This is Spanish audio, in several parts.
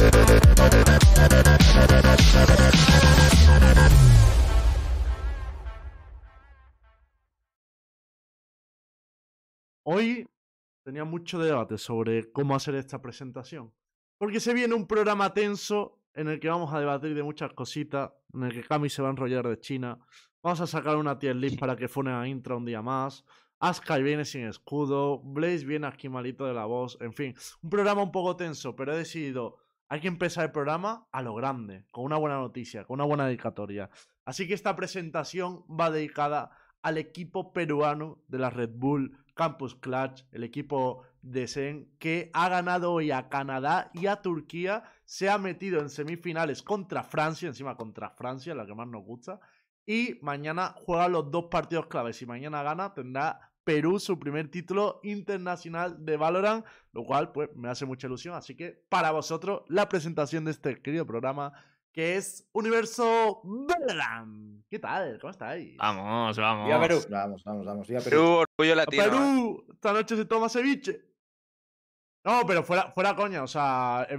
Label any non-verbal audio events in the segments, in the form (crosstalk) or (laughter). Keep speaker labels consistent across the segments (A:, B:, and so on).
A: Hoy tenía mucho debate sobre cómo hacer esta presentación. Porque se viene un programa tenso en el que vamos a debatir de muchas cositas, en el que Cami se va a enrollar de China. Vamos a sacar una tier list para que funen a Intra un día más. Askai viene sin escudo. Blaze viene aquí malito de la voz. En fin, un programa un poco tenso, pero he decidido. Hay que empezar el programa a lo grande, con una buena noticia, con una buena dedicatoria. Así que esta presentación va dedicada al equipo peruano de la Red Bull Campus Clutch, el equipo de Sen, que ha ganado hoy a Canadá y a Turquía, se ha metido en semifinales contra Francia, encima contra Francia, la que más nos gusta, y mañana juega los dos partidos claves. Si mañana gana, tendrá Perú su primer título internacional de Valorant, lo cual pues me hace mucha ilusión. Así que para vosotros la presentación de este querido programa que es Universo Valorant. ¿Qué tal? ¿Cómo estáis?
B: Vamos, vamos.
C: Viva Perú.
D: Vamos, vamos, vamos. Viva
C: Perú,
D: Perú.
C: orgullo latino. ¿eh?
A: Perú, esta noche se toma ceviche. No, pero fuera, fuera coña, o sea, eh,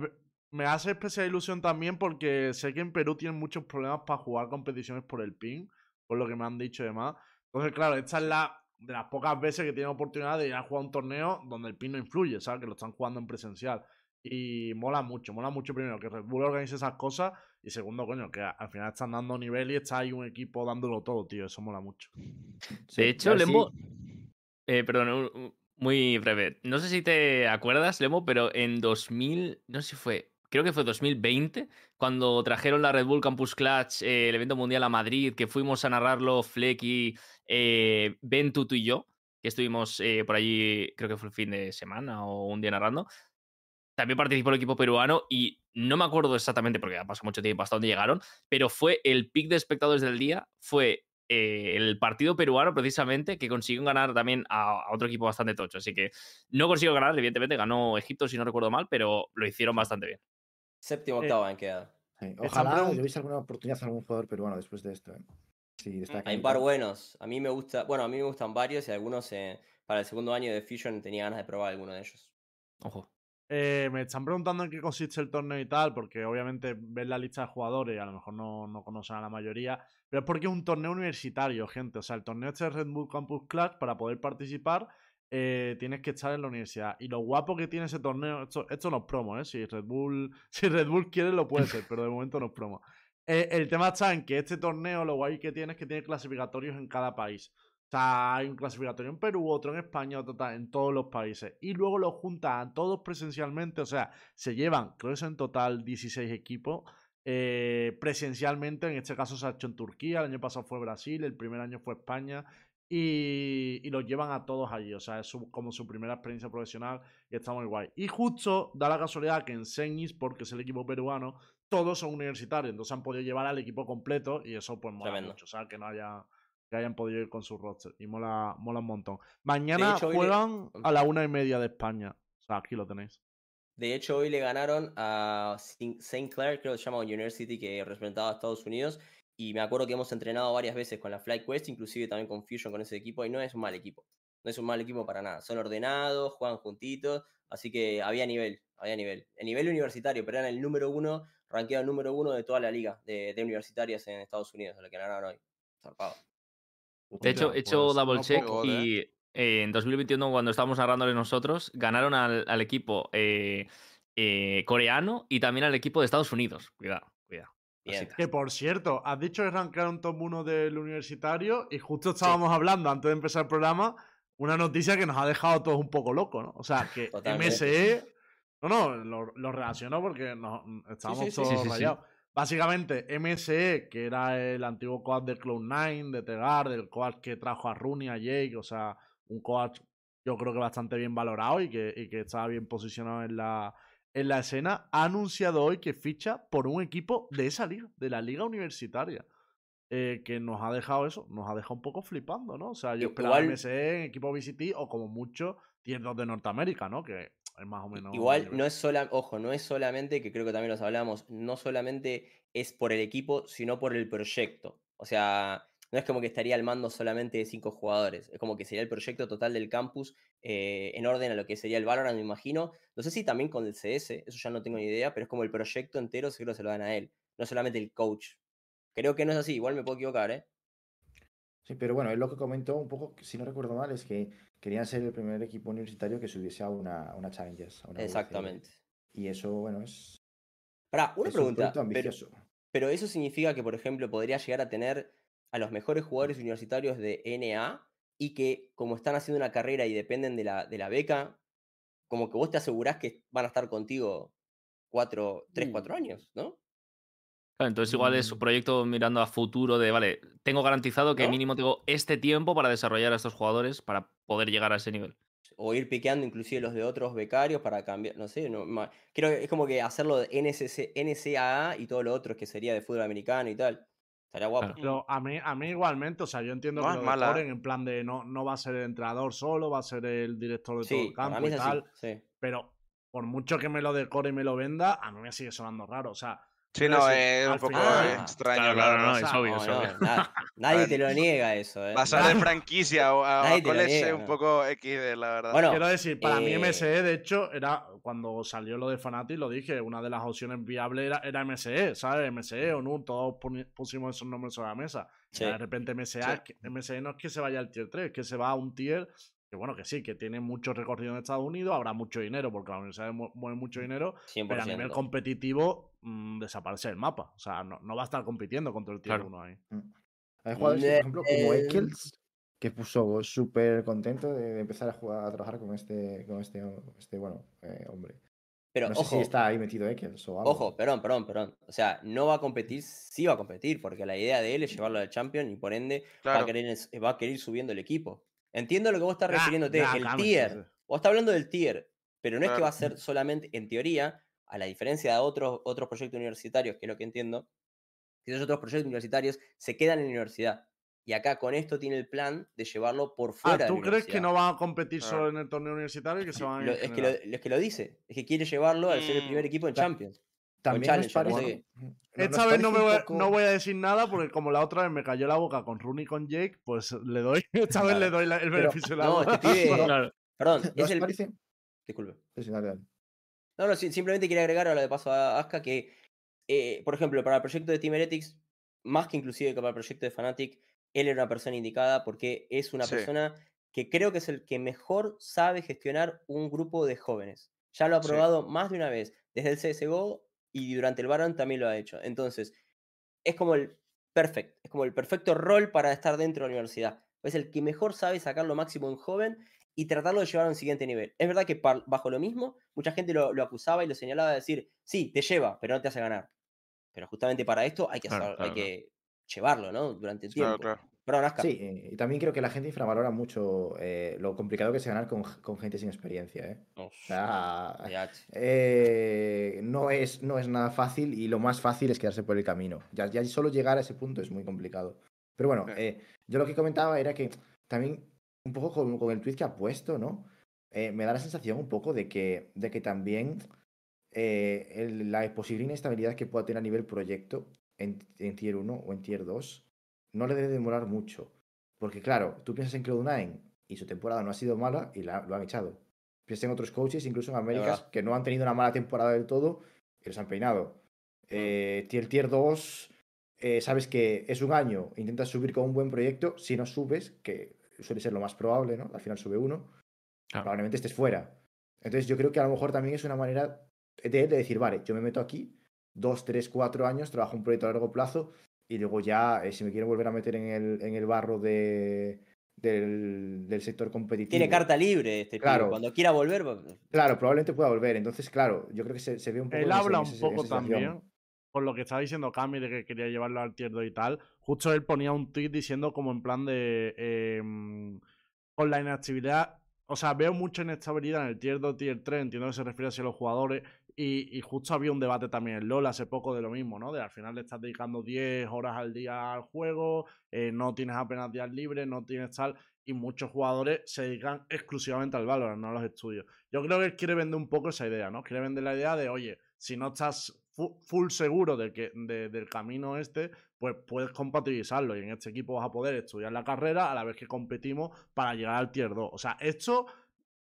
A: me hace especial ilusión también porque sé que en Perú tienen muchos problemas para jugar competiciones por el ping, por lo que me han dicho y demás. Entonces, claro, esta es la de las pocas veces que tienen oportunidad de ir a jugar un torneo donde el ping no influye, ¿sabes? Que lo están jugando en presencial. Y mola mucho, mola mucho primero que Red Bull organice esas cosas y segundo, coño, que al final están dando nivel y está ahí un equipo dándolo todo, tío. Eso mola mucho.
B: De hecho, Lembo. Eh, perdón, muy breve. No sé si te acuerdas, Lemo, pero en 2000, no sé si fue, creo que fue 2020, cuando trajeron la Red Bull Campus Clutch, eh, el evento mundial a Madrid, que fuimos a narrarlo Flecky, eh, Ben, tú, y yo, que estuvimos eh, por allí, creo que fue el fin de semana o un día narrando. También participó el equipo peruano y no me acuerdo exactamente porque ha pasado mucho tiempo hasta dónde llegaron, pero fue el pick de espectadores del día, fue eh, el partido peruano precisamente que consiguió ganar también a, a otro equipo bastante tocho. Así que no consiguió ganar, evidentemente ganó Egipto si no recuerdo mal, pero lo hicieron bastante bien.
C: Séptimo,
A: Eh,
C: octavo han quedado.
D: Sí, Ojalá le hubiese alguna oportunidad a algún jugador peruano después de esto. ¿eh? Sí, destaca
C: Hay
D: y
C: un par buenos. A mí me gusta, bueno, a mí me gustan varios y algunos eh, para el segundo año de Fusion tenía ganas de probar alguno de ellos.
B: Ojo.
A: Eh, me están preguntando en qué consiste el torneo y tal, porque obviamente ves la lista de jugadores y a lo mejor no, no conocen a la mayoría, pero es porque es un torneo universitario, gente. O sea, el torneo este de Red Bull Campus Clutch, para poder participar, eh, tienes que estar en la universidad. Y lo guapo que tiene ese torneo, esto, esto no es promo, ¿eh? Si Red Bull, (laughs) si Red Bull quiere, lo puede ser, pero de momento no es promo. Eh, el tema está en que este torneo, lo guay que tiene es que tiene clasificatorios en cada país. O sea, hay un clasificatorio en Perú, otro en España, otro en todos los países. Y luego los juntan todos presencialmente. O sea, se llevan, creo que son en total 16 equipos. eh, presencialmente, en este caso se ha hecho en Turquía, el año pasado fue Brasil, el primer año fue España. Y, y los llevan a todos allí. O sea, es su- como su primera experiencia profesional y está muy guay. Y justo da la casualidad que en Senis, porque es el equipo peruano, todos son universitarios. Entonces han podido llevar al equipo completo y eso pues mola
C: Tremendo.
A: mucho. O sea, que no haya que hayan podido ir con su roster. Y mola, mola un montón. Mañana
C: hecho, hoy le-
A: juegan a la una y media de España. O sea, aquí lo tenéis.
C: De hecho, hoy le ganaron a St. Clair, creo que se llama University, que representaba a Estados Unidos. Y me acuerdo que hemos entrenado varias veces con la Flight Quest, inclusive también con Fusion con ese equipo, y no es un mal equipo. No es un mal equipo para nada. Son ordenados, juegan juntitos, así que había nivel, había nivel. El nivel universitario, pero eran el número uno, rankeado número uno de toda la liga de, de universitarias en Estados Unidos, a la que ganaron hoy. Zarpado.
B: De hecho, he hecho
A: pues,
B: double check
A: poco,
B: y eh, en 2021, cuando estábamos narrándole nosotros, ganaron al, al equipo eh, eh, coreano y también al equipo de Estados Unidos. Cuidado.
C: Bien.
A: Que por cierto, has dicho que rankearon top 1 del universitario y justo estábamos hablando antes de empezar el programa una noticia que nos ha dejado todos un poco locos, ¿no? O sea, que
C: Totalmente.
A: MSE. No, no, lo, lo relaciono porque nos, estábamos
C: sí, sí,
A: todos rayados. Básicamente, MSE, que era el antiguo coach de Cloud9, de Tegar, del coach que trajo a Rooney, a Jake, o sea, un coach yo creo que bastante bien valorado y que, y que estaba bien posicionado en la, en la escena, ha anunciado hoy que ficha por un equipo de esa liga, de la liga universitaria. eh, que nos ha dejado eso, nos ha dejado un poco flipando, ¿no? O sea, yo esperaba
C: Igual-
A: MSE en equipo VCT o como mucho 2 de Norteamérica, ¿no? Que es más o menos.
C: Igual no es sola, ojo, no es solamente, que creo que también los hablamos, no solamente es por el equipo, sino por el proyecto. O sea, no es como que estaría al mando solamente de cinco jugadores, es como que sería el proyecto total del campus eh, en orden a lo que sería el Valorant, me imagino. No sé si también con el CS, eso ya no tengo ni idea, pero es como el proyecto entero seguro se lo dan a él, no solamente el coach. Creo que no es así, igual me puedo equivocar, ¿eh?
D: Sí, pero bueno, él lo que comentó un poco, si no recuerdo mal, es que querían ser el primer equipo universitario que subiese a una, una Challengers. a una
C: Exactamente.
D: Y eso, bueno, es.
C: Para, una
D: es un
C: pregunta. Pero,
D: ambicioso.
C: pero eso significa que, por ejemplo, podría llegar a tener a los mejores jugadores universitarios de NA y que, como están haciendo una carrera y dependen de la, de la beca, como que vos te asegurás que van a estar contigo cuatro, tres,
D: Mm.
C: cuatro años, ¿no?
B: Claro, entonces igual es un
D: Mm.
B: proyecto mirando a futuro de, vale, tengo garantizado que
C: ¿No?
B: mínimo tengo este tiempo para desarrollar a estos jugadores para poder llegar a ese nivel.
C: O ir piqueando inclusive los de otros becarios para cambiar, no sé, no, creo que es como que hacerlo de NCC, NCAA y todo lo otro que sería de fútbol americano y tal. Estaría guapo.
B: Claro.
A: Pero a mí, a mí igualmente, o sea, yo entiendo
E: No
A: que lo
E: mala.
A: decoren en plan de no, no va a ser el entrenador solo, va a ser el director de todo el campo y tal.
C: sí.
A: Pero por mucho que me lo decore y me lo venda, a mí me sigue sonando raro. O sea,
E: Sí,
A: quiero
E: no,
A: decir,
E: es un poco extraño,
B: Claro,
E: la
B: claro, no, es obvio,
C: No,
B: es
C: no,
B: obvio.
C: na- (laughs) nadie te lo niega eso, ¿eh?
E: Pasar de franquicia o a, a college es un
C: no.
E: poco XD, la verdad.
C: Bueno,
A: Quiero decir, para mí
C: eh,
A: MSE, de hecho, era cuando salió lo de Fnatic, lo dije, una de las opciones viables era, era MSE, ¿sabes? MSE o no, todos pusimos esos nombres sobre la mesa. Y
C: sí.
A: de repente MSE,
E: Sí.
A: es que- MSE no es que se vaya al tier 3, es que se va a un tier que, bueno, que sí, que tiene mucho recorrido en Estados Unidos, habrá mucho dinero, porque la universidad mu- mueve mucho dinero,
C: 100%.
A: pero a nivel competitivo mm, desaparece el mapa. O sea, no, no va a estar compitiendo contra el tier
B: Claro.
A: 1 ahí.
D: Hay jugadores, por ejemplo, como
C: Eh,
D: Ekels, que puso súper contento de, de empezar a jugar, a trabajar con este, con este, este bueno, eh, hombre.
C: Pero
D: no sé
C: ojo,
D: si está ahí metido Ekels o algo.
C: ojo, perdón, perdón, perdón. O sea, no va a competir, sí va a competir, porque la idea de él es llevarlo al Champion y por ende va, a querer, va a querer ir subiendo el equipo. Entiendo lo que vos estás refiriéndote, el tier. Vos estás hablando del tier, pero no es que va a ser solamente, en teoría, a la diferencia de otros, otros proyectos universitarios, que es lo que entiendo, que esos otros proyectos universitarios se quedan en la universidad. Y acá con esto tiene el plan de llevarlo por
A: Ah,
C: fuera. de
A: ¿tú
C: la
A: crees que no van a competir solo en el torneo universitario que se (laughs) van a
C: Lo- es, que lo, es que lo dice, es que quiere llevarlo al ser el
E: Mm,
C: primer equipo en Champions.
D: También
C: no
D: parece-
C: sé
D: no-
A: Esta
D: nos
A: vez no, me voy, a-
D: poco-
A: no voy a decir nada porque como la otra vez me cayó la boca con Rooney y con Jake, pues le doy, (laughs) esta vez
C: Claro.
A: le doy la- el
D: Pero-
A: beneficio de la
C: No,
A: duda.
C: este pibe-
B: Claro.
C: Perdón,
D: ¿No
C: es el.
D: parece?
C: Disculpe.
D: Sí, sí, dale, dale.
C: No, no, simplemente quería agregar ahora de paso a Aska que, eh, por ejemplo, para el proyecto de Team Heretics, más que inclusive que para el proyecto de Fnatic, él era una persona indicada porque es una
E: Sí.
C: persona que creo que es el que mejor sabe gestionar un grupo de jóvenes. Ya lo ha
E: Sí.
C: probado más de una vez, desde el CSGO y durante el Baron también lo ha hecho. Entonces, es como el perfecto, es como el perfecto rol para estar dentro de la universidad. Es el que mejor sabe sacar lo máximo en joven y tratarlo de llevar a un siguiente nivel. Es verdad que bajo lo mismo, mucha gente lo, lo acusaba y lo señalaba de decir, sí, te lleva, pero no te hace ganar. Pero justamente para esto hay que,
B: Claro,
C: hacer-
B: claro,
C: hay que llevarlo, ¿no? Durante el tiempo. Aska.
D: Sí, y también creo que la gente infravalora mucho eh, lo complicado que es ganar con, con gente sin experiencia. ¿eh? O sea, eh, no, es, no es nada fácil y lo más fácil es quedarse por el camino. Ya, ya solo llegar a ese punto es muy complicado. Pero bueno, eh, yo lo que comentaba era que también, un poco con, con el tweet que ha puesto, ¿no? Eh, me da la sensación un poco de que, de que también eh, el- la posible inestabilidad que pueda tener a nivel proyecto en, en Tier 1 o en Tier 2 no le debe demorar mucho. Porque claro, tú piensas en Cloud9 y su temporada no ha sido mala y la- lo han echado. Piensas en otros coaches, incluso en Américas, que no han tenido una mala temporada del todo y los han peinado. Eh, tier, tier 2, eh, sabes que es un año, intentas subir con un buen proyecto. Si no subes, que suele ser lo más probable, ¿no? Al final sube uno, probablemente estés fuera. Entonces yo creo que a lo mejor también es una manera de, de decir, vale, yo me meto aquí, dos, tres, cuatro años, trabajo un proyecto a largo plazo y luego ya, eh, si me quiero volver a meter en el, en el barro de, del, del sector competitivo.
C: Tiene carta libre este pibe,
D: Claro.
C: Cuando quiera volver, va-
D: Claro, probablemente pueda volver. Entonces, claro, yo creo que se, se ve un poco.
A: Él
D: ese-
A: habla un poco también, por lo que estaba diciendo Cami de que quería llevarlo al tier 2 y tal. Justo él ponía un tweet diciendo como en plan de... em, con la inactividad... O sea, veo mucha inestabilidad en el tier 2, tier 3, entiendo que se refiere así a los jugadores. Y, justo había un debate también en LOL hace poco de lo mismo, ¿no? De al final le estás dedicando 10 horas al día al juego, eh, no tienes apenas días libres, no tienes tal. Y muchos jugadores se dedican exclusivamente al Valorant, no a los estudios. Yo creo que él quiere vender un poco esa idea, ¿no? Quiere vender la idea de, oye, si no estás full seguro de que, del camino este, pues puedes compatibilizarlo. Y en este equipo vas a poder estudiar la carrera a la vez que competimos para llegar al tier 2. O sea, esto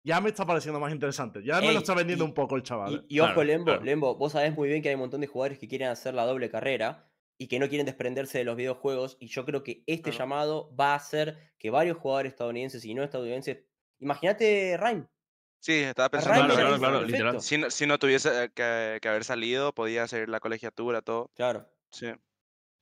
A: ya me está pareciendo más interesante. Ya me lo está vendiendo un poco el chaval.
C: Y, ¿eh? ojo, Lembo, Lembo, vos sabés muy bien que hay un montón de jugadores que quieren hacer la doble carrera y que no quieren desprenderse de los videojuegos. Y yo creo que este llamado va a hacer que varios jugadores estadounidenses y no estadounidenses. Imagínate Rhyme.
E: Sí, estaba pensando. Claro, claro, literal. Si, no, si no tuviese eh, que, que, haber salido, podía hacer la colegiatura, todo.
C: Claro.
E: Sí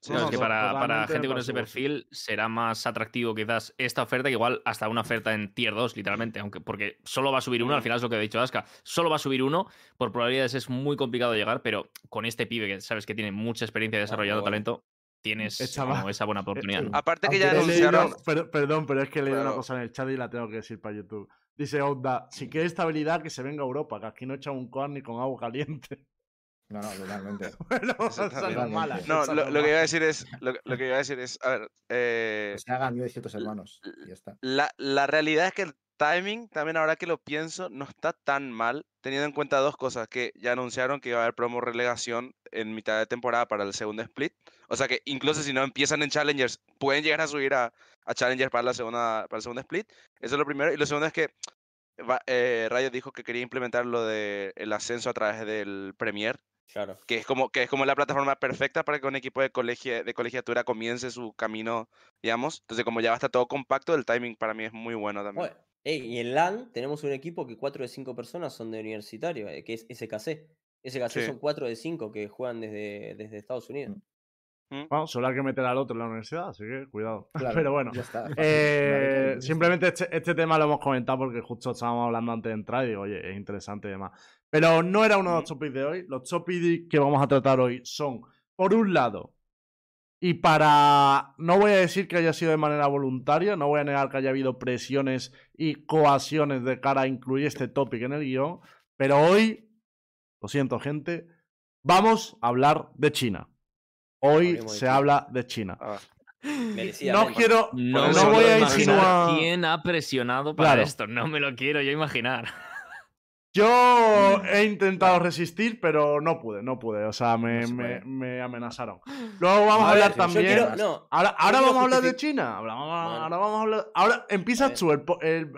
B: es que para, para gente con ese perfil será más atractivo quizás esta oferta que igual hasta una oferta en tier 2, literalmente, aunque porque solo va a subir uno, al final es lo que ha dicho Aska, solo va a subir uno, por probabilidades es muy complicado llegar, pero con este pibe que sabes que tiene mucha experiencia desarrollando talento, tienes esa buena (laughs) oportunidad.
E: Aparte que ya anunciaron... (laughs)
A: perdón, pero es que leí una cosa en el chat y la tengo que decir para YouTube. Dice Onda, si quiere estabilidad que se venga a Europa, que aquí no echa un corn ni con agua caliente.
D: No, no, totalmente. (laughs)
E: no, lo, lo, que iba a decir es, lo, lo, que iba a decir es, a ver, eh,
D: se hagan de ciertos hermanos y ya está.
E: La, la realidad es que el timing, también ahora que lo pienso, no está tan mal, teniendo en cuenta dos cosas, que ya anunciaron que iba a haber promo relegación en mitad de temporada para el segundo split, o sea que incluso si no empiezan en Challengers, pueden llegar a subir a, a Challengers para, la segunda, para el segundo split, eso es lo primero, y lo segundo es que eh, Rayo dijo que quería implementar lo del el ascenso a través del Premier,
C: Claro.
E: Que es como, que es como la plataforma perfecta para que un equipo de, colegia, de colegiatura comience su camino, digamos. Entonces, como ya va a estar todo compacto, el timing para mí es muy bueno también.
C: y en LAN tenemos un equipo que cuatro de cinco personas son de universitario, eh, que es SKC. SKC son cuatro de cinco que juegan desde, desde Estados Unidos.
A: Mm. Bueno, solo hay que meter al otro en la universidad, así que cuidado. (laughs) Pero bueno, eh, simplemente este, este, tema lo hemos comentado porque justo estábamos hablando antes de entrar y digo, oye, es interesante y demás. Pero no era uno de los topics de hoy. Los topics que vamos a tratar hoy son, por un lado, y para. No voy a decir que haya sido de manera voluntaria, no voy a negar que haya habido presiones y coacciones de cara a incluir este topic en el guion, pero hoy, lo siento, gente, vamos a hablar de China. Hoy se habla de China. Ah. No quiero.
B: No, voy a insinuar. ¿Quién ha presionado para esto? No me lo quiero yo imaginar.
A: Yo he intentado resistir, pero no pude, no pude. O sea, me, me, amenazaron. Luego vamos a, hablar también. ahora ahora vamos a hablar de China. Ahora, vamos a hablar. Ahora empiezas tú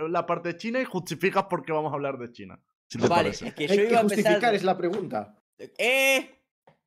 A: la parte de China y justificas por qué vamos a hablar de China.
C: vale, es que yo iba a
D: justificar es la pregunta.
C: ¡Eh!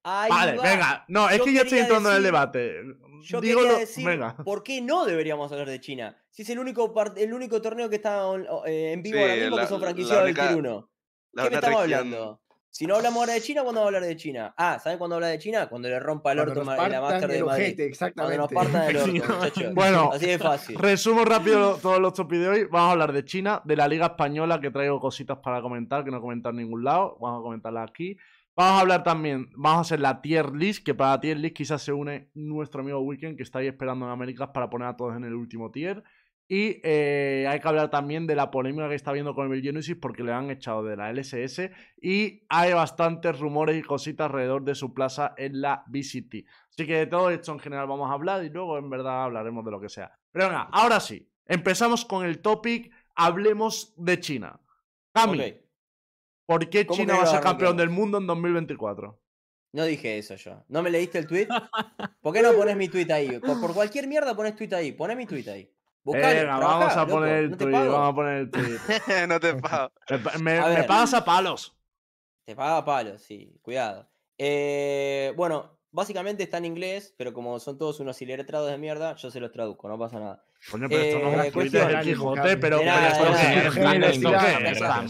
A: Vale, venga. No, es que ya estoy entrando en el debate.
C: Yo quería decir, ¿por qué no deberíamos hablar de China? Si es el único, el único torneo que está eh, en vivo ahora mismo que son franquiciados del Tier 1. ¿Qué me estamos hablando? Si no hablamos ahora de China, ¿cuándo vamos a hablar de China? Ah, ¿saben cuándo habla de China? Cuando le rompa el orto en la Master de Madrid.
D: exactamente.
C: Cuando nos partan el (laughs) orto, muchachos.
A: Bueno,
C: así de fácil.
A: Resumo rápido todos los topis de hoy. Vamos a hablar de China, de la Liga Española, que traigo cositas para comentar, que no he comentado en ningún lado. Vamos a comentarlas aquí. Vamos a hablar también, vamos a hacer la tier list, que para la tier list quizás se une nuestro amigo Weekend, que está ahí esperando en Américas para poner a todos en el último tier. Y eh, hay que hablar también de la polémica que está habiendo con el Genesis porque le han echado de la LSS y hay bastantes rumores y cositas alrededor de su plaza en la BCT. Así que de todo esto en general vamos a hablar y luego en verdad hablaremos de lo que sea. Pero venga, ahora sí, empezamos con el topic, hablemos de China. Cami, ¿Por qué China va a ser campeón del mundo en 2024?
C: No dije eso yo. ¿No me leíste el tweet? (laughs) ¿Por qué no pones mi tweet ahí? Por, cualquier mierda pones tweet ahí. Poné mi tweet ahí.
A: Venga, vamos a poner el tweet. Vamos a poner el tweet.
E: no te pago.
A: Me, me, pagas a palos.
C: Te paga a palos, sí. Cuidado. Eh, bueno, básicamente está en inglés, pero como son todos unos iletrados de mierda, yo se los traduzco, no pasa nada.
A: Coño, pero esto no es eh, cuestión, Quijote, pero,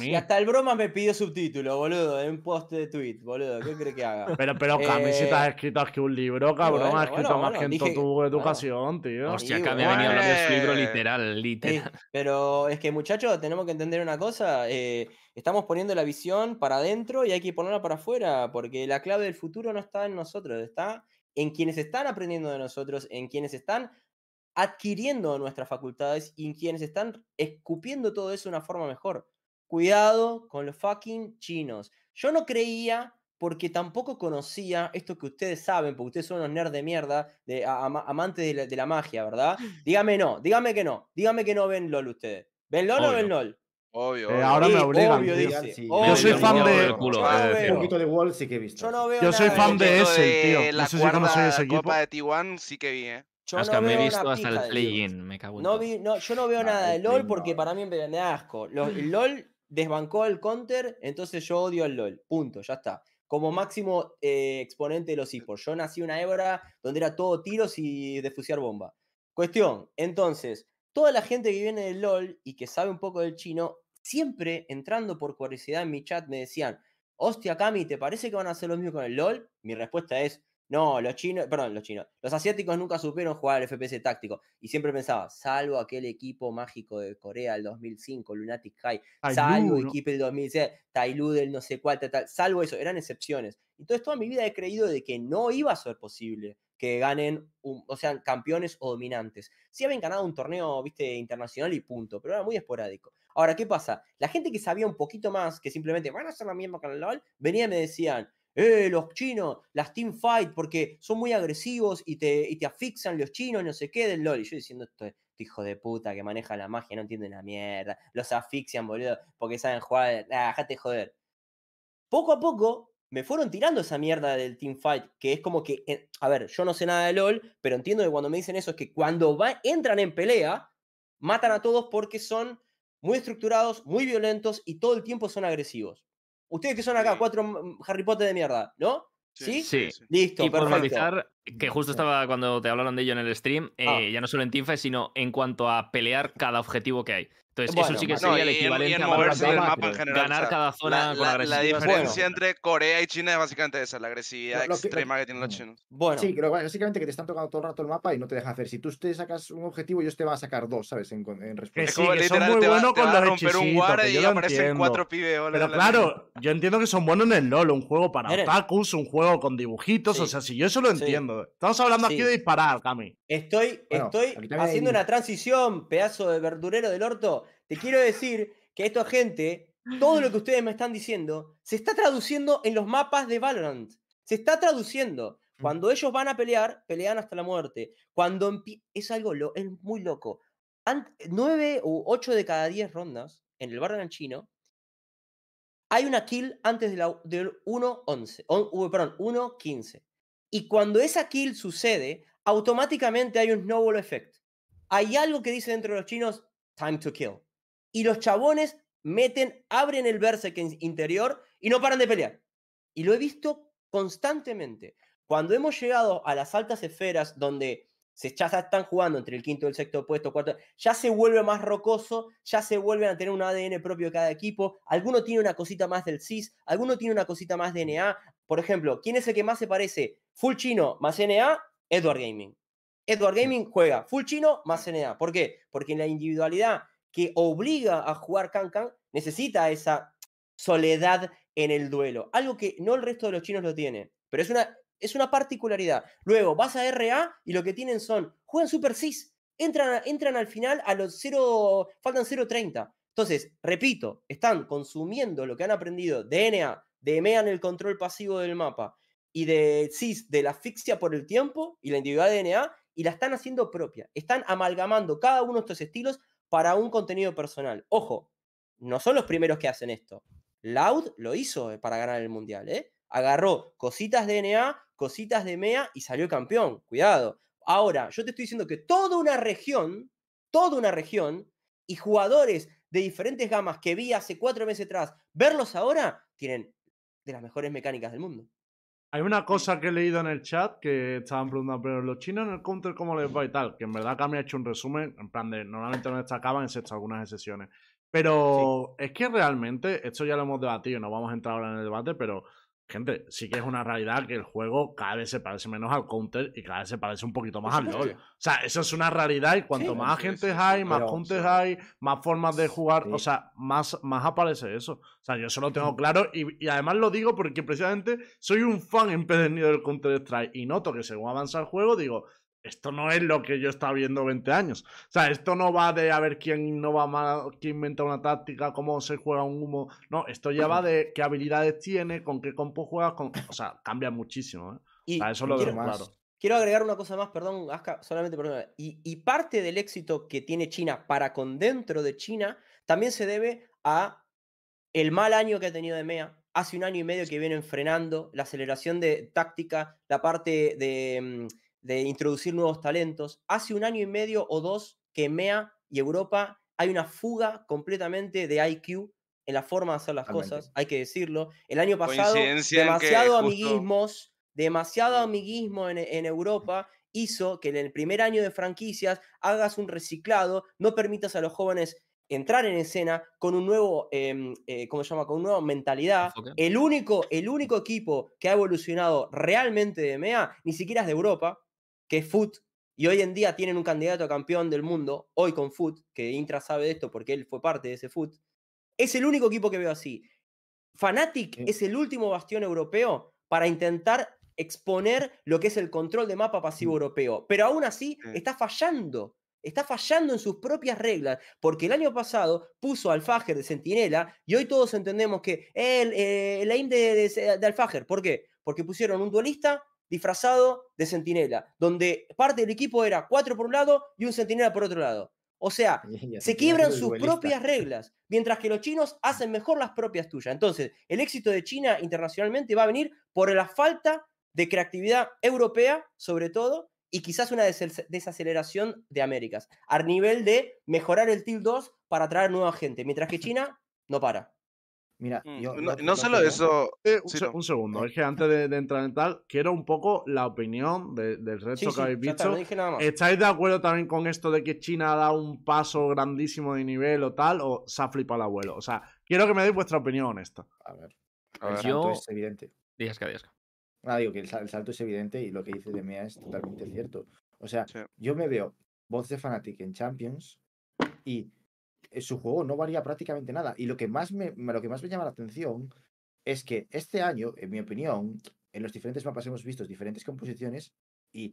C: Y hasta el broma me pidió subtítulo, boludo, en un post de tweet, boludo. ¿Qué crees que haga?
A: Pero, pero Cami, si te has escrito aquí un libro, cabrón, has escrito más que en tu educación, tío.
B: Hostia, Cami ha venido hablando de su libro literal, literal.
C: pero es que, muchachos, tenemos que entender una cosa. Eh, estamos poniendo la visión para adentro y hay que ponerla para afuera, porque la clave del futuro no está en nosotros, está en quienes están aprendiendo de nosotros, en quienes están adquiriendo nuestras facultades y quienes están escupiendo todo eso de una forma mejor. Cuidado con los fucking chinos. Yo no creía, porque tampoco conocía esto que ustedes saben, porque ustedes son unos nerds de mierda, de, amantes de la, magia, ¿verdad? (laughs) Dígame no, dígame que no, dígame que no ven LOL ustedes. ¿Ven LOL o ven LOL?
E: Obvio.
A: Eh,
E: obvio.
A: ahora me
C: Sí,
A: obligan,
C: obvio,
A: tío.
C: dice,
D: Sí,
C: obvio.
A: Yo soy
B: Me
A: fan de-
B: culo,
C: Yo
B: de
C: no
D: Un
B: decirlo.
D: poquito de Wall sí que he visto.
C: Yo no veo
A: Yo soy fan
C: de-
A: de ese,
E: de
A: tío.
E: La
A: No sé si conocéis ese equipo.
E: Copa de T1 sí que vi, ¿eh?
C: Yo
B: Oscar,
C: no
B: me he visto hasta el play-in, me cago en
C: No, vi, no, yo no veo nada de LOL porque para mí me, da asco. Lo- el (laughs) LOL desbancó el counter, entonces yo odio el LOL. Punto, ya está. Como máximo eh, exponente de los esports. Yo nací en una época donde era todo tiros y defusiar bomba. Cuestión, entonces, toda la gente que viene del LOL y que sabe un poco del chino, siempre entrando por curiosidad en mi chat me decían, hostia, Cami, ¿te parece que van a hacer lo mismo con el LOL? Mi respuesta es, no, los chinos, perdón, los chinos, los asiáticos nunca supieron jugar al FPS táctico. Y siempre pensaba, salvo aquel equipo mágico de Corea del 2005, Lunatic High, salvo
A: ¿no?
C: equipo del 2006, Tailu del no sé cuál, tal, tal, salvo eso, eran excepciones. Entonces toda mi vida he creído de que no iba a ser posible que ganen, un- o sean campeones o dominantes. Sí habían ganado un torneo, viste, internacional y punto, pero era muy esporádico. Ahora, ¿qué pasa? La gente que sabía un poquito más, que simplemente van a hacer la misma con el LOL, venía y me decían, eh, los chinos, las team fight, porque son muy agresivos y te, y te asfixian los chinos, no sé qué, del LOL. Y yo diciendo, este hijo de puta que maneja la magia, no entienden la mierda, los asfixian, boludo, porque saben jugar, ah, joder. Poco a poco me fueron tirando esa mierda del team fight, que es como que, eh, a ver, yo no sé nada de LOL, pero entiendo que cuando me dicen eso es que cuando va, entran en pelea, matan a todos porque son muy estructurados, muy violentos y todo el tiempo son agresivos. Ustedes que son acá,
E: Sí.
C: cuatro mm, Harry Potter de mierda, ¿no? ¿Sí?
B: Sí.
C: Listo,
B: Y por
C: perfecto.
B: matizar, que justo estaba cuando te hablaron de ello en el stream, eh,
C: Ah.
B: ya no solo en Teamfight, sino en cuanto a pelear cada objetivo que hay. Entonces,
C: Bueno,
B: eso sí que
C: no,
B: sería
E: y
B: el
E: en- y en
B: equivalente a
E: moverse
B: Valorant,
E: mapa en general.
B: ganar
E: o sea,
B: cada zona
E: la,
B: con
E: la- la
B: agresividad.
E: diferencia
C: Bueno.
E: entre Corea y China es básicamente esa, la agresividad
D: Lo- lo que-
E: extrema que, tienen los
D: Ujú.
E: chinos.
C: Bueno,
D: Sí, pero básicamente que te están tocando todo el rato el mapa y no te dejan hacer. Si tú te sacas un objetivo, ellos te van a sacar dos, ¿sabes? En, en respuesta.
E: Es como
A: que son muy buenos con
E: a
A: los
E: romper un y aparecen
A: entiendo.
E: cuatro pibes. hola,
A: Pero
E: hola,
A: claro, yo entiendo que son buenos en el LoL, un juego para otakus, un juego con dibujitos, o sea, si yo eso lo
C: Sí.
A: entiendo. Estamos hablando aquí de disparar, Cami.
C: Estoy, haciendo una transición, pedazo de verdurero del orto. Te quiero decir que esta gente, todo lo que (laughs) ustedes me están diciendo, se está traduciendo en los mapas de Valorant. Se está traduciendo. Cuando ellos van a pelear, pelean hasta la muerte. Cuando es algo lo- es muy loco. Ant- nueve u ocho de cada diez rondas en el Valorant chino hay una kill antes de del 1-11, o- u- perdón, 1-15. Y cuando esa kill sucede, automáticamente hay un snowball effect. Hay algo que dice dentro de los chinos, time to kill. Y los chabones meten, abren el berserk in- interior y no paran de pelear. Y lo he visto constantemente. Cuando hemos llegado a las altas esferas donde se, ya están jugando entre el quinto y el sexto puesto, cuarto, ya se vuelve más rocoso, ya se vuelven a tener un ADN propio de cada equipo, alguno tiene una cosita más del CIS, alguno tiene una cosita más de NA. Por ejemplo, ¿quién es el que más se parece? Full chino más NA, Edward Gaming. Edward Gaming juega full chino más NA. ¿Por qué? Porque la individualidad que obliga a jugar Kankan necesita esa soledad en el duelo. Algo que no el resto de los chinos lo tiene. Pero es una, es una particularidad. Luego vas a RA y lo que tienen son, juegan Super Cis. Entran, a- entran al final a los 0, faltan 0.30. Entonces, repito, están consumiendo lo que han aprendido de NA, de MEA en el control pasivo del mapa y de CIS, de la asfixia por el tiempo y la individualidad de NA, y la están haciendo propia. Están amalgamando cada uno de estos estilos para un contenido personal. Ojo, no son los primeros que hacen esto. Loud lo hizo eh, para ganar el mundial, ¿eh? Agarró cositas de NA, cositas de MEA y salió campeón. Cuidado. Ahora, yo te estoy diciendo que toda una región, toda una región, y jugadores de diferentes gamas que vi hace cuatro meses atrás, verlos ahora, tienen de las mejores mecánicas del mundo.
A: Hay una cosa que he leído en el chat que estaban preguntando, pero los chinos en el counter, ¿cómo les va y tal? Que en verdad Cami ha hecho un resumen, en plan de normalmente no destacaban, excepto algunas excepciones. Pero es que realmente, esto ya lo hemos debatido, no vamos a entrar ahora en el debate, pero gente, sí que es una realidad que el juego cada vez se parece menos al counter y cada vez se parece un poquito más al. LoL. O sea, eso es una realidad y cuanto
C: Sí,
A: más
E: sí,
A: gente
E: sí,
A: hay, más
D: sí.
A: hay, más formas de jugar, o sea, más, más aparece eso. O sea, yo eso lo tengo claro y, y además lo digo porque precisamente soy un fan empedernido del Counter-Strike y noto que según avanza el juego digo, esto no es lo que yo estaba viendo 20 años. O sea, esto no va de a ver quién innova más, quién inventa una táctica, cómo se juega un humo. No, esto ya va de qué habilidades tiene, con qué compo juegas, con... o sea, cambia muchísimo. ¿eh? O
C: Y
A: sea, eso lo
C: quiero,
A: veo claro.
C: quiero agregar una cosa más, perdón, Aska, solamente perdón. Y, y parte del éxito que tiene China para con dentro de China también se debe a el mal año que ha tenido de MEA. Hace un año y medio que vienen frenando la aceleración de táctica, la parte de, mm, de introducir nuevos talentos. Hace un año y medio o dos que MEA y Europa hay una fuga completamente de IQ en la forma de hacer las cosas, hay que decirlo. El año pasado, demasiado
E: justo-
C: amiguismos, demasiado amiguismo en, en Europa hizo que en el primer año de franquicias hagas un reciclado, no permitas a los jóvenes entrar en escena con un nuevo, em, eh, ¿cómo se llama? Con una nueva mentalidad. El único, el único equipo que ha evolucionado realmente de MEA, ni siquiera es de Europa, que es Foot, y hoy en día tienen un candidato a campeón del mundo, hoy con Foot, que Intra sabe de esto porque él fue parte de ese Foot. Es el único equipo que veo así. Fnatic
D: Sí.
C: es el último bastión europeo para intentar exponer lo que es el control de mapa pasivo europeo. Pero aún así
E: Sí.
C: está fallando. Está fallando en sus propias reglas. Porque el año pasado puso al Fajer de Centinela y hoy todos entendemos que el, eh, el aim de, de, de Alfajer. ¿Por qué? Porque pusieron un duelista disfrazado de Centinela, donde parte del equipo era cuatro por un lado y un Centinela por otro lado. O sea, (laughs) se quiebran sus
D: duelista.
C: propias reglas, mientras que los chinos (laughs) hacen mejor las propias tuyas. Entonces, el éxito de China internacionalmente va a venir por la falta de creatividad europea, sobre todo, y quizás una desaceleración de Américas, a nivel de mejorar el TIL 2 para atraer nueva gente, mientras que (laughs) China no para.
D: Mira,
E: Mm,
D: yo.
E: no,
D: lo-
E: no
D: lo
E: solo eso,
A: Eh, un,
E: Sí,
A: se-
E: no.
A: un segundo, es que antes de, de entrar en tal, quiero un poco la opinión de- del resto
C: Sí,
A: que
C: sí,
A: habéis visto. ¿Estáis de acuerdo también con esto de que China ha dado un paso grandísimo de nivel o tal? ¿O se ha flipado el abuelo? O sea, quiero que me deis vuestra opinión honesta.
D: A ver,
E: a
D: el
E: ver,
D: salto
B: Yo-
D: es evidente.
B: Días que días.
D: Ah, digo que el, sal- el salto es evidente y lo que dice de Mea es totalmente cierto. O sea,
E: Sí.
D: yo me veo voz de Fnatic en Champions y su juego no varía prácticamente nada. Y lo que más me, lo que más me llama la atención es que este año, en mi opinión, en los diferentes mapas hemos visto diferentes composiciones y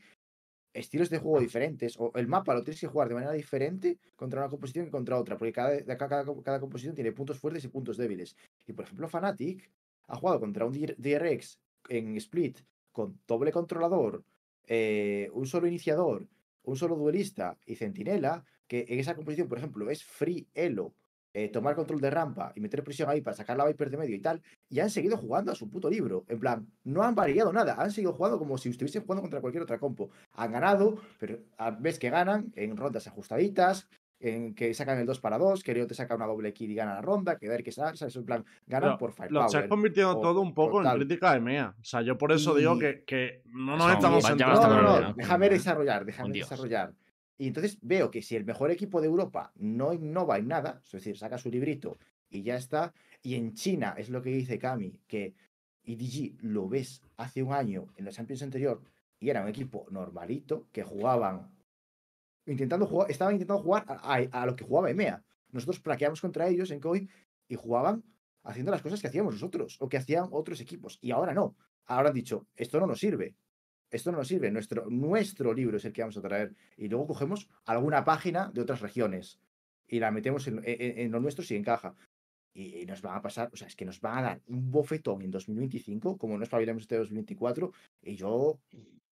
D: estilos de juego diferentes. O el mapa lo tienes que jugar de manera diferente contra una composición que contra otra, porque cada, cada, cada composición tiene puntos fuertes y puntos débiles. Y por ejemplo, Fnatic ha jugado contra un DR- DRX en Split con doble controlador, eh, un solo iniciador, un solo duelista y centinela, que en esa composición, por ejemplo, es free elo, eh, tomar control de rampa y meter presión ahí para sacar la Viper de medio y tal, y han seguido jugando a su puto libro. En plan, no han variado nada, han seguido jugando como si estuviesen jugando contra cualquier otra compo. Han ganado, pero a- ves que ganan en rondas ajustaditas, en que sacan el 2 para 2, que Leo te saca una doble kill y gana la ronda, que Dark que ¿sabes? En plan, ganan
A: Pero
D: por
A: Lo
D: firepower.
A: estáis convirtiendo
D: o-
A: todo un poco en crítica de MEA. O sea, yo por eso digo que, que no nos estamos
D: No, no, no, déjame desarrollar, déjame
B: dios.
D: desarrollar. Y entonces veo que si el mejor equipo de Europa no innova en nada, es decir, saca su librito y ya está, y en China es lo que dice Cami, que EDG lo ves hace un año en la Champions anterior y era un equipo normalito que jugaban intentando jugar, estaban intentando jugar a, a- a lo que jugaba EMEA. Nosotros plaqueamos contra ellos en COI y jugaban haciendo las cosas que hacíamos nosotros o que hacían otros equipos. Y ahora no. Ahora han dicho, esto no nos sirve. Esto no nos sirve. Nuestro, nuestro libro es el que vamos a traer. Y luego cogemos alguna página de otras regiones y la metemos en, en- en lo nuestro si encaja. Y, y nos van a pasar, o sea, es que nos van a dar un bofetón en 2025, como no espabilamos este 2024. Y yo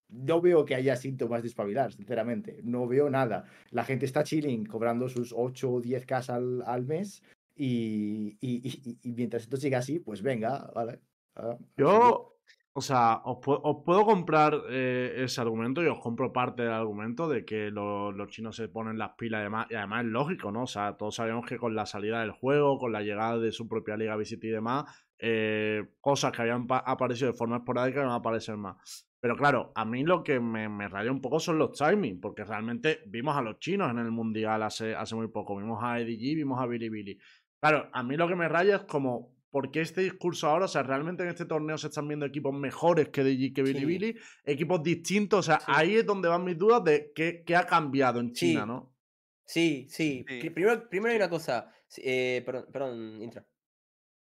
D: no veo que haya síntomas de espabilar, sinceramente. No veo nada. La gente está chilling, cobrando sus 8 o 10 k al, al mes. Y, y- y- mientras esto siga así, pues venga, ¿vale? Ah.
A: Yo, o sea, os, pu- os puedo comprar eh, ese argumento y os compro parte del argumento de que lo- los chinos se ponen las pilas y además, y además es lógico, ¿no? O sea, todos sabemos que con la salida del juego, con la llegada de su propia liga Visit y demás, eh, cosas que habían pa- aparecido de forma esporádica van a aparecer más. Pero claro, a mí lo que me, raya un poco son los timings, porque realmente vimos a los chinos en el Mundial hace, hace muy poco, vimos a EDG, vimos a Bilibili. Claro, a mí lo que me raya es como, ¿por qué este discurso ahora? O sea, realmente en este torneo se están viendo equipos mejores que DG que
C: Sí.
A: Bilibili, equipos distintos, o sea,
C: Sí.
A: ahí es donde van mis dudas de qué, qué ha cambiado en
C: Sí.
A: China, ¿no?
C: Sí, sí.
E: Sí.
C: Pri- Primero, primero hay una cosa. eh, perdón, perdón, Intra.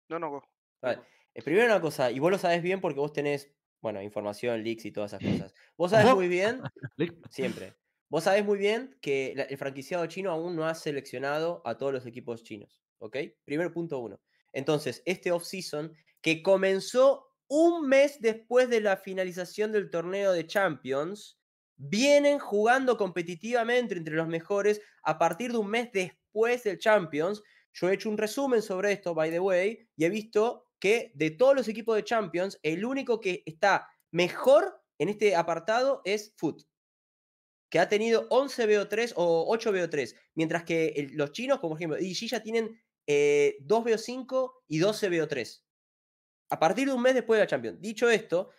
E: No, no, go.
C: Vale. Eh, primero una cosa, y vos lo sabés bien porque vos tenés, bueno, información, leaks y todas esas cosas. Vos sabés muy bien, (laughs) siempre, vos sabés muy bien que la- el franquiciado chino aún no ha seleccionado a todos los equipos chinos, ¿ok? Primer punto uno. Entonces, este off-season, que comenzó un mes después de la finalización del torneo de Champions, vienen jugando competitivamente entre los mejores a partir de un mes después del Champions, yo he hecho un resumen sobre esto, by the way, y he visto que de todos los equipos de Champions, el único que está mejor en este apartado es Foot, que ha tenido 11 BO3 o 8 BO3, mientras que los chinos, como por ejemplo, EG ya tienen 2 eh, BO5 y 12 BO3. A partir de un mes después de la Champions. Dicho esto,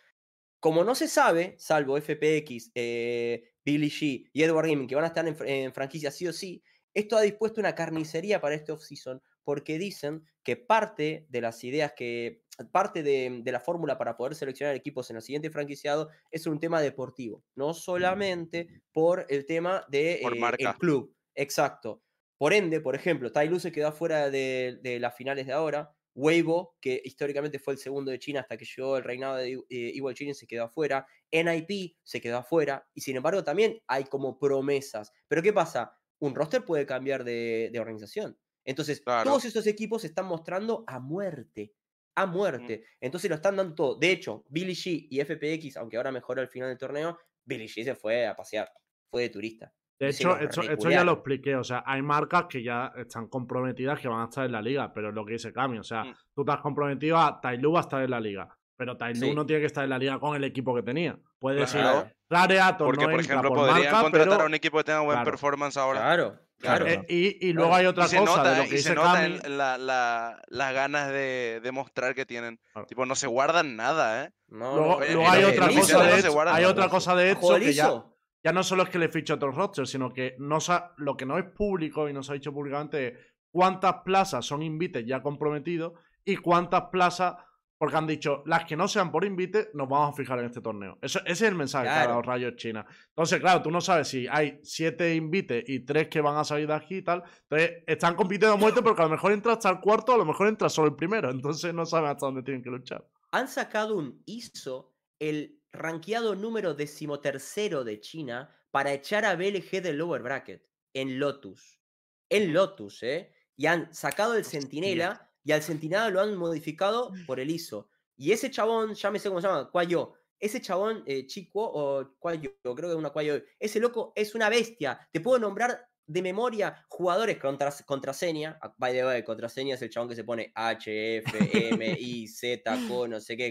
C: como no se sabe, salvo FPX, eh, Billy G y Edward Gaming, que van a estar en, franquicia sí o sí, esto ha dispuesto una carnicería para este off-season porque dicen que parte de las ideas que, parte de, la fórmula para poder seleccionar equipos en el siguiente franquiciado es un tema deportivo, no solamente por el tema de
E: eh,
C: club. Exacto. Por ende, por ejemplo, Tai se quedó fuera de, de las finales de ahora, Weibo, que históricamente fue el segundo de China hasta que llegó el reinado de eh, Evil China, se quedó afuera. NIP se quedó afuera. Y sin embargo, también hay como promesas. Pero ¿qué pasa? Un roster puede cambiar de, organización. Entonces, todos estos equipos se están mostrando a muerte. A muerte. Entonces lo están dando todo. De hecho, Billy G y FPX, aunque ahora mejoró al final del torneo, Billy G se fue a pasear. Fue de turista.
A: De hecho, esto, ya lo expliqué. O sea, hay marcas que ya están comprometidas que van a estar en la liga, pero es lo que dice Cami. O sea, mm. tú te has comprometido a Tailu va a estar en la liga. Pero Tailu no tiene que estar en la liga con el equipo que tenía. Puede decir, Rareator
E: Porque, por ejemplo, podrían contratar a un equipo que tenga buen performance ahora.
C: Claro. Claro.
A: Eh, y, luego hay otra cosa.
E: y se nota en las ganas de demostrar que tienen. Tipo, no se guardan nada, ¿eh?
A: luego, hay, otra cosa de hecho, hay otra cosa de hecho que ya, ya no solo es que le fiche a otros rosters, sino que no lo que no es público y no se ha dicho públicamente es cuántas plazas son invites ya comprometidos y cuántas plazas, porque han dicho, las que no sean por invite, nos vamos a fijar en este torneo. Eso, ese es el mensaje para los rayos China. Entonces, claro, tú no sabes si hay siete invites y tres que van a salir de aquí y tal. Entonces, están compitiendo a muerte porque a lo mejor entra hasta el cuarto, a lo mejor entra solo el primero. Entonces, no saben hasta dónde tienen que luchar.
C: Han sacado un ISO, el rankeado número decimotercero de China para echar a BLG del lower bracket en Lotus. En Lotus, ¿eh? Y han sacado el Centinela y al Centinela lo han modificado por el ISO. Y ese chabón, ya me sé cómo se llama, Cuayo. Ese chabón, eh, Chico o Cuayo, creo que es una Cuayo. Ese loco es una bestia. Te puedo nombrar de memoria jugadores contra, contraseña. Ah, by the way, contraseña es el chabón que se pone H, F, M, I, Z, (laughs) K, no sé qué.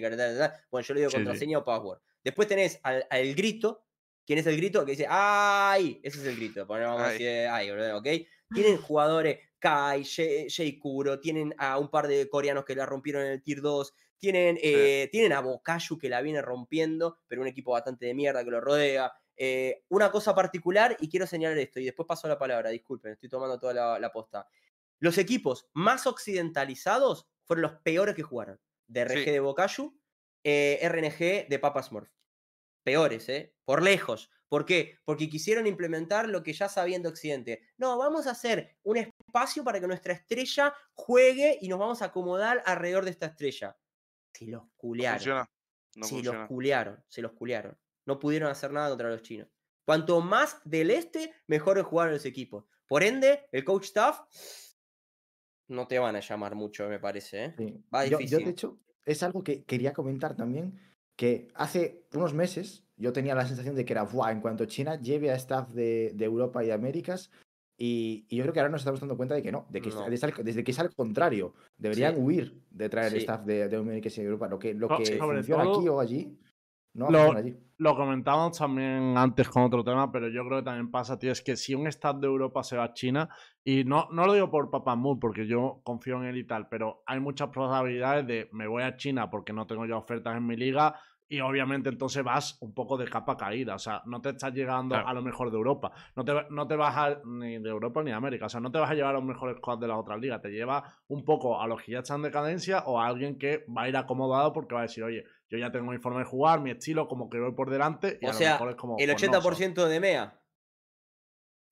C: Bueno, yo le digo contraseña o password. Después tenés al, grito. ¿Quién es el grito? Que dice ¡Ay! Ese es el grito. Vamos a decir ¡Ay! ¿Ok? Tienen (laughs) jugadores Kai, Kuro, tienen a un par de coreanos que la rompieron en el Tier 2, tienen, eh, tienen a Bokayu que la viene rompiendo, pero un equipo bastante de mierda que lo rodea. Eh, una cosa particular, y quiero señalar esto, y después paso la palabra, disculpen, estoy tomando toda la, posta. Los equipos más occidentalizados fueron los peores que jugaron. DRG de Bokayu, eh, RNG de Papa Smurf. Peores, ¿eh? Por lejos. ¿Por qué? Porque quisieron implementar lo que ya sabía en Occidente. No, vamos a hacer un espacio para que nuestra estrella juegue y nos vamos a acomodar alrededor de esta estrella. Se los culearon. se los culearon, se los culearon. No pudieron hacer nada contra los chinos. Cuanto más del este, mejor jugaron los equipos. Por ende, el coach staff no te van a llamar mucho, me parece. ¿eh? Va
D: difícil. Yo, de hecho, es algo que quería comentar también, que hace unos meses yo tenía la sensación de que era, Buah, en cuanto China lleve a staff de, Europa y Américas, y, yo creo que ahora nos estamos dando cuenta de que no, de que desde que es al contrario. Deberían huir de traer staff de, de Américas y Europa. Lo que, lo que funciona aquí o allí
A: lo, comentábamos también antes con otro tema, pero yo creo que también pasa, tío, es que si un staff de Europa se va a China, y no, no lo digo por Papamut, porque yo confío en él y tal, pero hay muchas probabilidades de me voy a China porque no tengo ya ofertas en mi liga, y obviamente entonces vas un poco de capa caída, o sea, no te estás llegando a lo mejor de Europa, no te, no te vas a, ni de Europa ni de América, o sea, no te vas a llevar a los mejores squads de las otras ligas, te lleva un poco a los que ya están en decadencia o a alguien que va a ir acomodado porque va a decir, oye, yo ya tengo mi forma de jugar, mi estilo, como que voy por delante. Y
C: o sea,
A: es como,
C: el 80% pues de MEA.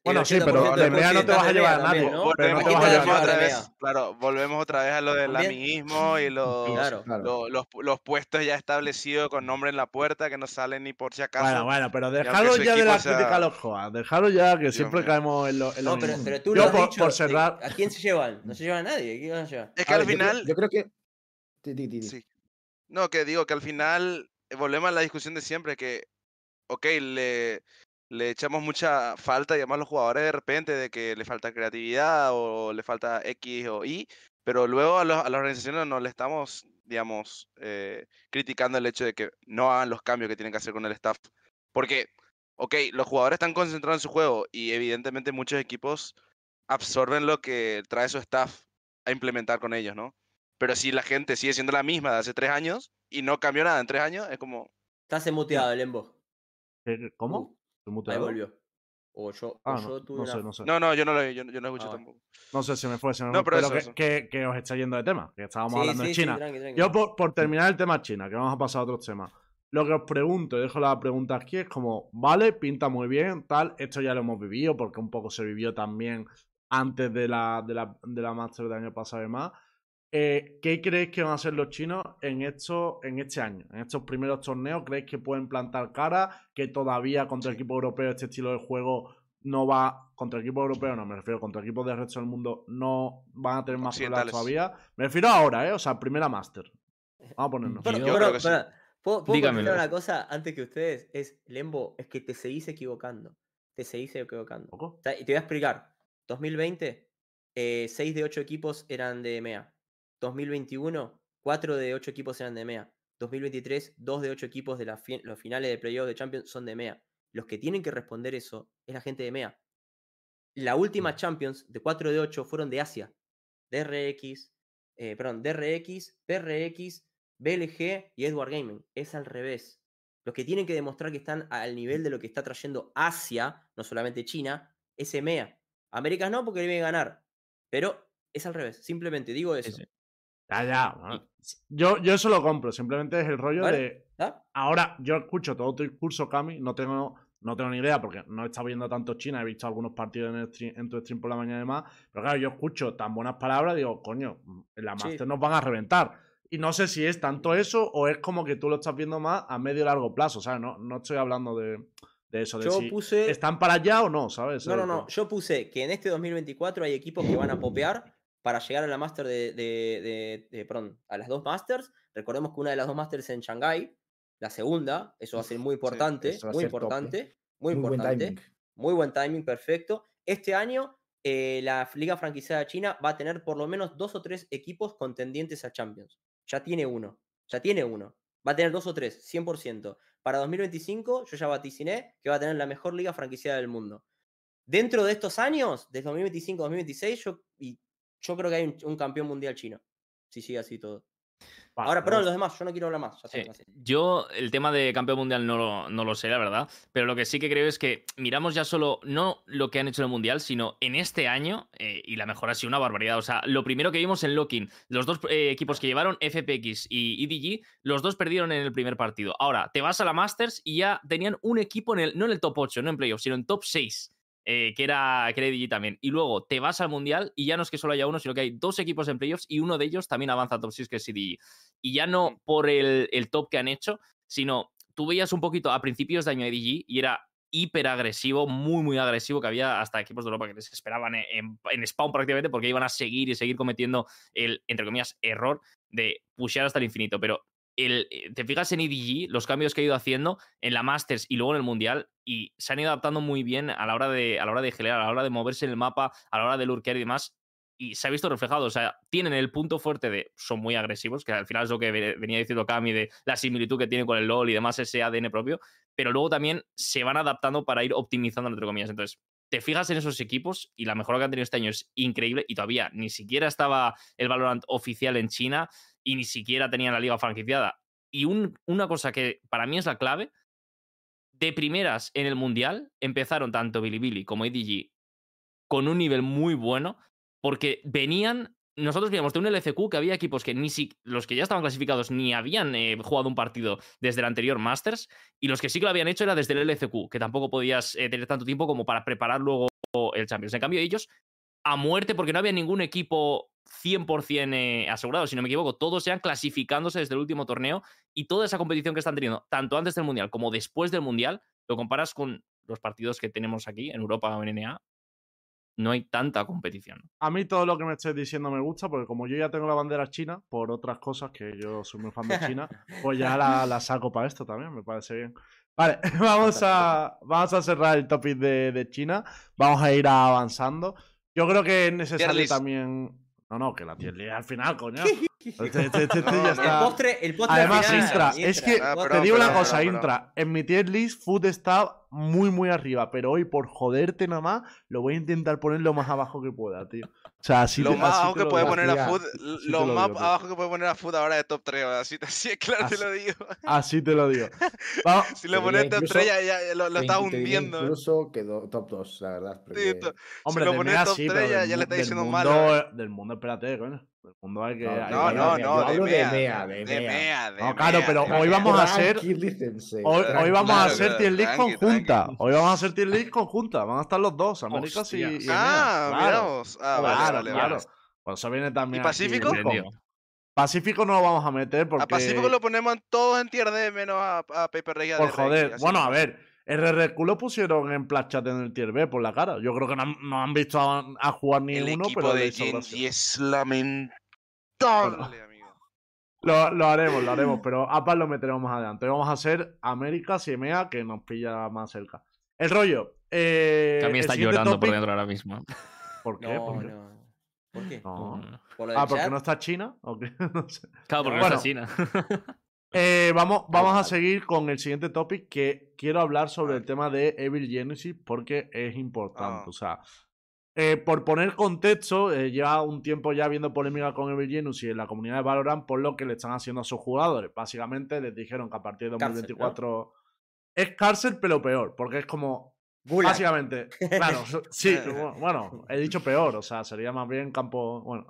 A: Bueno, sí, pero de MEA no te vas a llevar a nadie. ¿no? Pero no te vas a
E: llevar otra vez. Claro, volvemos otra vez a lo del amiguismo y (laughs) los, Los, los, puestos ya establecidos con nombre en la puerta que no salen ni por si acaso.
A: Bueno, bueno, pero dejalo ya de la crítica a los Joas. Dejalo ya que siempre caemos en lo, en
C: No, pero, pero, tú lo has dicho, por cerrar... ¿A quién se llevan? No se llevan a nadie. ¿Quién van a llevar?
E: Es que al final.
D: Yo creo, que.
E: Sí. No, que digo que al final volvemos a la discusión de siempre, que, ok, le, le echamos mucha falta, digamos, a los jugadores de repente de que le falta creatividad o le falta X o Y, pero luego a, los, a las organizaciones no le estamos, digamos, eh, criticando el hecho de que no hagan los cambios que tienen que hacer con el staff. Porque, ok, los jugadores están concentrados en su juego y evidentemente muchos equipos absorben lo que trae su staff a implementar con ellos, ¿no? Pero si la gente sigue siendo la misma de hace tres años y no cambió nada en tres años, es como...
C: Estás muteado, Lembo.
A: ¿Cómo?
C: Uh, ahí volvió. O yo,
A: ah,
C: o yo
A: no,
C: tuve
A: no,
C: una...
A: sé, no sé.
E: No, no, yo no lo yo, yo no escuché
C: Ah,
E: tampoco.
A: No sé, se me fue, se me
E: No,
A: fue.
E: pero
A: Pero,
E: eso,
A: que,
E: eso.
A: Que, que os está yendo de tema, que estábamos
C: Sí,
A: hablando
C: sí,
A: de
C: sí,
A: China.
C: tranqui, tranqui.
A: Yo, por, por terminar el tema China, que vamos a pasar a otros temas. Lo que os pregunto, y dejo la pregunta aquí, es como, vale, pinta muy bien, tal, esto ya lo hemos vivido, porque un poco se vivió también antes de la, de la, de la Master del año pasado y demás. Eh, ¿Qué creéis que van a hacer los chinos en, esto, en este año? En estos primeros torneos, ¿creéis que pueden plantar cara? ¿Que todavía contra equipos europeos este estilo de juego no va, contra equipos europeos no, me refiero, contra equipos del resto del mundo no van a tener más problemas todavía? Me refiero ahora, ¿eh? O sea, primera Master. Vamos a ponernos.
C: Pero,
B: Yo
C: pero,
E: creo que sí.
C: pará, ¿puedo, puedo
B: Dígamelo.
C: contestar una cosa antes que ustedes? Es, Lembo, es que te seguís equivocando. Te seguís equivocando. O sea, y te voy a explicar. 2020, 6 de 8 equipos eran de EMEA. 2021, 4 de 8 equipos eran de EMEA. 2023, 2 de 8 equipos de la fi- los finales de playoff de Champions son de EMEA. Los que tienen que responder eso es la gente de EMEA. La última Champions de 4 de 8 fueron de Asia. DRX, eh, perdón, DRX, PRX, BLG y Edward Gaming. Es al revés. Los que tienen que demostrar que están al nivel de lo que está trayendo Asia, no solamente China, es EMEA. Américas no, porque debe ganar. Pero es al revés. Simplemente digo eso.
B: sí.
A: Ya, ya. bueno. Yo, yo eso lo compro. Simplemente es el rollo
C: Vale.
A: de.
C: ¿Ah?
A: Ahora, yo escucho todo tu discurso, Cami. No tengo, no tengo ni idea porque no he estado viendo tanto China. He visto algunos partidos en, el stream- en tu stream por la mañana y demás. Pero claro, yo escucho tan buenas palabras. Digo, coño, en la
C: Sí.
A: Master nos van a reventar. Y no sé si es tanto eso o es como que tú lo estás viendo más a medio y largo plazo. ¿Sabes? No, no estoy hablando de, de eso. De
C: Yo
A: si
C: puse.
A: están para allá o no, ¿sabes?
C: No, no, no. Yo puse que en este 2024 hay equipos que van a popear para llegar a la Master de, de, de- de- perdón, a las dos Masters. Recordemos que una de las dos Masters es en Shanghái, la segunda, eso va a ser muy importante,
D: a
C: muy
D: top, ¿eh?
C: importante, muy,
D: buen
C: importante,
D: timing.
C: muy buen timing, perfecto. Este año eh, la Liga Franquiciada China va a tener por lo menos dos o tres equipos contendientes a Champions. Ya tiene uno, ya tiene uno. Va a tener dos o tres, 100%. Para 2025 yo ya vaticiné que va a tener la mejor liga franquiciada del mundo. Dentro de estos años, de 2025-2026, yo, y yo creo que hay un, un campeón mundial chino. Si sigue así todo. Ahora,
A: gusta.
C: los demás, yo no quiero hablar más.
B: Sí. Yo el tema de campeón mundial no lo, no lo sé, la verdad. Pero lo que sí que creo es que miramos ya solo no lo que han hecho en el mundial, sino en este año, eh, y la mejora ha sido una barbaridad. O sea, lo primero que vimos en Locking, los dos eh, equipos que llevaron, FPX y EDG, los dos perdieron en el primer partido. Ahora, te vas a la Masters y ya tenían un equipo, en el, no en el top 8, no en playoffs, sino en top 6. Eh, que, era, que era también. Y luego te vas al mundial y ya no es que solo haya uno, sino que hay dos equipos en playoffs y uno de ellos también avanza a top 6, que es EDG. Y ya no por el, el top que han hecho, sino tú veías un poquito a principios de año EDG y era hiper agresivo, muy, muy agresivo, que había hasta equipos de Europa que les esperaban en, en spawn prácticamente porque iban a seguir y seguir cometiendo el, entre comillas, error de pushear hasta el infinito. Pero el, eh, te fijas en EDG, los cambios que ha ido haciendo en la Masters y luego en el Mundial, y se han ido adaptando muy bien a la hora de, a la hora de gelear, a la hora de moverse en el mapa, a la hora de lurkear y demás. Y se ha visto reflejado, o sea, tienen el punto fuerte de son muy agresivos, que al final es lo que ve- venía diciendo Cami de la similitud que tiene con el LoL y demás, ese ADN propio, pero luego también se van adaptando para ir optimizando, entre comillas. Entonces, te fijas en esos equipos y la mejora que han tenido este año es increíble y todavía ni siquiera estaba el Valorant oficial en China y ni siquiera tenían la liga franquiciada. Y un- una cosa que para mí es la clave, de primeras en el Mundial empezaron tanto Bilibili como EDG con un nivel muy bueno porque venían... Nosotros veíamos de un LCQ que había equipos que ni si, los que ya estaban clasificados ni habían eh, jugado un partido desde el anterior Masters y los que sí que lo habían hecho era desde el LCQ, que tampoco podías eh, tener tanto tiempo como para preparar luego el Champions. En cambio, ellos a muerte porque no había ningún equipo 100% eh, asegurado, si no me equivoco, todos sean clasificándose desde el último torneo y toda esa competición que están teniendo, tanto antes del Mundial como después del Mundial, lo comparas con los partidos que tenemos aquí en Europa o en NA, no hay tanta competición.
A: A mí todo lo que me estés diciendo me gusta, porque como yo ya tengo la bandera china, por otras cosas que yo soy muy fan de China, pues ya la, la saco para esto también, me parece bien. Vale, (laughs) vamos a, vamos a cerrar el topic de, de China. Vamos a ir avanzando. Yo creo que es necesario también. No, no, que la tier list al final, coño. (laughs) Este, este- este-
E: No,
A: ya
E: no.
A: está.
C: El postre, el postre
A: Además,
C: final,
A: Intra, es que
E: Ah,
C: postre-
A: te digo una
E: perdón,
A: cosa,
E: perdón,
A: Intra. En mi tier list, Food está muy, muy arriba. Pero hoy, por joderte nada más, lo voy a intentar poner lo más abajo que pueda, tío. O sea, así
E: lo
A: te-
E: más
A: así
E: abajo
A: te
E: que
A: lo
E: puede poner a
D: Tía,
E: Food,
A: te
E: lo
A: lo
E: más
A: digo, tío.
E: abajo que puede poner a Food ahora de top 3, así, así claro te
A: Así-
E: lo digo.
A: Así te lo digo. (laughs) Vamos,
E: Si lo
D: Te
E: pones top
D: incluso
E: 3 ya, ya- lo, lo estás
D: Te
E: hundiendo. ¿eh?
D: Incluso quedó top 2, la verdad.
E: Sí,
D: porque-
E: to-
A: Hombre,
E: lo
A: del
E: pones top
A: sí,
E: 3
A: pero
E: ya- le está diciendo
A: mundo,
E: malo,
A: Del mundo, espérate, coño. Mundo que.
D: No,
E: No, no, no, de
D: hablo de
E: Mea, de
D: Mea.
E: Mea, de
A: No, claro, pero hoy vamos a hacer- Hoy, vamos a hacer tier list conjunta. Hoy vamos a hacer tier list conjunta. Van a estar los dos, Américas y, y
E: Ah,
A: claro.
E: Ah, vale,
A: Claro,
E: vale,
A: claro.
E: vale.
A: Por eso viene también.
E: ¿Y Pacífico?
A: Pacífico no lo vamos a meter porque.
E: A Pacífico lo ponemos todos en tier D menos a, a Paper Rey
A: Por joder. Bueno, a ver. RRQ lo pusieron en Plachat en el tier B por la cara. Yo creo que no han, no han visto a, a jugar ni
E: El
A: uno,
E: equipo
A: pero
E: de. Genji es lamentable, amigo.
A: Lo, lo haremos, lo haremos, pero APA lo meteremos más adelante. Vamos a hacer Américas y EMEA, que nos pilla más cerca. El rollo. Eh,
B: También
A: el
B: está llorando por dentro ahora mismo.
A: ¿Por qué?
C: No,
A: ¿Por qué?
C: no. ¿Por qué?
A: No.
B: No, no.
C: ¿Por
A: Ah, porque
C: chat?
A: no está China. ¿O qué? (laughs) no sé.
B: Claro, porque no
A: Bueno.
B: está China. (laughs)
A: Eh, vamos, vamos a seguir con el siguiente topic que quiero hablar sobre el tema de Evil Genesis porque es importante.
E: Ah.
A: O sea, eh, por poner contexto, eh, lleva un tiempo ya habiendo polémica con Evil Genesis en la comunidad de Valorant por lo que le están haciendo a sus jugadores. Básicamente les dijeron que a partir de
C: Cárcel,
A: 2024 es cárcel, pero peor, porque es como. Básicamente, claro, (laughs) sí,
E: Eh.
A: bueno, he dicho peor, o sea, sería más bien campo. Bueno,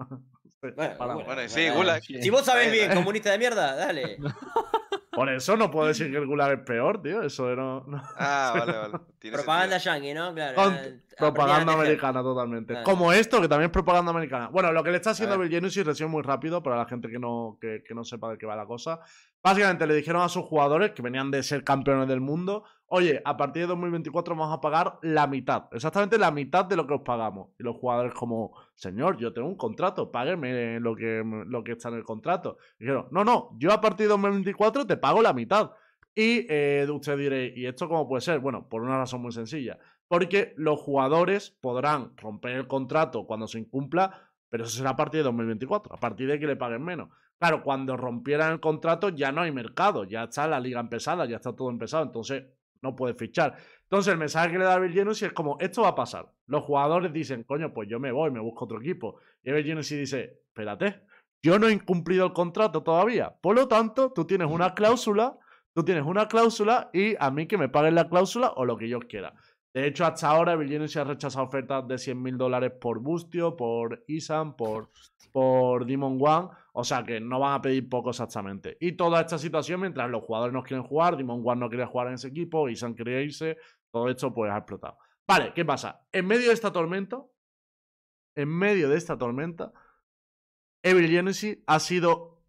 C: Bueno.
E: Bueno, sí, Gulag.
C: Si vos sabés bien, comunista de mierda, dale. (laughs)
A: Por eso no puedo decir que el Gulag es peor, tío. Eso no. no-
E: Ah, (laughs) vale, vale. Tiene
C: Propaganda
E: sentido.
C: yankee, ¿no? Claro.
A: Con-
C: eh,
A: propaganda americana totalmente.
C: Claro.
A: Como esto, que también es propaganda americana. Bueno, lo que le está haciendo. Bill Genesis, resumen muy rápido para la gente que no, que, que no sepa de qué va la cosa. Básicamente le dijeron a sus jugadores que venían de ser campeones del mundo, oye, a partir de 2024 vamos a pagar la mitad, exactamente la mitad de lo que os pagamos. Y los jugadores como, señor, yo tengo un contrato, págueme lo que, lo que está en el contrato. Y dijeron, no, no, yo a partir de 2024 te pago la mitad. Y eh, usted diré, ¿y esto cómo puede ser? Bueno, por una razón muy sencilla. Porque los jugadores podrán romper el contrato cuando se incumpla, pero eso será a partir de 2024, a partir de que le paguen menos. Claro, cuando rompieran el contrato ya no hay mercado, ya está la liga empezada, ya está todo empezado, entonces no puede fichar. Entonces el mensaje que le da Bill Genesis es como, esto va a pasar. Los jugadores dicen, coño, pues yo me voy, me busco otro equipo. Y Bill Genesis dice, espérate, yo no he incumplido el contrato todavía. Por lo tanto, tú tienes una cláusula, tú tienes una cláusula y a mí que me paguen la cláusula o lo que yo quiera. De hecho, hasta ahora Bill Genesis ha rechazado ofertas de 100 mil dólares por Bustio, por Isan, por, por Demon One. O sea que no van a pedir poco exactamente. Y toda esta situación, mientras los jugadores no quieren jugar, Demon One no quiere jugar en ese equipo, Isan quería irse, todo esto pues ha explotado. Vale, ¿qué pasa? En medio de esta tormenta, en medio de esta tormenta, Evil Genesis ha sido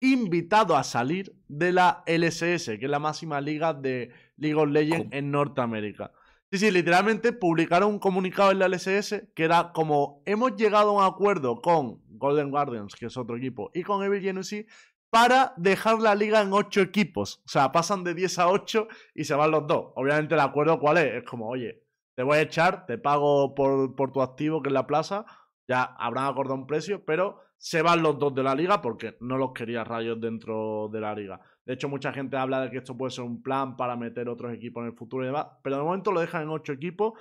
A: invitado a salir de la LSS, que es la máxima liga de League of Legends en Norteamérica. Sí, sí, literalmente publicaron un comunicado en la LSS que era como hemos llegado a un acuerdo con Golden Guardians, que es otro equipo, y con Evil Genesis para dejar la liga en 8 equipos. O sea, pasan de 10 a 8 y se van los dos. Obviamente el acuerdo cuál es? Es como, oye, te voy a echar, te pago por, por tu activo que es la plaza, ya habrán acordado un precio, pero se van los dos de la liga porque no los quería Rayos dentro de la liga. De hecho, mucha gente habla de que esto puede ser un plan para meter otros equipos en el futuro y demás, pero de momento lo dejan en ocho equipos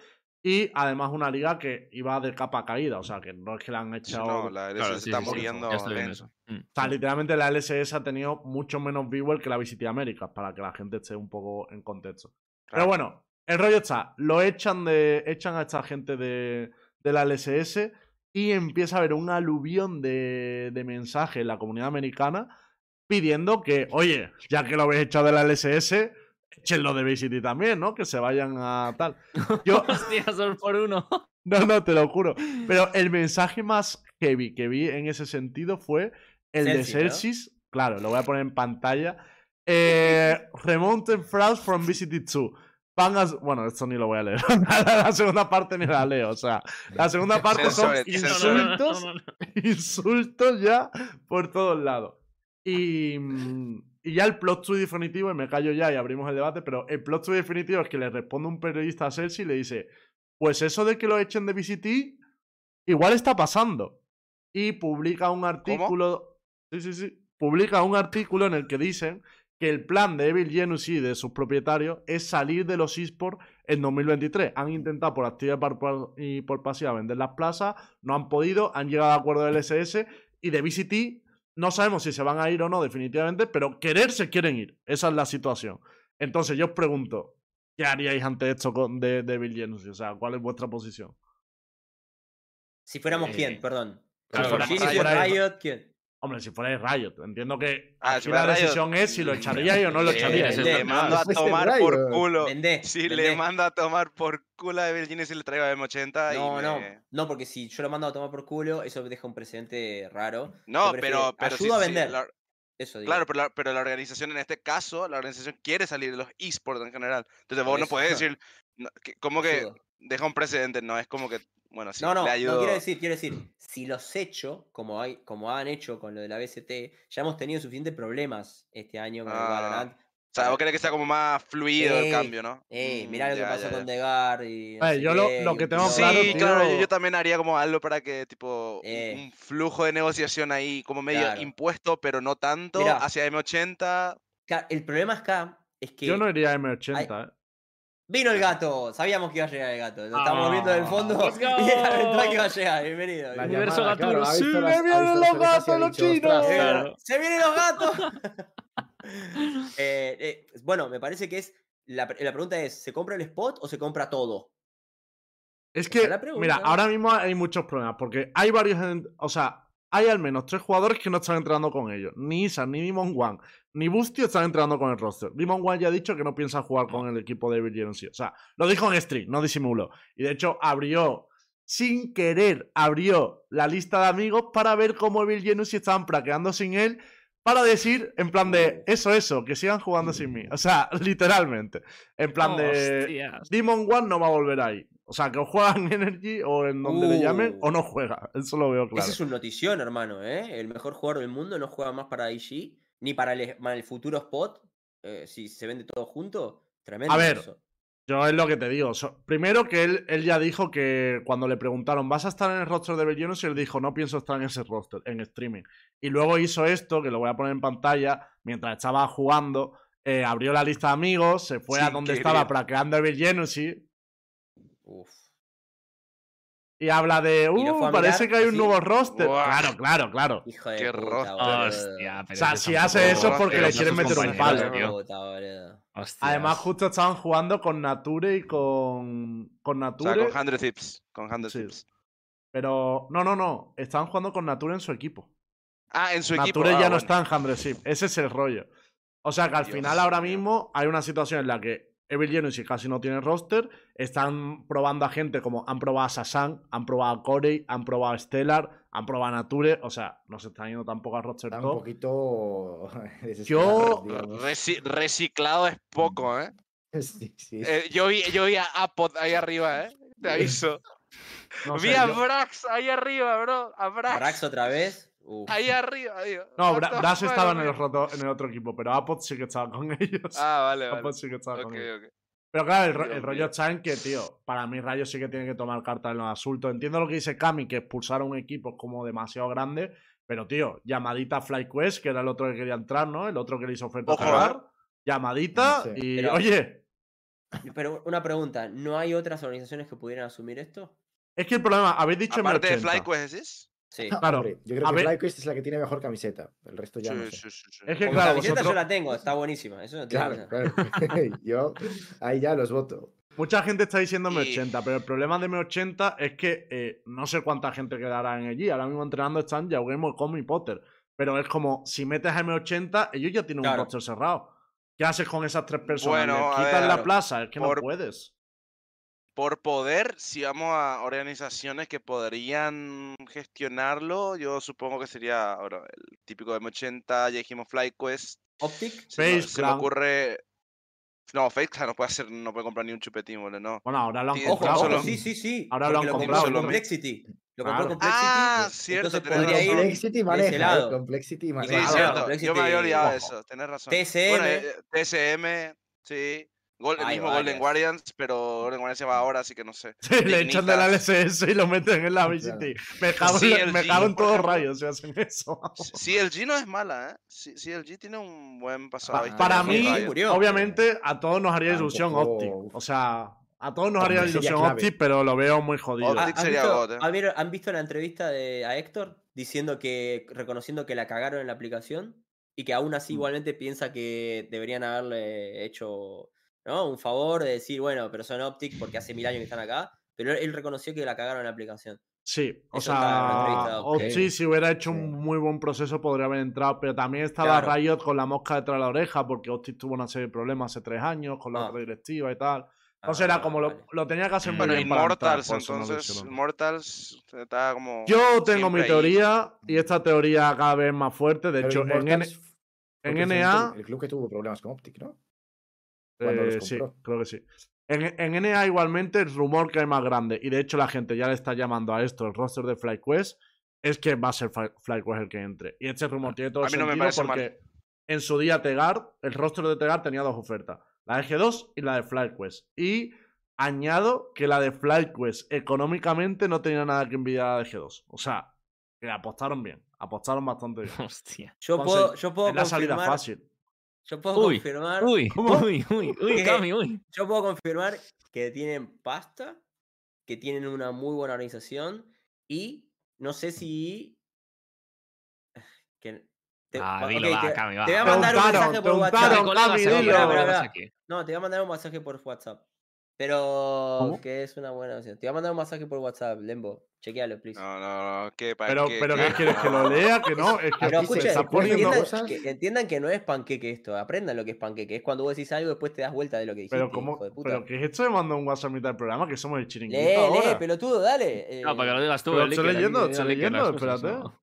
A: y además una liga que iba de capa caída, o sea, que no es que la han echado...
E: No, la LS
B: Claro,
E: se
B: sí,
E: está
B: sí,
E: muriendo
B: eso. Mm.
A: O sea, literalmente la LSS ha tenido mucho menos viewers que la Visit Américas, para que la gente esté un poco en contexto. Pero bueno, el rollo está, lo echan de. echan a esta gente de, de la LSS y empieza a haber un aluvión de, de mensajes en la comunidad americana pidiendo que, oye, ya que lo habéis echado de la LSS, échenlo de Visit también, ¿no? Que se vayan a tal. Yo, (laughs)
B: Hostia, dos por uno. (laughs)
A: no, no, te lo juro. Pero el mensaje más heavy que vi en ese sentido fue el de
C: Celsius.
A: Claro, lo voy a poner en pantalla. Eh, (laughs) Remounted from Visited 2. van a... Bueno, esto ni lo voy a leer. la segunda parte ni la leo. O sea, la segunda parte son insultos, insultos ya por todos lados. Y, mm, y ya el plot twist definitivo, y me callo ya y abrimos el debate, pero el plot twist definitivo es que le responde un periodista a Cersei y le dice, pues eso de que lo echen de VCT, igual está pasando. Y publica un artículo... Sí, sí, sí. Publica un artículo en el que dicen que el plan de Evil Genius y de sus propietarios es salir de los esports en 2023. Han intentado por activa y por- y por pasiva vender las plazas, no han podido, han llegado a acuerdo del SS y de VCT no sabemos si se van a ir o no definitivamente, pero querer se quieren ir. Esa es la situación. Entonces yo os pregunto, ¿qué haríais ante esto con, de, de Evil Genius? O sea, ¿cuál es vuestra posición?
C: Si fuéramos
B: Eh,
C: quién, perdón.
B: claro,
C: Por
B: fuéramos
C: Genius,
A: Riot.
C: Riot, ¿quién?
A: Hombre, si fuera Riot, entiendo que
E: Ah,
A: aquí
E: si
A: la
E: Riot.
A: decisión es si lo echaríais o no lo
B: Sí,
A: echaríais.
B: ese es
E: Le mando a (laughs) tomar por culo.
C: Vendé.
E: Si le mando a tomar por culo a Virginia y le traigo a M80
C: No,
E: y
C: no,
E: me-
C: no, porque si yo lo mando a tomar por culo, eso deja un precedente raro.
E: No, pero, pero sí-
C: ayudo a
E: sí,
C: vender.
E: la-
C: Eso digo.
E: claro, pero la, pero la organización en este caso, la organización quiere salir de los esports en general. Entonces vos no podés decir, no, que- como que
C: Ayudo.
E: deja un precedente, no es como que, bueno, sí,
C: no, no,
E: le
C: no quiero decir, quiero decir, si los echo, como hay, como han hecho con lo de la BST, ya hemos tenido suficientes problemas este año con el
E: Ah,
C: Valorant.
E: O sea, vos querés que sea como más fluido el cambio, ¿no?
C: Ey,
E: Mm,
C: mirá lo que pasó
E: ya,
C: con. Degar y. no
A: Eh, yo lo-
C: qué,
A: lo que tengo
E: Sí,
A: claro,
C: quilombo.
E: claro, yo,
A: tío.
E: yo también haría como algo para que, tipo, un-
C: Eh.
E: un, flujo de negociación ahí, como medio
C: Claro.
E: impuesto, pero no tanto,
C: Mirá.
E: hacia M80.
C: Ca- El problema acá es que.
A: Yo no iría a M80, ¿eh?
C: Vino el gato, sabíamos que iba a llegar el gato. Lo estamos viendo del
A: Ah,
C: fondo. (laughs) Y era que iba a llegar. Bienvenido.
D: La
B: Universo
D: llamada,
B: Gaturo,
D: claro, ha
B: sí,
A: me
D: las-
A: vienen los gatos, los chinos.
D: "Ostras,
C: Eh,
B: Claro.
C: ¡Se vienen los gatos! (laughs) Eh, eh, bueno, me parece que es. La, pre- la pregunta es: ¿se compra el spot o se compra todo?
A: Es que,
C: la
A: mira, ahora mismo hay muchos problemas, porque hay varios, o sea, hay al menos tres jugadores que no están entrenando con ellos. Ni Isan, ni Demon One, ni Busty están entrenando con el roster. Demon One ya ha dicho que no piensa jugar con el equipo de Virgin sí. O sea, lo dijo en stream, no disimuló. Y de hecho abrió, sin querer, abrió la lista de amigos para ver cómo Evil Genius estaban praqueando sin él. Para decir, en plan de, eso, eso, que sigan jugando sin mí. O sea, (laughs) literalmente. En plan de,
B: Hostias.
A: Demon One no va a volver ahí. O sea, que o juega en Energy o en donde le llamen o
C: Uh.
A: no juega. Eso lo veo claro.
C: Ese es un notición, hermano, ¿eh? El mejor jugador del mundo no juega más para IG, ni para el, para el futuro spot. eh, si se vende todo junto, tremendo.
A: A ver,
C: eso.
A: Yo es lo que te digo. So- primero que él, él ya dijo que cuando le preguntaron, ¿vas a estar en el roster de Bellonos? Y él dijo, no pienso estar en ese roster, en streaming. Y luego hizo esto, que lo voy a poner en pantalla, mientras estaba jugando, eh, abrió la lista de amigos, se fue a donde
E: querer.
A: estaba praqueando a Virgenusi
C: Uf.
A: Y habla de,
C: ¿Y no
A: uh, parece que hay un nuevo roster. Claro, claro, claro.
C: Hijo de
E: Qué
C: puta,
E: roster.
B: Hostia,
A: O sea, si hace eso es porque le
E: no
A: quieren meter un palo.
E: tío.
B: Hostias.
A: Además, justo estaban jugando con Nature y con, con
E: O
A: Nature.
E: sea, con 100 tips. Con 100
A: Sí.
E: tips.
A: Pero no, no, no. Estaban jugando con Nature en su equipo.
E: Ah, en su equipo.
A: Nature
E: ah,
A: ya no
E: bueno.
A: está en Handred Ship. Ese es el rollo. O sea que al
E: Dios
A: final ahora mismo hay una situación en la que Evil Genius casi no tiene roster. Están probando a gente como han probado a Sasan, han probado a Corey, han probado a Stellar, han probado a Nature. O sea, no se están yendo tampoco a roster
D: Están un poquito (laughs)
A: Yo-.
E: Reci- reciclado es poco, ¿eh? (laughs)
D: Sí, sí.
E: Eh, yo, vi, yo vi a Apod ahí arriba, ¿eh? Te aviso.
A: No
E: vi a
A: yo-
E: Brax ahí arriba, bro. A Brax.
C: Brax otra vez. Uf.
E: Ahí arriba, tío.
A: No, Bra- estaba en el, roto- en el otro equipo, pero Apod sí que estaba con ellos.
E: Ah, vale, vale.
A: Apod sí que estaba con ellos. Pero claro, el,
E: Dios
A: el rollo está en que, tío, para mí Rayo sí que tiene que tomar cartas en los asuntos. Entiendo lo que dice Cami, que expulsar a un equipo es como demasiado grande. Pero, tío, llamadita a FlyQuest, que era el otro que quería entrar, ¿no? El otro que le hizo oferta a
E: Ojo,
A: jugar. Llamadita
D: Sí.
A: y,
C: Pero-
A: oye,
C: Pero una pregunta, ¿no hay otras organizaciones que pudieran asumir esto?
A: es que el problema, habéis dicho
E: Aparte de
A: M80.
E: FlyQuest, ¿decís?
C: Sí. (laughs)
A: Claro,
D: Hombre, yo creo
A: a
D: que
A: ver-
D: FlyQuest es la que tiene mejor camiseta. El resto ya no
E: Sí,
D: sé.
E: sí, sí, sí.
A: Es que
C: Como
A: claro,
C: camiseta
A: vosotros-
C: yo la tengo, está buenísima. Eso no tiene
D: Claro,
C: nada.
D: claro. (laughs) yo ahí ya los voto.
A: Mucha gente está diciendo
E: Y-
A: M80, pero el problema de M80 es que eh, no sé cuánta gente quedará en allí. Ahora mismo entrenando están Yaugemo, Como y Potter. Pero es como, si metes a M80, ellos ya tienen
C: Claro.
A: un roster cerrado. ¿Qué haces con esas tres personas?
E: Bueno,
A: ¿Les
E: a
A: quitas
E: ver,
A: la plaza? Es que
E: por-
A: no puedes.
E: Por poder, si vamos a organizaciones que podrían gestionarlo, yo supongo que sería ahora el típico M80, ya dijimos FlyQuest.
C: Optic,
E: Se, me,
A: Face
E: se me ocurre No, FaceTime no puede hacer, no puede comprar ni un chupetín, boludo, no.
A: Bueno, ahora lo han
E: Sí,
C: Ojo,
A: comprado.
E: solo-
C: sí, sí, sí.
A: Ahora lo han
C: compró
A: comprado,
E: ¿no?
C: Complexity. Lo compró
A: Claro.
C: Complexity.
E: Ah,
C: entonces
E: cierto, tenés
C: podría ir
D: Complexity maneja, eh,
C: lado.
D: Complexity
E: Sí,
D: maneja.
C: Claro,
E: cierto. Yo
C: Complexity,
E: me había olvidado de eso, tenés razón.
C: TSM.
E: Bueno, eh, eh, TSM, sí. Gol- el
C: Hay
E: mismo Golden
C: varias.
E: Guardians, pero Golden Guardians se va ahora, así que no sé.
A: Sí, le echan de la. LSS y lo meten en la VCT. Me cago,
E: Sí,
A: en,
E: el
A: me
E: G,
A: cago en
E: por
A: todos rayos si hacen eso.
E: CLG no es mala, ¿eh? Sí, CLG tiene un buen pasado.
A: Pa- para mí, obviamente, a todos nos haría ilusión Optic. O sea, a todos nos haría ilusión. Optic, pero lo veo muy jodido.
E: Optic.
C: Ah,
E: Optic
C: ¿Han
E: sería
C: visto,
E: God, eh.
C: ¿han visto- han visto la entrevista de, a Héctor diciendo que, reconociendo que la cagaron en la aplicación y que aún así
A: Mm.
C: igualmente piensa que deberían haberle hecho ¿no? un favor de decir, bueno, pero son Optic porque hace mil años que están acá, pero él, reconoció que la cagaron en la aplicación.
A: Sí, o
C: Eso
A: sea,
C: Optic.
A: Optic si hubiera hecho
D: Sí.
A: un muy buen proceso podría haber entrado, pero también estaba
C: Claro.
A: Riot con la mosca detrás de la oreja porque Optic tuvo una serie de problemas hace tres años con la
C: Ah.
A: directiva y tal. Entonces era
C: Ah,
A: como lo,
C: vale.
A: lo tenía que hacer muy
E: Bueno,
A: bien para entrar,
E: Immortals, entonces. Immortals está como.
A: Yo tengo mi
E: siempre ahí.
A: teoría y esta teoría cada vez más fuerte. De
D: Pero
A: hecho, en, en NA,
D: El club que tuvo problemas con Optic, ¿no? Cuando los
A: eh, sí, creo que sí. En, en NA igualmente el rumor que hay más grande, y de hecho la gente ya le está llamando a esto el roster de FlyQuest, es que va a ser Fly- FlyQuest el que entre. Y este rumor tiene todo
E: A mí no me parece mal.
A: porque en su día Tegar, el roster de Tegar tenía dos ofertas, la de G2 y la de FlyQuest. Y añado que la de FlyQuest económicamente no tenía nada que envidiar a la de G2. O sea, que apostaron bien, apostaron bastante bien. (laughs)
B: Hostia.
C: Yo
A: Entonces,
C: puedo, yo puedo
A: Es la salida fácil.
C: Yo puedo
B: Uy,
C: confirmar,
B: Uy,
A: ¿Cómo?
B: uy, uy, uy. (laughs) Cami, uy.
C: yo puedo confirmar que tienen pasta, que tienen una muy buena organización y no sé si que te,
B: Ah, dilo, va,
C: te-
B: Cami, va.
C: te voy a mandar un mensaje por WhatsApp.
B: No,
C: te voy a mandar un mensaje por WhatsApp. Pero
A: ¿Cómo?
C: que es una buena opción. Te voy a mandar un mensaje por WhatsApp, Lembo. Chequealo, please.
E: No, no, no. ¿qué,
A: Pero,
E: qué-
A: pero
E: qué?
A: ¿qué quieres? ¿Que lo lea? Que no, es que
C: Pero
A: está poniendo...
C: entiendan,
D: cosas-
C: que, entiendan que no es panqueque esto. Aprendan lo que es panqueque. Es cuando vos decís algo después te das vuelta de lo que dijiste.
A: Pero, ¿cómo?
C: hijo de puta.
A: ¿Pero qué es esto de mandar un WhatsApp a mitad del programa? Que somos el chiringuito
C: lee,
A: ahora.
C: lee, pelotudo, dale.
B: No, para que lo digas tú.
A: Pero estoy leyendo, estoy leyendo, espérate.
B: ¿no?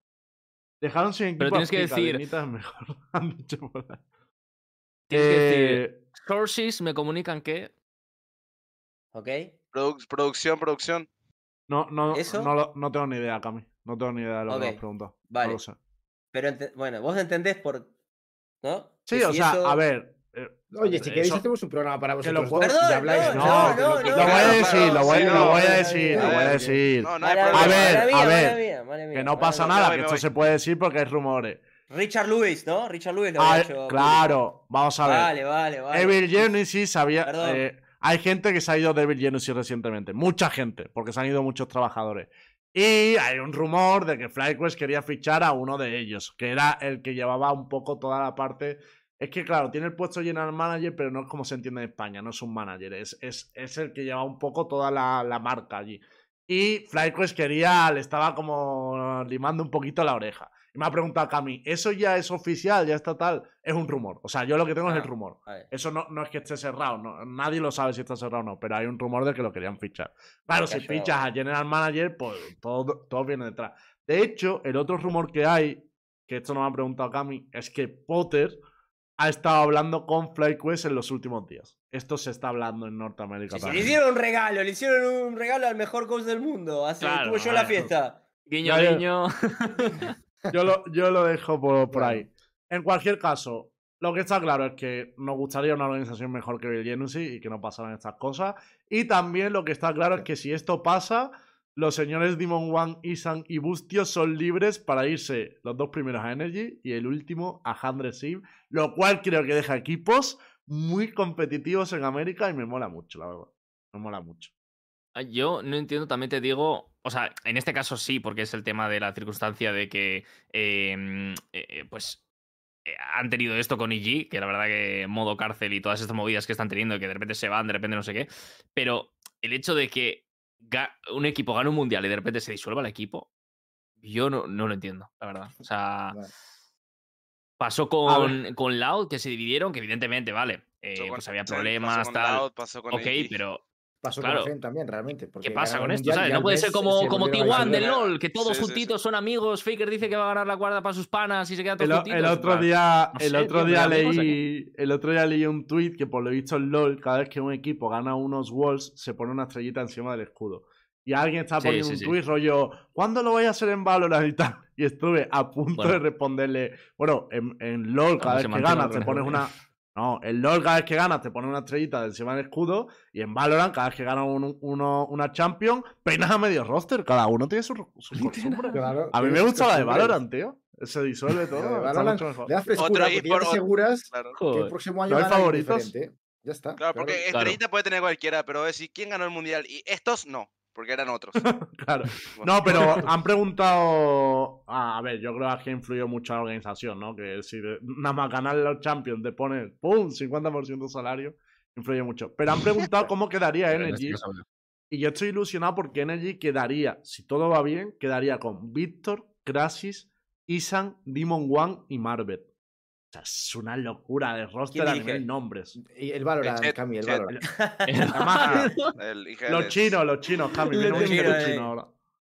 A: Dejaron sin equipo
B: Pero tienes que decir- (laughs)
A: mejor. Han dicho por ahí.
B: Tienes que decir,
A: Eh,
B: Sources me comunican que.
C: ¿Ok?
E: Produ- producción, producción.
A: no, no,
C: ¿Eso?
A: no, tengo ni idea, Cami. No tengo ni idea de lo que me
C: Ok,
A: has preguntado.
C: vale.
A: No lo sé.
C: Pero bueno, vos entendés por. ¿No?
A: Sí,
C: Que
A: o
C: si
A: sea,
C: eso-
A: a ver. eh,
D: Oye, si queréis
A: eso-
D: hacemos un programa para
A: que
D: vosotros y
C: Perdón,
D: habláis
C: no,
A: No,
C: no,
D: lo que
A: voy a decir, lo voy, a decir, lo voy a decir.
E: No, no hay
C: Mala
A: A ver, a ver, Que no pasa nada, que esto se puede decir porque hay rumores.
C: Richard Lewis, ¿no? Richard Lewis lo
A: Ah,
C: había
A: eh,
C: hecho.
A: claro, vamos a ver.
C: Vale, vale, vale.
A: Evil Genesis sabía. Hay gente que se ha ido de Genesis recientemente. Mucha gente, porque se han ido muchos trabajadores. Y hay un rumor de que FlyQuest quería fichar a uno de ellos, que era el que llevaba un poco toda la parte. Es que, claro, tiene el puesto general manager, pero no es como se entiende en España, no es un manager, es, es, es el que lleva un poco toda la, la marca allí. Y FlyQuest quería, le estaba como limando un poquito la oreja. Me ha preguntado Cami, ¿eso ya es oficial, ya está tal? Es un rumor. O sea, yo lo que tengo es el
C: Ah,
A: rumor. Eso no, no es que esté cerrado, no- nadie lo sabe si está cerrado o no, pero hay un rumor de que lo querían fichar. Claro, si fichas a General Manager, pues todo, todo viene detrás. De hecho, el otro rumor que hay, que esto no me ha preguntado Cami, es que Potter ha estado hablando con FlyQuest en los últimos días. Esto se está hablando en Norteamérica
C: Sí, sí, le
A: también.
C: hicieron un regalo, le hicieron un regalo al mejor coach del mundo. Así
B: Claro,
C: tuve yo la fiesta.
B: Guiño, guiño. (laughs)
A: Yo lo, yo lo dejo por, por ahí. En cualquier caso, lo que está claro es que nos gustaría una organización mejor que Bill y que no pasaran estas cosas. Y también lo que está claro es que si esto pasa, los señores Demon One, Isan y Bustio son libres para irse los dos primeros a Energy y el último a Hundred Sim, lo cual creo que deja equipos muy competitivos en América y me mola mucho, la verdad. Me mola mucho.
B: Ah, Yo no entiendo, también te digo, o sea, en este caso sí, porque es el tema de la circunstancia de que, eh, mm, eh, pues, eh, han tenido esto con IG, que la verdad que modo cárcel y todas estas movidas que están teniendo, que de repente se van, de repente no sé qué, pero el hecho de que un equipo gane un mundial y de repente se disuelva el equipo, yo no, no lo entiendo, la verdad. O sea,
D: Vale.
B: pasó con, con Loud, que se dividieron, que evidentemente, vale, eh,
E: Pasó con-
B: pues había
E: pasó
B: problemas,
E: con
B: tal.
E: Loud, pasó con
B: Ok, pero
D: Pasó
B: Claro.
D: con Fen también, realmente. porque
B: ¿Qué pasa con esto?
D: Mundial
B: ¿sabes?
D: y
B: No puede ser como,
D: se
B: como
D: volvieron a
B: T1 del. LOL, que todos
E: Sí, sí, sí.
B: juntitos son amigos. Faker dice que va a ganar la cuarta para sus panas y se queda todos
A: El,
B: juntitos.
A: el otro día,
B: no
A: el
B: sé,
A: otro día leí, el otro día leí un tweet que por lo visto en LOL, cada vez que un equipo gana unos walls, se pone una estrellita encima del escudo. Y alguien está poniendo
B: sí,
A: un
B: sí.
A: tweet rollo, ¿cuándo lo voy a hacer en Valorant y tal? Y estuve a punto
B: Bueno.
A: de responderle, bueno, en, en LOL cada vez que ganas te pones una... No, en LOL cada vez que ganas te pones una estrellita de encima del escudo y en Valorant cada vez que ganas un- uno- una Champion peinas a medio roster. Cada uno tiene su, su costumbre.
D: Claro,
A: A mí me gusta la de. Valorant, tío. Se disuelve todo.
D: Valorant. Le frescura
E: Otro
D: porque
E: eSport,
D: te aseguras
E: Claro.
D: que el próximo año
A: ¿No hay
D: gana
A: favoritos?
D: diferente. Ya está.
E: Claro, porque
B: Claro.
E: estrellita puede tener cualquiera, pero decir quién ganó el mundial y estos no, porque eran otros. (laughs)
A: Claro.
E: Bueno.
A: No, pero (laughs) han preguntado. ah, a ver, yo creo que influyó mucho la organización, ¿no? Que si nada más ganar los Champions te pone ¡pum! 50% de salario, influye mucho. Pero han preguntado cómo quedaría (laughs) Energy. Y yo estoy ilusionado porque Energy quedaría, si todo va bien, quedaría con Víctor, Crasis, Isan, Demon One y Marvet. O sea, es una locura de roster a nivel nombres.
D: Y el Valorant,
E: Chet,
D: Cami, el
E: Chet.
D: Valorant.
A: La magia.
E: El (laughs) IGL
A: Los
E: es-
A: chinos, los chinos, Cami. Chino
C: eh.
A: ahora.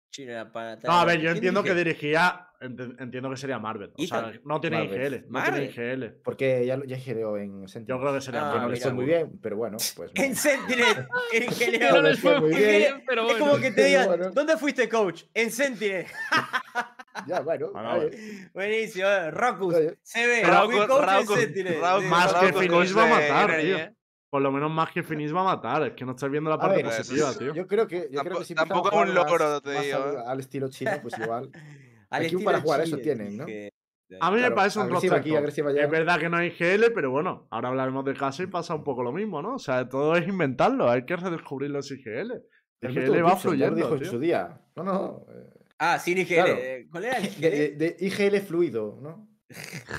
C: Chino era para
A: No, a ver, yo
C: ¿Quién
A: entiendo que dirigía. ent- Entiendo que sería Marvel. O sea, no tiene
D: Marvel.
A: IGL. No
C: Marvel.
A: tiene IGL.
D: Porque ya, lo- ya giró en Sentinel.
A: Yo creo que sería
C: Ah,
D: que no
A: Marvel.
D: le fue muy bien, pero bueno, (laughs) pues. no.
C: En Sentinel. (laughs) en
B: No les fue muy
C: Es
B: bien, pero
C: Es
B: bueno.
C: como que te digan,
D: Bueno.
C: ¿dónde fuiste coach? En Sentinel.
D: Ya, bueno.
A: No,
D: vale.
C: Buenísimo, eh, Rockus.
D: Oye.
C: Se ve.
A: Más que Finis va a matar, tío.
E: ¿eh?
A: Por lo menos más que Finis va a matar. Es que no estás viendo la parte
D: ver,
A: positiva, tío.
D: Yo creo que, yo creo que si
E: tampoco es un logro, te digo,
D: al,
E: ¿eh?
D: al estilo chino, pues igual. (laughs)
C: Al estilo
D: para jugar, eso tienen, ¿no?
A: A mí me parece un roster
D: aquí.
A: Es verdad que no hay IGL, pero bueno, ahora hablaremos de casa y pasa un poco lo mismo, ¿no? O sea, todo es inventarlo. Hay que redescubrir los IGL. IGL va fluyendo,
D: dijo en
A: tío.
D: su día. No, no.
C: Ah, sin IGL.
D: Claro.
C: eh, ¿Cuál era el (laughs)
D: De,
C: IGL?
D: de IGL fluido, ¿no?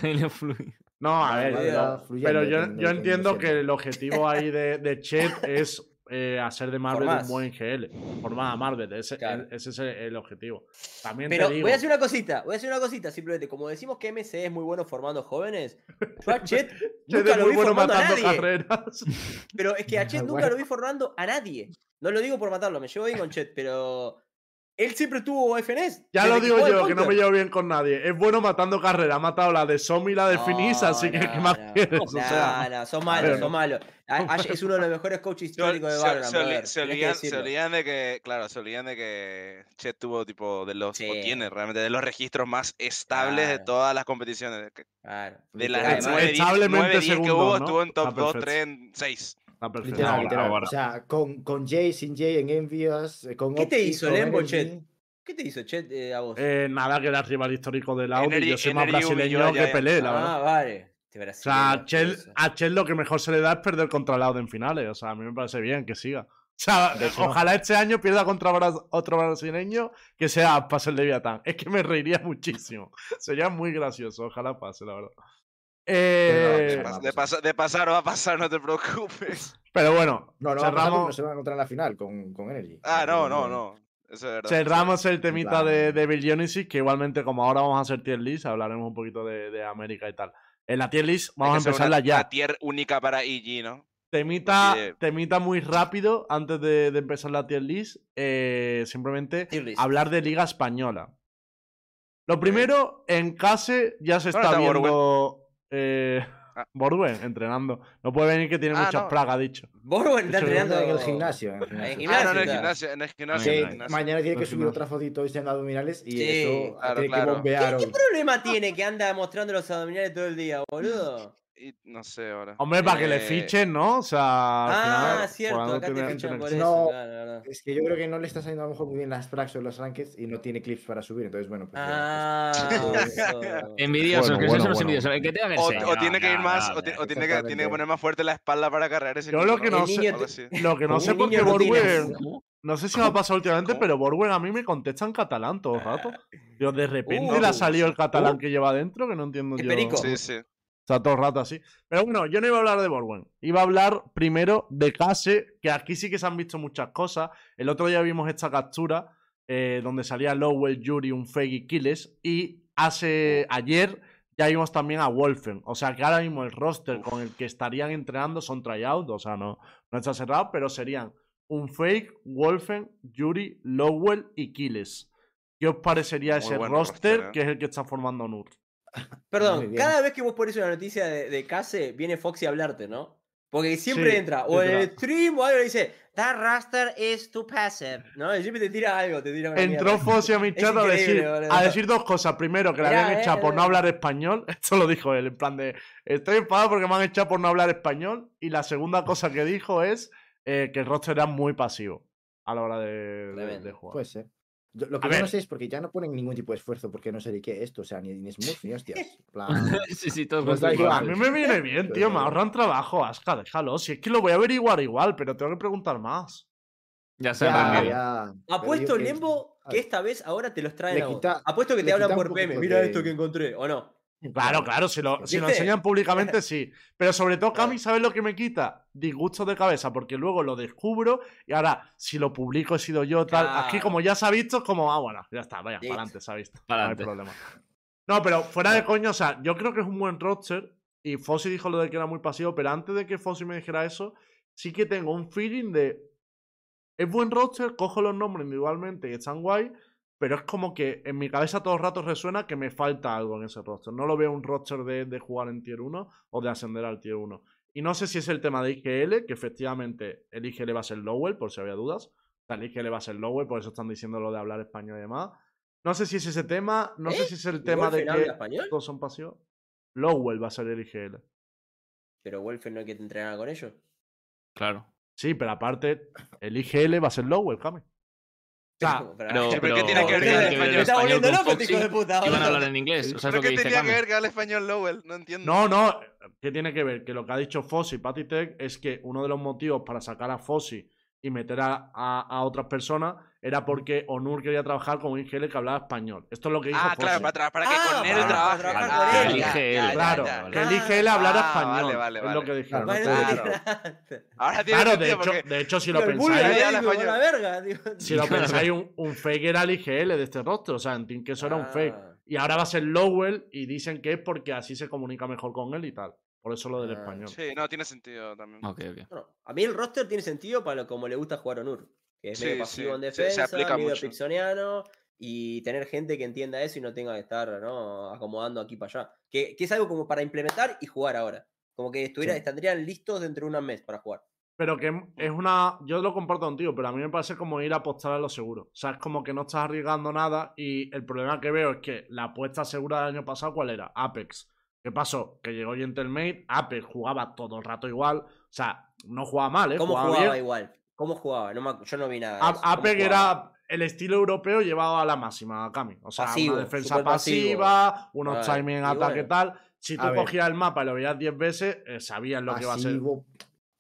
B: Genio fluido.
A: No, a ver,
C: pero-
A: Pero yo, yo entiendo que el objetivo ahí de, de Chet es eh, hacer de Marvel un buen GL. Formar a Marvel. Ese,
C: Claro.
A: el- ese es el, el objetivo. También
C: Pero
A: te digo.
C: voy a decir una cosita, voy a decir una cosita, simplemente, como decimos que MC es muy bueno formando jóvenes, yo a Chet (laughs)
A: Chet
C: nunca
A: es
C: lo
A: muy
C: vi
A: bueno
C: formando a nadie.
A: carreras.
C: Pero es que a (laughs) Chet nunca
D: Bueno.
C: lo vi formando a nadie. No lo digo por matarlo, me llevo bien con Chet, pero él siempre tuvo FNS.
A: Ya lo digo yo, que no me llevo bien con nadie. Es bueno matando carreras. Ha matado la de Somi y la de Finis, así que
C: No,
A: ¿qué más
C: no,
A: quieres? O
C: no,
A: sea,
C: no, son malos, son malos. Ash (laughs) es uno de los mejores coaches
E: Se,
C: históricos de
E: se-
C: Valorant,
E: se se
C: que
E: olvidan, se olvidan de que, claro, se olvidan de que Chet tuvo tipo de los, o
C: Sí.
E: tiene realmente de los registros más estables de
C: Claro.
E: todas las competiciones. de que-
C: Claro.
E: De las
C: Literal,
A: Est-
E: 9 10
A: establemente
E: 9, 10 que hubo,
A: ¿no?
E: estuvo en top
A: Está
E: 2,
A: perfecto.
E: 3, en 6.
A: Está perfecto.
D: Literal,
B: Ahora,
D: literal.
B: ahora.
D: O sea, con, con Jay, sin Jay, en Envious, eh, con
C: ¿Qué te
D: Opti,
C: hizo
D: Energy.
C: Chet? ¿Qué te hizo Chet eh, a vos?
A: Eh, nada, que era rival histórico del Audi. Yo soy más brasileño que. Pelé, la verdad.
C: ah, vale.
A: O sea, a Chel, a Chel lo que mejor se le da es perder contra el Audi en finales. O sea, a mí me parece bien que siga. O sea,
D: De hecho, no.
A: ojalá este año pierda contra otro brasileño que sea pase el Leviatán. Es que me reiría muchísimo. (laughs) Sería muy gracioso. Ojalá pase, la verdad. Eh,
E: De, pas- de pasa- de pasar va a pasar, no te preocupes.
A: pero bueno,
D: No,
A: cerramos,
D: no se van a encontrar en la final con, con Energy.
E: Ah, no, no, no. Eso es verdad.
A: cerramos el temita de, de Bill Genesis, que igualmente, como ahora vamos a hacer tier list, hablaremos un poquito de, de América y tal. En la tier list, vamos a empezarla
E: una-
A: ya.
E: Una tier única para EG, ¿no?
A: Temita, temita muy rápido antes de, de empezar la tier list. eh, simplemente
C: Tier list.
A: hablar de Liga Española. Lo primero, en Case ya se
E: ¿Dónde
A: está
E: está
A: viendo. Eh,
E: Ah. (laughs)
A: Borwen entrenando. No puede venir que tiene
E: Ah,
A: muchas
E: no.
A: plagas, dicho.
C: Borwen está entrenando
D: En el gimnasio. En el gimnasio.
E: no, en el gimnasio, en el
D: mañana tiene que subir otra fotito diciendo abdominales y
C: Sí,
D: eso
E: claro,
D: tiene
E: claro.
D: que bombear
C: ¿Qué
D: hoy.
C: problema tiene que anda mostrando los abdominales todo el día, boludo?
E: Y no sé ahora.
A: Hombre, para que le
E: Eh,
A: fichen, ¿no? O sea.
C: Ah,
A: final,
C: cierto, acá te fichan por eso.
D: No.
C: claro.
D: Es que yo creo que no le está saliendo a lo mejor muy bien las frags o los rankeds y no tiene clips para subir. Entonces, bueno, pues.
C: Ah, (laughs) eso.
B: Envidiosos,
A: Bueno,
B: que
A: bueno,
B: son
A: bueno.
B: envidiosos. El que tenga que
E: O, tiene que ir más,
B: no,
E: o, ti-
B: no.
E: o tiene, que, tiene que poner más fuerte la espalda para cargar ese
A: Yo lo que
E: ¿no?
A: sé. Lo que no sé
C: un
A: por qué
C: niño rutinas.
A: Borwen. No sé si me ha pasado últimamente, pero Borwen a mí me contesta en catalán todo el rato. Pero de repente
C: Uh,
A: le ha salido el catalán
C: uh.
A: que lleva dentro, que no entiendo yo.
C: perico.
E: Sí, sí.
A: Está todo el rato así. Pero bueno, yo no iba a hablar de Borwen. Iba a hablar primero de Case, que aquí sí que se han visto muchas cosas. El otro día vimos esta captura eh, donde salía Lowell, Yuri, un fake y Killes. Y hace ayer ya vimos también a Wolfen. O sea que ahora mismo el roster con el que estarían entrenando son tryout. O sea, no, no está cerrado, pero serían un fake, Wolfen, Yuri, Lowell y Kiles. ¿Qué os parecería
E: Muy
A: ese roster,
E: roster, ¿eh?
A: que es el que está formando Nur? (laughs)
C: Perdón, cada vez que vos pones una noticia de, de Case, viene Foxy a hablarte, ¿no? Porque siempre
A: Sí,
C: entra, o en el stream o algo y dice, That roster is too passive, ¿no? Y siempre te tira algo, te tira una
A: Entró
C: mierda.
A: Fossi a mi (laughs)
C: Es
A: chat a decir,
C: increíble, boludo.
A: a decir dos cosas. Primero, que le
C: Mirá,
A: habían
C: eh,
A: echado por no
C: eh.
A: hablar español. (laughs) Esto lo dijo él, en plan de, estoy enfadado porque me han echado por no hablar español. Y la segunda cosa que dijo es eh, que el roster era muy pasivo a la hora de, de- de jugar.
D: Puede ser. Lo que
A: A
D: yo no sé es porque ya no ponen ningún tipo de esfuerzo porque no sé de qué esto, o sea, ni, ni Smurf ni hostias. (laughs) plan,
B: sí, sí, todo
D: Pues.
A: A mí me viene (laughs) bien,
D: Pues
A: tío. Me ahorran trabajo, Aska, déjalo. Si es que lo voy a averiguar igual, pero tengo que preguntar más.
B: Ya se
D: ya,
B: ha
C: Apuesto, Lembo, que esta vez ahora te los traen a vos. Apuesto que te hablan por PM. Mira
D: de-
C: esto que encontré, ¿o no?
A: Claro, claro, si lo, si lo
C: ¿Viste?
A: enseñan públicamente, (laughs) sí. Pero sobre todo. Cami, ¿sabes lo que me quita? Disgusto de cabeza, porque luego lo descubro y ahora, si lo publico, he sido yo, tal. Aquí, como ya se ha visto, es como, ah, bueno, ya está, vaya, para adelante, se ha visto.
B: Pa'lante.
A: No hay problema. No, pero fuera de coño, o sea, yo creo que es un buen roster. Y Fossi dijo lo de que era muy pasivo, pero antes de que Fossi me dijera eso, sí que tengo un feeling de. Es buen roster, cojo los nombres individualmente y están guay, pero es como que en mi cabeza todo el rato resuena que me falta algo en ese roster. No lo veo un roster de, de jugar en tier 1 o de ascender al tier 1. Y no sé si es el tema de IGL, que efectivamente el IGL va a ser Lowell, por si había dudas. O sea, el IGL va a ser Lowell, por eso están diciendo lo de hablar español y demás. No sé si es ese tema, no sé
C: ¿Eh?
A: si es el
C: ¿Y
A: tema de que
C: español?
A: todos son pasivos. Lowell va a ser el IGL.
C: Pero Wolfen no hay que entrenar con ellos.
B: Claro.
A: Sí, pero aparte, el IGL va a ser Lowell, Cami. O sea,
B: Pero,
E: Sí, (laughs) pero ¿qué
B: pero-
E: tiene que ver
B: ¿qué
E: con el
B: tiene
E: español?
C: Está volviendo loco este hijo de puta.
B: Que van a hablar en inglés. ¿Sabes
E: ¿Pero
B: lo que
E: qué tenía que ver que habla español Lowell? No entiendo.
A: No, no. ¿Qué tiene que ver? Que lo que ha dicho Fossi y Patty Tech es que uno de los motivos para sacar a Fossi y meter a, a- a otras personas era porque Onur quería trabajar con un IGL que hablaba español. Esto es lo que dijo
E: Ah, claro, para, para que
C: Ah,
E: con él
C: para-
E: trabaje.
C: para trabajar
E: Ah,
C: con él.
E: ya,
B: IGL,
E: ya, ya,
A: Claro, que el IGL hablara
E: Ah,
A: español.
E: vale, vale,
A: Es lo
E: vale.
A: que dijeron.
D: Claro. (laughs)
E: Ahora tiene
A: Claro, de hecho,
E: porque
A: de hecho, si lo
C: el
A: pensáis,
C: la verga, tío. (laughs)
A: si lo (laughs) pensáis, un, un fake era el IGL de este roster. O sea, en que eso era un fake. Y ahora va a ser Lowell y dicen que es porque así se comunica mejor con él y tal. Por eso lo del
C: Ah,
A: español.
E: Sí, no, tiene sentido también.
B: Ok, ok.
C: Bueno, a mí el roster tiene sentido para lo, como le gusta jugar a Onur. Que es
E: Sí,
C: medio pasivo
E: sí,
C: en
E: se- se
C: defensa,
E: aplica
C: medio
E: mucho.
C: pixoniano. Y tener gente que entienda eso y no tenga que estar ¿no? acomodando aquí para allá. Que, que es algo como para implementar y jugar ahora. Como que estuviera,
D: Sí.
C: estarían listos dentro de un mes para jugar.
A: Pero que es una. Yo lo comparto contigo, pero a mí me parece como ir a apostar a lo seguro. O sea, es como que no estás arriesgando nada. Y el problema que veo es que la apuesta segura del año pasado, ¿cuál era? Apex. ¿Qué pasó? Que llegó Gentlemate, Apex jugaba todo el rato igual. O sea, no jugaba mal, ¿eh?
C: ¿Cómo
A: jugaba,
C: igual? ¿Cómo jugaba? No me yo no vi nada. de
A: A-
C: eso. ¿Cómo
A: Apex
C: jugaba?
A: era el estilo europeo llevado a la máxima, Cami. O sea,
C: Pasivo,
A: una defensa
C: pasivo.
A: pasiva, unos timing en
C: y
A: ataque
C: bueno.
A: tal. Si tú cogías el mapa y lo veías 10 veces, eh, sabías lo que iba a ser.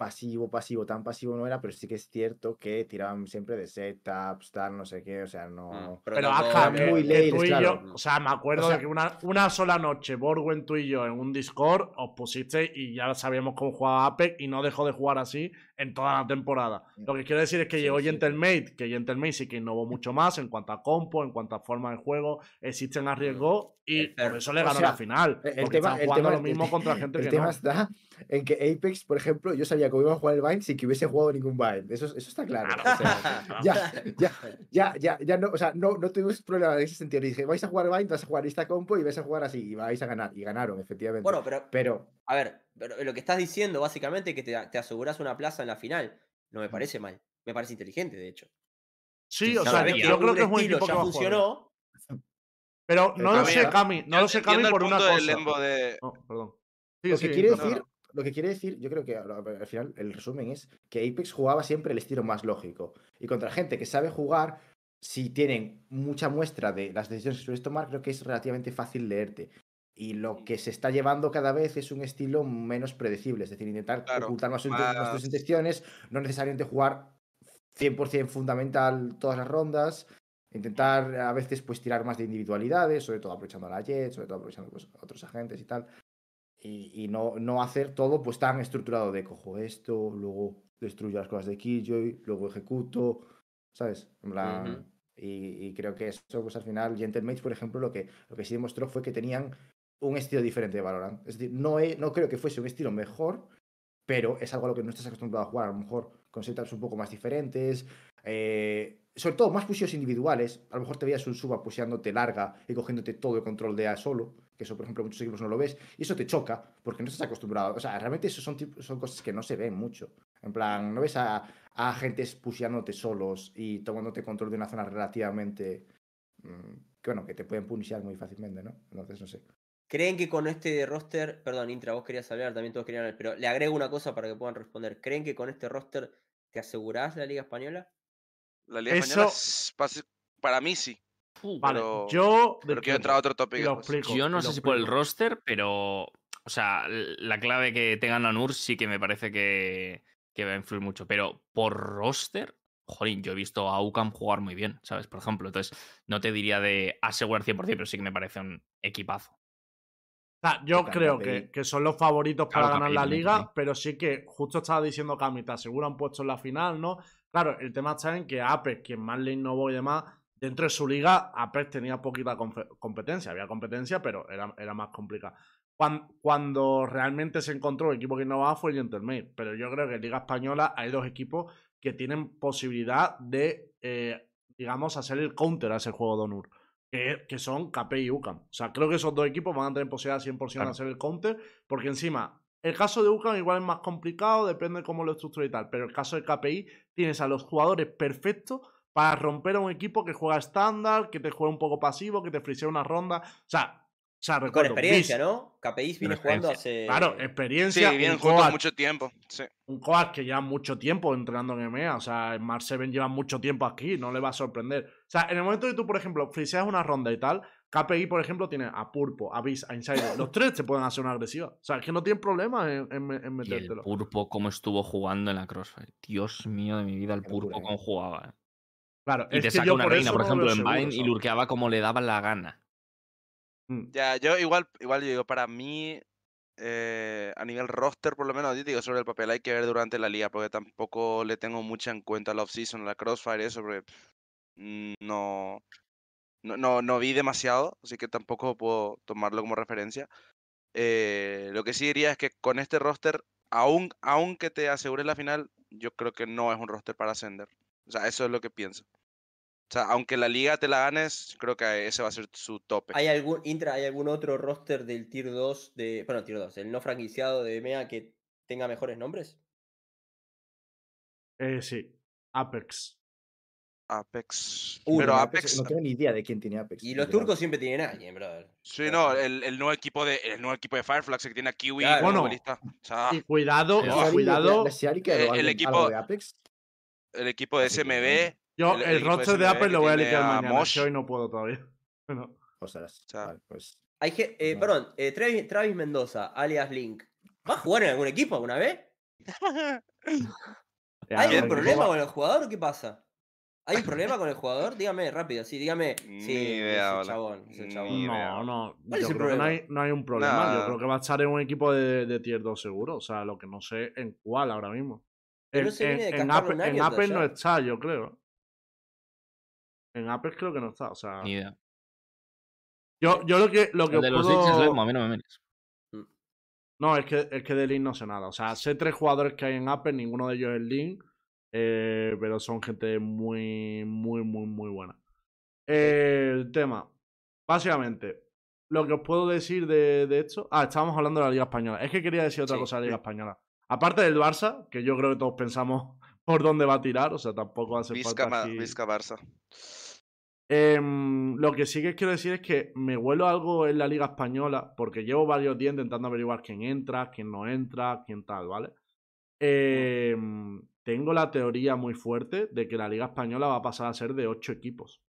D: Pasivo, pasivo, tan pasivo no era, pero sí que es cierto que tiraban siempre de setups, tal, no sé qué, o sea, no.
C: Mm,
A: Pero
C: protocolo.
A: Aja, que,
D: muy leyes,
A: tú y
D: claro.
A: yo, o sea, me acuerdo
D: O sea-
A: de que una, una sola noche, Borwen, tú y yo, en un Discord, os pusisteis y ya sabíamos cómo jugaba Apex y no dejó de jugar así en toda la temporada. Lo que quiero decir es que
D: Sí,
A: llegó
D: sí.
A: Gentlemate, que Gentlemate sí que innovó mucho más en cuanto a compo, en cuanto a forma de juego, existen arriesgó y
C: El
A: por eso le
D: O
A: ganó
D: sea,
A: la final.
D: el tema- el tema-
A: lo mismo (laughs)
D: el-
A: contra gente
D: El
A: que
D: tema
A: no.
D: está en que Apex, por ejemplo, yo sabía cómo iba a jugar el Bind sin que hubiese jugado ningún Bind. Eso, eso está claro. o sea, (laughs) ya, ya, ya, ya, ya no, o sea, no, no tuvimos problema en ese sentido. Dije, vais a jugar Bind, vas a jugar esta compo y vais a jugar así y vais a ganar. Y ganaron, efectivamente.
C: Bueno, pero
D: pero
C: A ver, pero lo que estás diciendo básicamente es que te, te aseguras una plaza en la final. No me parece mal. Me parece inteligente, de hecho.
A: Sí, o sea, yo creo que es
C: estilo
A: equipo que va
C: funcionó.
A: Pero no lo sé,
D: ¿no?
A: Cami, no lo sé, Cami, por una cosa.
E: de...
A: No, perdón. Sí,
D: lo
A: sí,
D: que quiere decir, lo que quiere decir, yo creo que al al final el resumen es que Apex jugaba siempre el estilo más lógico. Y contra gente que sabe jugar, si tienen mucha muestra de las decisiones que sueles tomar, creo que es relativamente fácil leerte. Y lo que se está llevando cada vez es un estilo menos predecible, es decir, intentar
E: Claro,
D: ocultar más,
E: más-
D: nuestras intenciones, no necesariamente jugar 100% fundamental todas las rondas, intentar a veces pues tirar más de individualidades, sobre todo aprovechando a la Jet, sobre todo aprovechando pues, a otros agentes y tal y, y no, no hacer todo pues tan estructurado de cojo esto, luego destruyo las cosas de Killjoy, luego ejecuto, ¿sabes? En plan,
C: Ujú.
D: y, y creo que eso, pues al final, Gentlemates, por ejemplo, lo que, lo que sí demostró fue que tenían un estilo diferente de Valorant. Es decir, no, he- no creo que fuese un estilo mejor, pero es algo a lo que no estás acostumbrado a jugar. A lo mejor con setups un poco más diferentes. eh, sobre todo, más pushos individuales. A lo mejor te veías un suba pusheándote larga y cogiéndote todo el control de A solo. Que eso, por ejemplo, muchos equipos no lo ves. Y eso te choca porque no estás acostumbrado. O sea, realmente eso son, son cosas que no se ven mucho. En plan, no ves a, a agentes pusheándote solos y tomándote control de una zona relativamente. mm, que bueno, que te pueden punishar muy fácilmente, ¿no? Entonces, no sé.
C: ¿Creen que con este roster, perdón, Intra, vos querías hablar, también todos querían hablar, pero le agrego una cosa para que puedan responder. ¿Creen que con este roster te asegurás la Liga Española?
E: La Liga Española,
A: Eso-
E: es- pas- para mí sí.
A: Vale,
E: Pero-
A: yo.
E: Pero quiero entrar a otro
A: Y
E: tópico.
A: lo explico.
B: Yo no sé
A: lo
B: si por el roster, pero. O sea, la clave que tengan a Nur sí que me parece que, que va a influir mucho. Pero por roster, jolín, yo he visto a UCAM jugar muy bien, ¿sabes? Por ejemplo. Entonces, no te diría de asegurar 100%, pero sí que me parece un equipazo.
A: O sea, yo creo que, que son los favoritos para ganar la liga, pero sí que justo estaba diciendo Cami, te aseguran puestos en la final, ¿no? Claro, el tema está en que Apex, quien más le innovó y demás, dentro de su liga, Apex tenía poquita competencia. Había competencia, pero era, era más complicada. Cuando, cuando realmente se encontró el equipo que innovaba fue el Gentleman. Pero yo creo que en Liga Española hay dos equipos que tienen posibilidad de, eh, digamos, hacer el counter a ese juego de Onur que, que son KP y UCAM. O sea, creo que esos dos equipos van a tener posibilidad 100% de hacer el counter, porque encima, el caso de UCAM igual es más complicado, depende de cómo lo estructure y tal, pero el caso de KPI tienes a los jugadores perfectos para romper a un equipo que juega estándar, que te juega un poco pasivo, que te frisea una ronda. O sea, o sea
C: Con
A: recuerdo,
C: experiencia, ¿no? KPI viene jugando hace.
A: Claro,
E: Sí,
A: experiencia.
E: vienen
A: un
E: juntos
A: coach-
E: mucho tiempo. Sí.
A: un coach que lleva mucho tiempo entrenando en EMEA. O sea, en Mar 7 lleva mucho tiempo aquí, no le va a sorprender. O sea, en el momento que tú, por ejemplo, friseas una ronda y tal, KPI, por ejemplo, tiene a Purpo, a Biz, a Insider. (laughs) Los tres te pueden hacer una agresiva. O sea, es que no tienen problema en, en, en
B: Y el
A: metértelo.
B: Purpo, cómo estuvo jugando en la Crossfire. Dios mío de mi vida, el Purpo,
D: ¿eh?
B: cómo jugaba.
A: Claro,
B: Y
A: es
B: te
A: que
B: saca
A: yo
B: una
A: por
B: reina,
A: eso
B: por ejemplo, en
A: seguro,
B: Vine y
A: ¿sabes?
B: lurkeaba como le daba la gana.
A: Mm.
E: Ya, yo igual, igual yo digo, para mí, eh, a nivel roster, por lo menos, yo digo, sobre el papel hay que ver durante la liga, porque tampoco le tengo mucha en cuenta la off-season, la crossfire, eso, porque no, no, no, no vi demasiado, así que tampoco puedo tomarlo como referencia. Eh, lo que sí diría es que con este roster, aún, aunque te asegures la final, yo creo que no es un roster para ascender. O sea, eso es lo que pienso. O sea, aunque la liga te la ganes, creo que ese va a ser su tope.
C: ¿Hay algún, Intra, ¿hay algún otro roster del Tier 2 de. Bueno, Tier 2, el no franquiciado de EMEA que tenga mejores nombres?
A: Eh, sí, Apex.
E: Apex.
C: Uy,
E: pero
D: No,
E: Apex.
D: No tengo ni idea de quién tiene Apex.
C: Y los turcos siempre tienen a alguien, brother.
E: Sí, no, el, el nuevo equipo de el nuevo equipo de Fireflax que tiene a Kiwi
C: Claro.
A: Bueno.
E: O sea,
A: Y cuidado,
B: el
A: y
D: ¿La Siari-
A: cuidado.
E: eh, el equipo-
D: de Apex?
E: El equipo de SMB.
A: Yo
E: el-
A: el,
E: el equipo de
A: roster de
E: que
A: lo voy a
E: a
A: mañana,
E: Mosh.
A: que hoy no puedo todavía. (laughs) Bueno,
D: Ostras,
E: sea,
D: vale, pues.
C: Hay que, eh,
D: No.
C: perdón, eh, Travis, Travis Mendoza, alias Link. ¿Va a jugar en algún equipo alguna vez? (laughs) ¿Hay un problema con el jugador o qué pasa? ¿Hay un problema con el jugador? Dígame rápido, sí, dígame.
E: Ni
C: Sí,
E: idea,
C: ese
E: boludo.
C: chabón, ese
E: Ni
C: chabón.
E: idea.
A: No, no.
C: ¿Cuál
A: Yo
C: es el
A: creo que no
C: problema?
A: hay, no hay un problema. Yo creo que va a estar en un equipo de, de Tier 2 seguro. O sea, lo que no sé en cuál ahora mismo.
C: Pero
A: En,
C: no se viene de
A: en, en
C: ya.
A: no está, yo creo. En Apex creo que no está. O sea,
B: Ni idea.
A: yo, yo lo que, lo que
B: El de los
A: puedo-
B: a mí no me mires.
A: No, es que, es que de Link no sé nada. O sea, sé tres jugadores que hay en Apex, ninguno de ellos es Link. eh, pero son gente muy, muy, muy, muy buena. Eh, el tema. Básicamente, lo que os puedo decir de, de esto. Ah, estábamos hablando de la Liga Española. Es que quería decir otra
C: Sí,
A: cosa de la Liga
C: sí.
A: Española. Aparte del Barça, que yo creo que todos pensamos (laughs) por dónde va a tirar. O sea, tampoco hace
E: Vizca,
A: falta. Aquí-
E: Vizca Barça.
A: Em, lo que sí que quiero decir es que me huelo algo en la Liga Española, porque llevo varios días intentando averiguar quién entra, quién no entra, quién tal, ¿vale? Em, tengo la teoría muy fuerte de que la Liga Española va a pasar a ser de ocho equipos.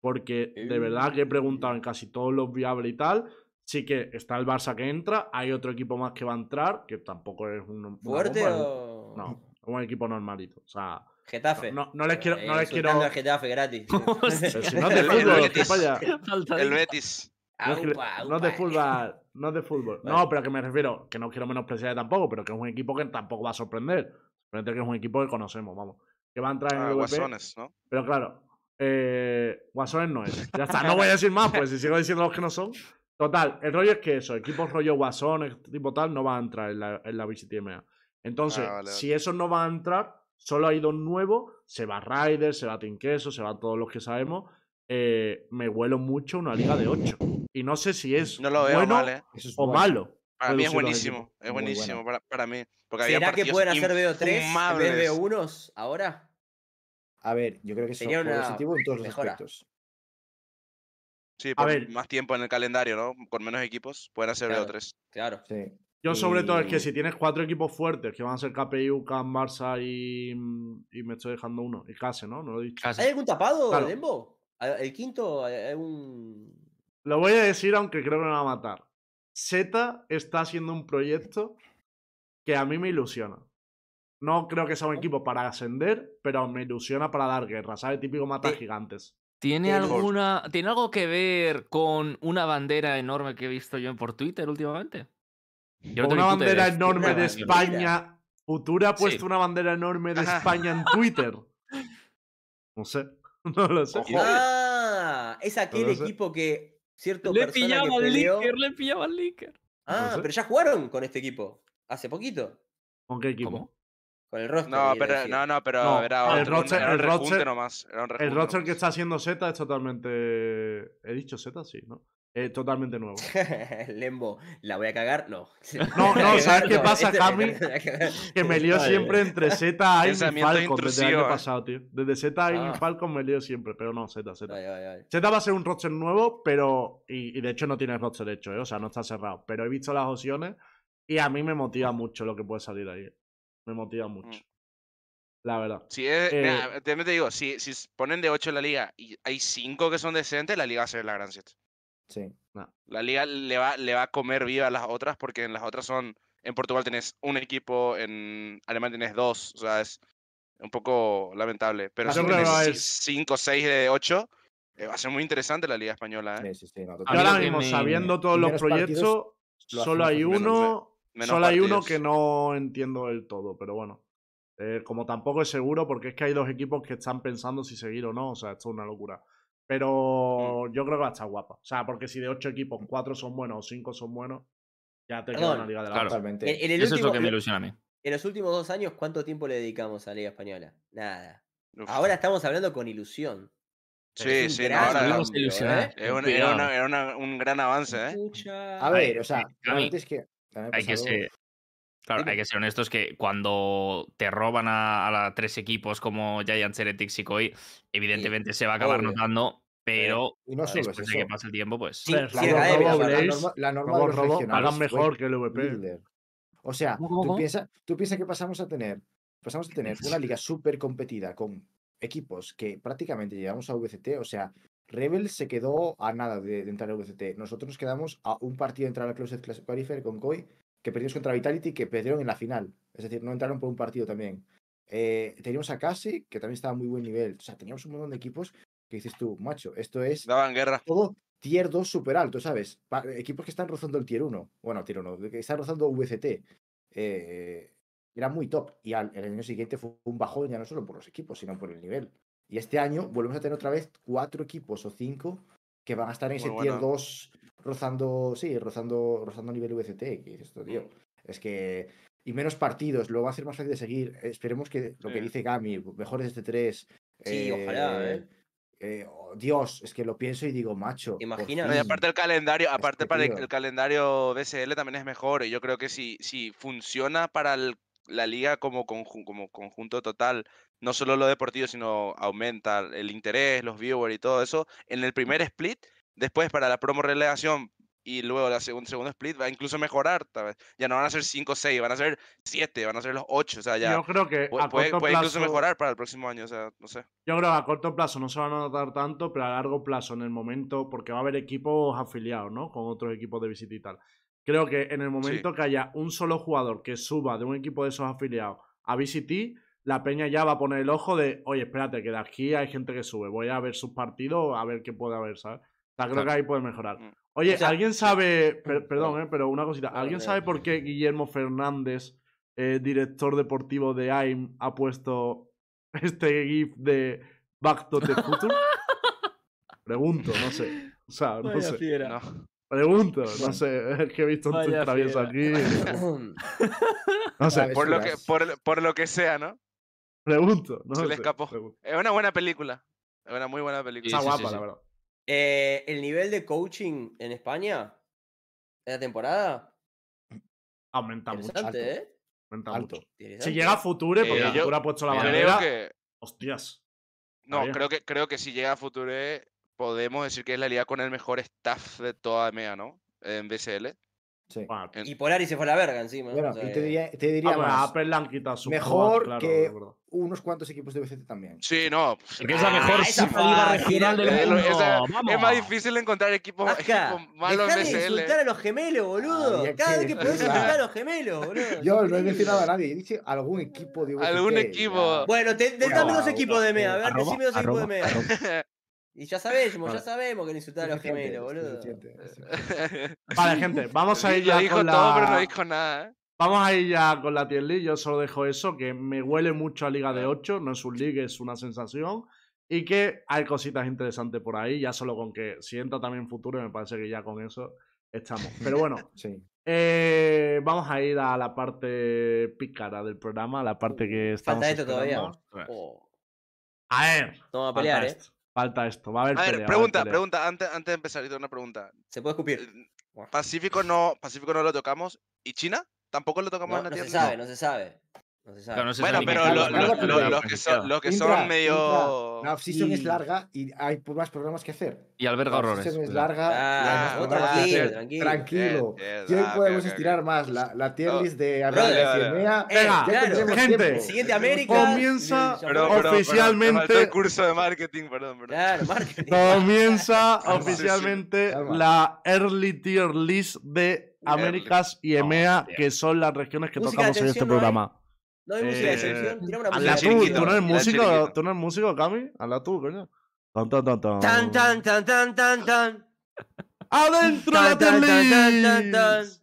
A: Porque de verdad que he preguntado en casi todos los viables y tal. Sí que está el Barça que entra, hay otro equipo más que va a entrar, que tampoco es un,
C: ¿Fuerte
A: bomba,
C: o.?
A: No, es un equipo normalito. O sea,
C: Getafe.
A: No, no- no les quiero- no les
C: insultando
A: quiero-
C: Getafe gratis. (laughs)
A: si no es de
E: El- el
A: fútbol,
E: El Betis.
A: No es, que- no es de fútbol, no es de fútbol.
C: Vale.
A: No, pero que me refiero, que no quiero menospreciar tampoco, pero que es un equipo que tampoco va a sorprender. Simplemente que es un equipo que conocemos, vamos. Que va a entrar en
E: Ah,
A: el VP.
E: Guasones, ¿no?
A: Pero claro, eh, Guasones no es. Ya está, no voy a decir más, pues si sigo diciendo los que no son. Total, el rollo es que eso, equipos rollo Guasones, tipo tal, no van a entrar en la, en la VCTMA. Entonces,
E: Ah, vale,
A: si esos no van a entrar, solo hay dos nuevos, se va Ryder, se va Queso, se van todos los que sabemos. eh, me huelo mucho una liga de 8. Y no sé si es
E: No lo veo
A: bueno
E: mal, ¿eh?
D: Eso es
A: o
D: bueno.
A: malo.
E: Para mí es buenísimo, es buenísimo
D: bueno.
E: para, para mí. Porque había
C: ¿Será que pueden hacer BO3 en vez de
E: infumables.
C: BO1 ahora?
D: A ver, yo creo que eso
C: Sería una
D: positivo en todos los
C: mejora.
D: aspectos.
E: Sí,
A: A
E: por
A: ver.
E: más tiempo en el calendario, ¿no? Con menos equipos, pueden hacer
C: Claro.
E: BO3.
C: Claro.
D: Sí.
A: Yo sobre todo es que si tienes cuatro equipos fuertes, que van a ser KPI, UCAM, Barça y, y me estoy dejando uno, y Case, ¿no? No lo he dicho.
C: ¿Hay algún tapado,
A: Claro.
C: Lembo? ¿El quinto? ¿Hay un...?
A: Lo voy a decir aunque creo que me va a matar. Z está haciendo un proyecto que a mí me ilusiona. No creo que sea un equipo para ascender, pero me ilusiona para dar guerra, ¿sabes? Típico mata
C: Sí.
A: gigantes.
B: ¿Tiene alguna. ¿Tiene algo que ver con una bandera enorme que he visto yo por Twitter últimamente? Yo no
A: una bandera
B: idea.
A: enorme de
C: bandera.
A: España. Futura ha
B: Sí.
A: puesto una bandera enorme de. España en Twitter. No sé. (laughs) No lo sé.
E: Ojo.
C: Ah, es aquel
A: sé.
C: equipo que cierto
B: Le
C: persona
B: pillaba
C: que
B: al. Licker, le pillaba al Licker.
C: Ah,
A: sé.
C: pero ya jugaron con este equipo. Hace poquito.
A: ¿Con qué equipo?
B: ¿Cómo?
C: Con el roster.
E: No, pero, no, no, pero
A: No,
E: era,
A: el
E: otro,
A: roster-
E: era un
A: el roster-
E: nomás. Era un
A: El roster que está haciendo Z es totalmente. ¿He dicho Z? Sí, ¿no? Es totalmente nuevo. (laughs)
C: Lembo, ¿la voy a cagar? No. (laughs)
A: No, no, ¿sabes qué pasa,
C: este- (laughs)
A: Cami? Que me lío siempre entre Z, y Falcon desde el año
E: ¿eh?
A: pasado, tío. Desde Z, AIM
C: Ah.
A: y Falcon me lío siempre, pero no, Z, Z. Z va a ser un roster nuevo, pero. Y, y de hecho no tiene roster hecho, ¿eh? O sea, no está cerrado. Pero he visto las opciones y a mí me motiva mucho lo que puede salir ahí. Me motiva mucho.
E: Mm.
A: La verdad.
E: Si es,
A: Eh,
E: mira, también te digo, si, si ponen de 8 la liga y hay 5 que son decentes, la liga va a ser la gran 7.
D: Sí.
E: La liga le va, le va a comer viva a las otras porque en las otras son. En Portugal tenés un equipo, en Alemania tenés dos. O sea, es un poco lamentable. Pero si tenés
A: va a ser-
E: 5 o 6 de 8, eh, va a ser muy interesante la liga española. ¿eh?
D: Sí, sí, sí. no,
A: ahora mismo, sabiendo todos los proyectos,
D: lo
A: solo hay uno.
E: Menos
A: Solo hay uno que no entiendo del todo, pero bueno. Eh, como tampoco es seguro, porque es que hay dos equipos que están pensando si seguir o no. O sea, esto es una locura. Pero
E: Mm.
A: yo creo que va a estar guapa. O sea, porque si de ocho equipos, cuatro son buenos o cinco son buenos, ya te queda una liga de la
B: Claro.
D: Totalmente.
C: En, en el
B: Eso es lo que me ilusiona a mí.
C: en los últimos dos años, ¿cuánto tiempo le dedicamos a la Liga Española? Nada.
E: Uf.
C: Ahora estamos hablando con ilusión.
E: Sí, sí, no, ahora
B: Vamos a
C: cambio,
B: ilusionar.
C: ¿eh?
E: es un,
B: Cuidado.
E: era una- era una- un gran avance, ¿eh?
C: Escucha.
D: A ver, o sea,
B: a mí-
D: realmente es que.
B: Hay que ser. Claro, hay que ser honestos que cuando te roban a, a la- tres equipos como Giants, Heretics y Koi, evidentemente se va a acabar
C: obvio.
B: notando, pero
D: Y no
B: después de que pase el tiempo, pues.
C: Sí,
A: Joder,
C: sí,
A: robo, robo,
D: la, norma, la norma
A: robo,
D: de los
A: robo,
D: regionales
A: hagan mejor que el VP.
D: O sea,
B: ¿Cómo, cómo,
D: tú piensas tú piensa que pasamos a tener pasamos a tener una (laughs) liga súper competida con equipos que prácticamente llegamos a VCT. O sea, Rebel se quedó a nada de, de entrar a VCT. Nosotros nos quedamos a un partido de entrar a la Closed Class Qualifier con Koi, que perdimos contra Vitality, que perdieron en la final. Es decir, no entraron por un partido también. Eh, teníamos a Casi, que también estaba a muy buen nivel. O sea, teníamos un montón de equipos que dices tú, macho, esto es
E: Daban guerra.
D: todo tier 2 súper alto, ¿sabes? Pa- equipos que están rozando el tier 1. Bueno, tier 1, que están rozando VCT. Eh, era muy top. Y al, el año siguiente fue un bajón ya no solo por los equipos, sino por el nivel. Y este año volvemos a tener otra vez cuatro equipos o cinco que van a estar en
E: Muy
D: ese tier
E: bueno.
D: 2 rozando, sí, rozando, rozando nivel VCT. Que dices esto, tío. Es que. Y menos partidos, lo va a hacer más fácil de seguir. Esperemos que lo que dice Gami, mejores este 3.
C: Sí, ojalá, ¿eh?
D: eh, oh, Dios, es que lo pienso y digo, macho.
C: Imagina-
E: y aparte el calendario, aparte para el, el calendario BCL también es mejor. Y yo creo que si, si funciona para el- la liga como, conju- como conjunto total, no solo lo deportivo, sino aumenta el interés, los viewers y todo eso, en el primer split, después para la promo relegación y luego la segun- segundo split va a incluso mejorar. tal vez. Ya no van a ser 5 o 6, van a ser 7, van a ser los 8. O sea, ya
A: Yo creo que
E: puede,
A: a
E: puede- incluso mejorar para el próximo año. O sea, no sé.
A: Yo creo que a corto plazo no se van a notar tanto, pero a largo plazo, en el momento, porque va a haber equipos afiliados, ¿no? Con otros equipos de visita y tal. Creo que en el momento que haya un solo jugador que suba de un equipo de esos afiliados a VCT, la peña ya va a poner el ojo de, oye, espérate, que de aquí hay gente que sube, voy a ver sus partidos, a ver qué puede haber, ¿sabes? O sea, creo
B: Claro.
A: que ahí puede mejorar.
E: Mm.
A: Oye,
C: O sea,
A: ¿alguien sabe, per- perdón, eh, pero una cosita, ¿alguien sabe por qué Guillermo Fernández, eh, director deportivo de AIM, ha puesto este GIF de Back to the Future? (laughs) Pregunto, no sé. O sea, no sé.
B: fiera.
E: No.
A: Pregunto, no sé. Es que he visto un travieso aquí. (laughs) (clears throat) No sé.
E: Por lo, que, por, por lo que sea, ¿no?
A: Pregunto. No
E: Se le
A: sé,
E: escapó.
A: pregunto.
E: Es una buena película. Es una muy buena película.
A: Está
B: Sí,
A: guapa,
B: sí,
A: la verdad.
C: Eh, el nivel de coaching en España, esta temporada,
A: Aumenta mucho.
C: ¿eh?
A: Aumenta
D: Alto.
A: mucho. Si llega a Future, porque
E: Eh, yo-
A: Future ha puesto la bandera.
E: que.
A: Hostias.
E: No, creo que, creo que si llega a Future, podemos decir que es la liga con el mejor staff de toda EMEA, ¿no? En BCL.
D: Sí.
A: Bueno,
E: En-
C: Y Polaris se fue a la verga encima.
D: Bueno,
C: o sea
D: y te diría, te diría
A: ah, bueno,
D: más.
A: Apple le han quitado su
D: Mejor
A: claro,
D: que-
A: es.
D: Unos cuantos equipos de BCT también.
E: Sí, no.
B: Porque es la mejor
C: Ah, esa
B: puta liga regional del mundo. ¡Vamos!
E: es más difícil encontrar equipos,
C: Ajá,
E: equipos malos
C: dejá
E: en
C: de
E: BCL.
C: insultar a los gemelos, boludo.
D: Había
C: Cada vez
D: que-
C: podés insultar a los gemelos, boludo. es
D: Yo no he mencionado a nadie, he dicho algún equipo de VCT.
E: Algún equipo.
C: Bueno, te, te-
D: Bueno,
C: dame dos
D: bueno,
C: equipos de MEA, a ver, decime dos equipos de MEA. (laughs) Y ya sabemos, ya sabemos que no insultar a los gemelos, boludo.
D: suficiente, suficiente. (laughs)
A: Vale, gente, vamos a ir
E: Lo
A: ya
E: dijo
A: con
E: todo, pero no
A: la...
E: dijo nada. ¿eh?
A: Vamos a ir ya con la tier list. Yo solo dejo eso, que me huele mucho a Liga de
E: Ah.
A: 8. No es un league, es una sensación. Y que hay cositas interesantes por ahí. Ya solo con que si entra también futuro, me parece que ya con eso estamos. Pero bueno, (laughs)
D: Sí.
A: eh, vamos a ir a la parte pícara del programa, la parte que estamos
C: Falta esto todavía.
A: esperando.
C: Oh,
A: A ver.
C: no va a
A: Falta
C: pelear, eh.
A: Falta esto. Va a haber
E: A ver,
A: pelea, va a haber
E: pregunta, pregunta, antes, antes de empezar, yo tengo una pregunta.
C: Se puede escupir.
E: Eh, Pacífico no, Pacífico no lo tocamos. ¿Y China? ¿Tampoco lo tocamos
C: No,
E: en la
C: no se
E: tier list?
C: sabe, no se sabe. No se sabe.
B: Claro, no se
E: Bueno, pero
B: qué
E: lo-
D: lo- lo-
E: que son- los que son medio.
D: La off-season es
A: Y-
D: larga y hay más programas que hacer.
B: Y alberga
D: La
B: horrores.
D: off-season es larga. y hay
C: Ah,
D: más
C: tranquilo,
D: hacer.
C: tranquilo.
D: Tranquilo.
E: Ah,
D: podemos
E: ok, ok.
D: estirar más la, la tier list de América
E: vale,
D: y EMEA,
A: Venga,
C: Eh, claro.
A: gente.
C: El siguiente América.
A: Comienza- Oficialmente-
E: el curso de marketing, perdón, perdón.
C: Claro, marketing.
A: Comienza (laughs) oficialmente la Early Tier List de Américas y EMEA, que son las regiones que tocamos en este programa.
C: No hay música de
A: Eh,
C: excepción. Tirame una
A: Habla
C: música
A: tú, tú no eres músico, tú no eres músico, Cami. Habla tú, coño. Tan, tan, tan, tan.
C: Tan, tan, tan, tan, tan, tan.
A: ¡Adentro la
C: Tan, tan, tan, tan, tan, tan.
A: Tier List!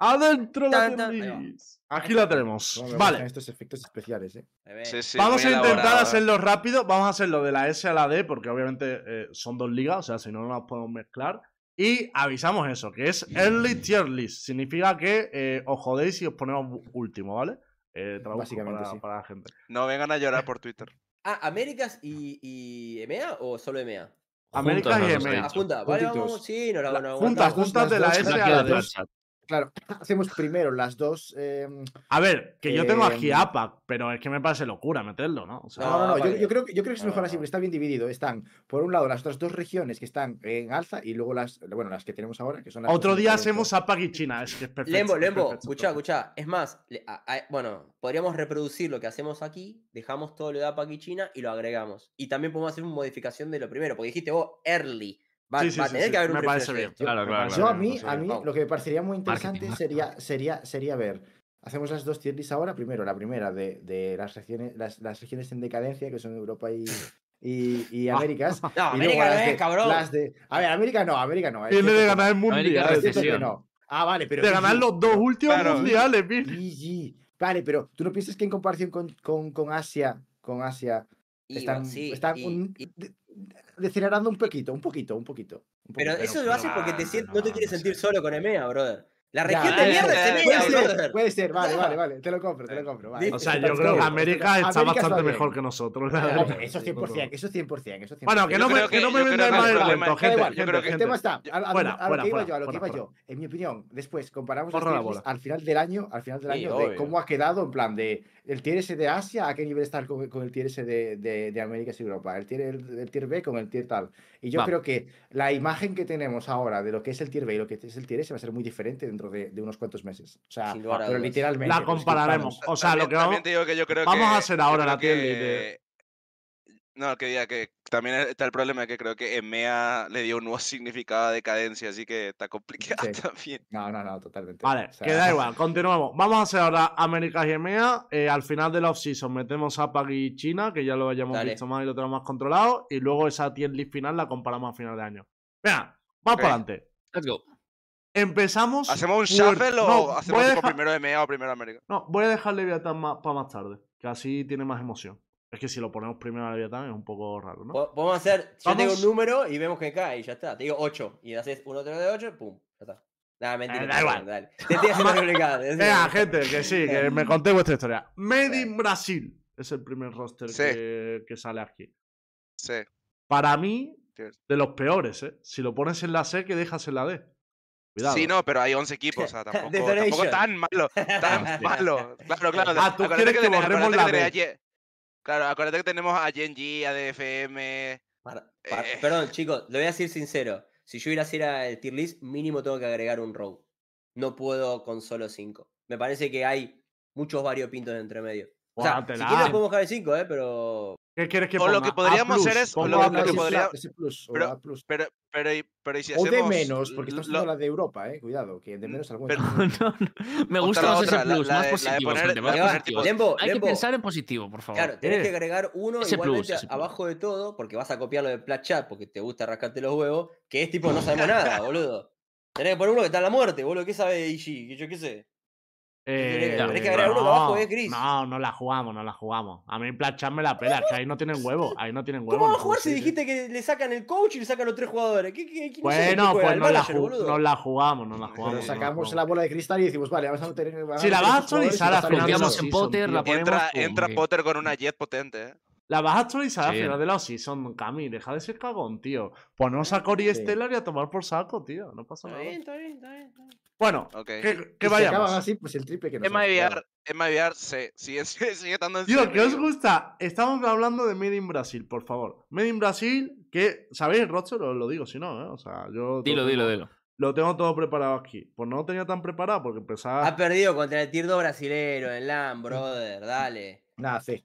A: ¡Adentro la. List! Aquí la tenemos.
D: No,
A: Vale.
D: estos efectos especiales, ¿eh?
E: Sí, sí,
A: Vamos a intentar
E: elaborado,
A: hacerlo rápido. Vamos a hacerlo de la S a la D, porque obviamente eh, son dos ligas, o sea, si no, no las podemos mezclar. Y avisamos eso, que es Early Tier List. Significa que eh, os jodéis y os ponemos último, ¿vale? Eh, traduzco
D: Básicamente,
A: para,
D: sí.
A: para la gente.
E: No vengan a llorar por Twitter. (laughs)
C: Ah, ¿Américas y, y EMEA o solo EMEA?
A: América
B: Juntas
A: y EMEA.
C: Ah, junta. Vale,
D: Juntitos.
C: vamos, sí, no la
A: La-
C: no,
A: juntas, juntas de la S a la
D: Claro, (clears throat) hacemos primero las dos. eh,
A: A ver, que yo tengo
D: Em,
A: aquí APAC, pero es que me parece locura meterlo, ¿no? O sea,
D: No, no, no. Yo,
C: vale.
D: yo creo, que- yo creo que es
C: No,
D: mejor así, porque está bien dividido. Están, por un lado, las otras dos regiones que están en alza y luego las, bueno, las que tenemos ahora, que son las.
A: Otro día hacemos APAC y China, es que es perfecto.
C: Lembo,
A: es
C: Lembo,
A: perfecto.
C: escuchá. Es más, le- a- a- bueno, podríamos reproducir lo que hacemos aquí, dejamos todo lo de APAC y China y lo agregamos. Y también podemos hacer una modificación de lo primero, porque dijiste vos early. Va,
A: Sí, sí,
C: va a
A: sí,
C: tener
A: sí,
C: que haber un
A: me parece bien.
B: Claro, claro,
D: Yo a mí, a mí lo que me parecería muy interesante
B: Marketing,
D: sería, sería, sería ver. Hacemos las dos tier lists ahora. Primero, la primera de, de las, regiones, las, las regiones en decadencia, que son Europa y, y, y (laughs) Américas. (laughs)
C: No,
D: y
C: América no
D: las
C: es,
D: de-
C: cabrón.
D: las de- a ver, América no, América no. es
A: Tiene de ganar el mundial.
D: es que no. Ah, vale, pero.
A: De ganar los dos últimos
E: Claro.
A: mundiales.
D: GG. Vale, pero tú no piensas que en comparación con, con, con Asia, con Asia, están,
C: sí,
D: están
C: y-
D: un-
C: y-
D: de- decelerando un poquito, un poquito, un poquito. un
C: pero
D: poquito.
C: eso lo haces porque te
A: ah,
C: sient-
A: no,
C: no te
A: no
C: quieres
A: sé.
C: sentir solo con EMEA, brother. La región
E: ya,
C: de mierda es EMEA,
D: Puede ser,
C: brother.
D: puede ser, vale, vale, vale, te lo compro, te lo compro. Vale.
A: O sea, yo creo que. América está
D: América
A: bastante mejor que nosotros.
D: eso 100%, eso 100%, eso 100%.
A: Bueno, que no me, que
E: que-
A: no me vendáis más
E: el
A: cuento, gente. gente,
D: El tema está, a, a-
A: Fuera,
D: a lo que iba yo, a lo que iba yo. En mi opinión, después comparamos
A: bola.
D: al final del año, al final del año, de cómo ha quedado, en plan de el tier S de Asia, a qué nivel está con, con el tier S de, de, de América y Europa, el tier, el, el tier B con el tier tal. Y yo
B: Va.
D: creo que la imagen que tenemos ahora de lo que es el tier B y lo que es el tier S va a ser muy diferente dentro de, de unos cuantos meses. O sea, pero literalmente.
A: La compararemos. O sea, lo que vamos.
E: digo que yo creo
A: vamos
E: que-
A: a hacer ahora la tier list
E: que-
A: de-
E: No, que diga que también está el problema de que creo que EMEA le dio un nuevo (laughs) significado a decadencia, así que está complicado
D: Sí. (laughs)
E: también.
D: No, no, no, totalmente.
A: Vale,
D: O sea,
A: que da igual, continuamos. Vamos a hacer ahora América y EMEA. Eh, al final de la off-season metemos a Pag y China, que ya lo hayamos
C: Dale.
A: visto más y lo tenemos más controlado. Y luego esa tier list final la comparamos a final de año. Venga, vamos para adelante.
B: Let's go.
A: Empezamos.
E: ¿Hacemos un shuffle o hacemos
A: dejar-
E: primero EMEA o primero América?
A: No, voy a dejar Leviatán más, para más tarde, que así tiene más emoción. Es que si lo ponemos primero a Leviatán es un poco raro, ¿no?
C: Po- Podemos hacer, yo te digo
A: Vamos.
C: un número y vemos que cae y ya está. Te digo 8 y haces 1, 3 de 8, pum, ya está. Nada, mentira.
A: Eh, da igual.
C: Dale. Te estoy haciendo (laughs) complicado.
A: Venga, gente, que sí, que me conté vuestra historia. Made in Brasil. Es el primer roster
E: Sí.
A: que, que sale aquí.
E: Sí.
A: Para mí, de los peores, ¿eh? Si lo pones en la C, que dejas en la D. Cuidado.
E: Sí, no, pero hay 11 equipos, o sea, tampoco, tampoco tan malo, tan (laughs) malo. Claro, claro.
A: Ah, ¿tú quieres que
E: tenés-
A: borremos la
E: que
A: D?
E: Claro, acuérdate que tenemos a Genji, a DFM.
C: Para- para-
E: Eh.
C: Perdón, chicos, le voy a decir sincero. Si yo iba a hacer el tier list, mínimo tengo que agregar un row. No puedo con solo 5. Me parece que hay muchos variopintos de entre medio. O sea, si
A: Guátela.
C: quieres lo podemos dejar de 5, ¿eh? Pero.
A: ¿Qué quieres que
E: O
A: ponga?
E: lo que
A: A
E: podríamos hacer
A: plus,
E: es- o lo- lo
D: o
E: pero-. Pero, pero, y- si
D: O de
E: hacemos
D: menos, porque estamos
E: lo-
D: hablando de la de Europa, eh. Cuidado, que de menos algunas.
E: pero- (laughs)
B: No, no, Me
E: Otra,
B: gusta más ese plus,
E: la
B: más
E: de- la de
B: positivo,
E: poner-
B: gente,
E: la
B: más
E: de
B: positivo.
C: Lembo,
B: Hay que
C: Lembo,
B: pensar en positivo, por favor.
C: Claro, tenés
A: Eh.
C: que agregar uno
B: Ese
C: igualmente
B: plus.
C: abajo de todo, porque vas a copiar lo de Plat Chat porque te gusta rascarte los huevos, que es tipo no sabemos nada, (laughs) boludo. Tenés que poner uno que está en la muerte, boludo. ¿Qué sabe de IG? Que Yo qué sé.
A: Eh,
C: tenés que agregar uno que abajo es gris.
A: No, no la jugamos, no la jugamos. A mí Plachan me la pela, que ahí no tienen huevo. Ahí no tienen huevo.
C: ¿Cómo va a
A: no
C: jugar si dijiste que le sacan el coach y le sacan los tres jugadores? ¿Qué, qué, quién es el que
A: Bueno, pues
C: ¿El
A: nos la, jugamos, nos la
D: Pero
A: jugamos. la
D: sacamos la bola de cristal y decimos, vale, vamos a tener. vamos
A: Si la vas a actualizar final la
B: en
A: season,
B: Potter, la ponemos
E: Entra, entra Potter con una jet potente, ¿eh?
A: La vas a actualizar al final de la season, Cami. Deja de ser cagón, tío. Ponemos a Cory
D: Sí.
A: Stellar y a tomar por saco, tío. No pasa
C: Está
A: nada.
C: bien, está bien, está bien. está bien.
A: Bueno, que, que
D: si acaban
A: vayamos.
D: así, pues el triple que nos
E: sí, sigue, (laughs) sigue, sigue estando en serio,
A: ¿qué os
E: digo.
A: gusta? Estamos hablando de Made in Brasil, por favor. Made in Brasil, que, ¿sabéis? Roster os lo digo, si no, ¿eh? O sea, yo.
B: Dilo,
A: lo
B: dilo, dilo.
A: Lo tengo todo preparado aquí. Pues no lo tenía tan preparado porque empezaba.
C: Ha perdido contra el 2 brasilero en LAN, brother. Dale.
D: Nada, C.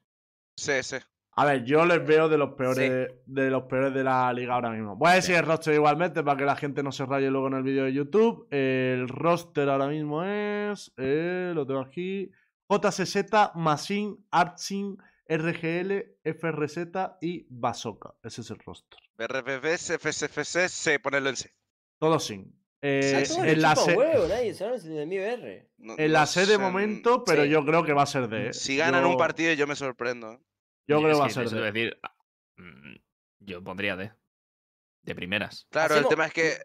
E: Sí, sí.
A: A ver, yo les veo de los peores de los peores de la liga ahora mismo. Voy a decir el roster igualmente para que la gente no se raye luego en el vídeo de YouTube. El roster ahora mismo es. eh, lo tengo aquí. JCZ, Masin, Artsin, RGL, FRZ y Basoka. Ese es el roster.
E: RPF, FCFC, C, ponerlo en C.
A: Todos sin. Eh, en la C,
C: huevo, nadie se de mi BR.
E: No-
A: en
E: no
A: la C de momento, pero
C: sí.
A: yo creo que va a ser D. ¿eh?
E: Si ganan
A: Yo-
E: un partido, yo me sorprendo.
A: Yo creo que va a ser
B: eso te
A: D.
B: iba a decir, ah, mm, yo pondría D. De primeras.
E: Claro, el tema es que.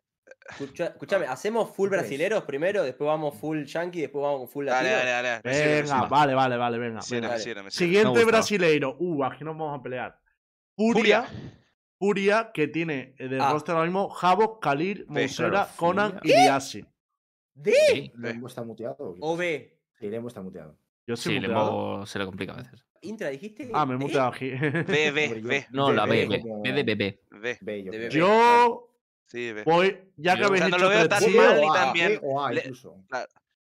C: Escucha- Escuchame, ¿hacemos full brasileros primero? Después vamos full yankee, después vamos full latino.
E: Dale, dale, dale.
A: Venga, vale, vale, vale, venga. Siguiente brasileiro. Uh, aquí nos vamos a pelear. Furia. Furia, que tiene eh, de
C: Ah.
A: roster ahora mismo Havok, Kalir,
E: Ve,
A: Monsera, Conan y Liasi.
C: ¿D?
D: ¿Lembo está muteado? o?
C: B.
D: Sí, Lembo está muteado.
A: Yo
B: sí. Lembo se le complica a veces.
C: Intra, dijiste.
A: Ah, me he muteado aquí.
E: B, B, B,
B: No, la B,
D: B
B: B. de bebé.
E: B.
D: B, yo
E: Sí, B.
A: voy, ya que habéis
E: no lo veo tan mal ni tan bien.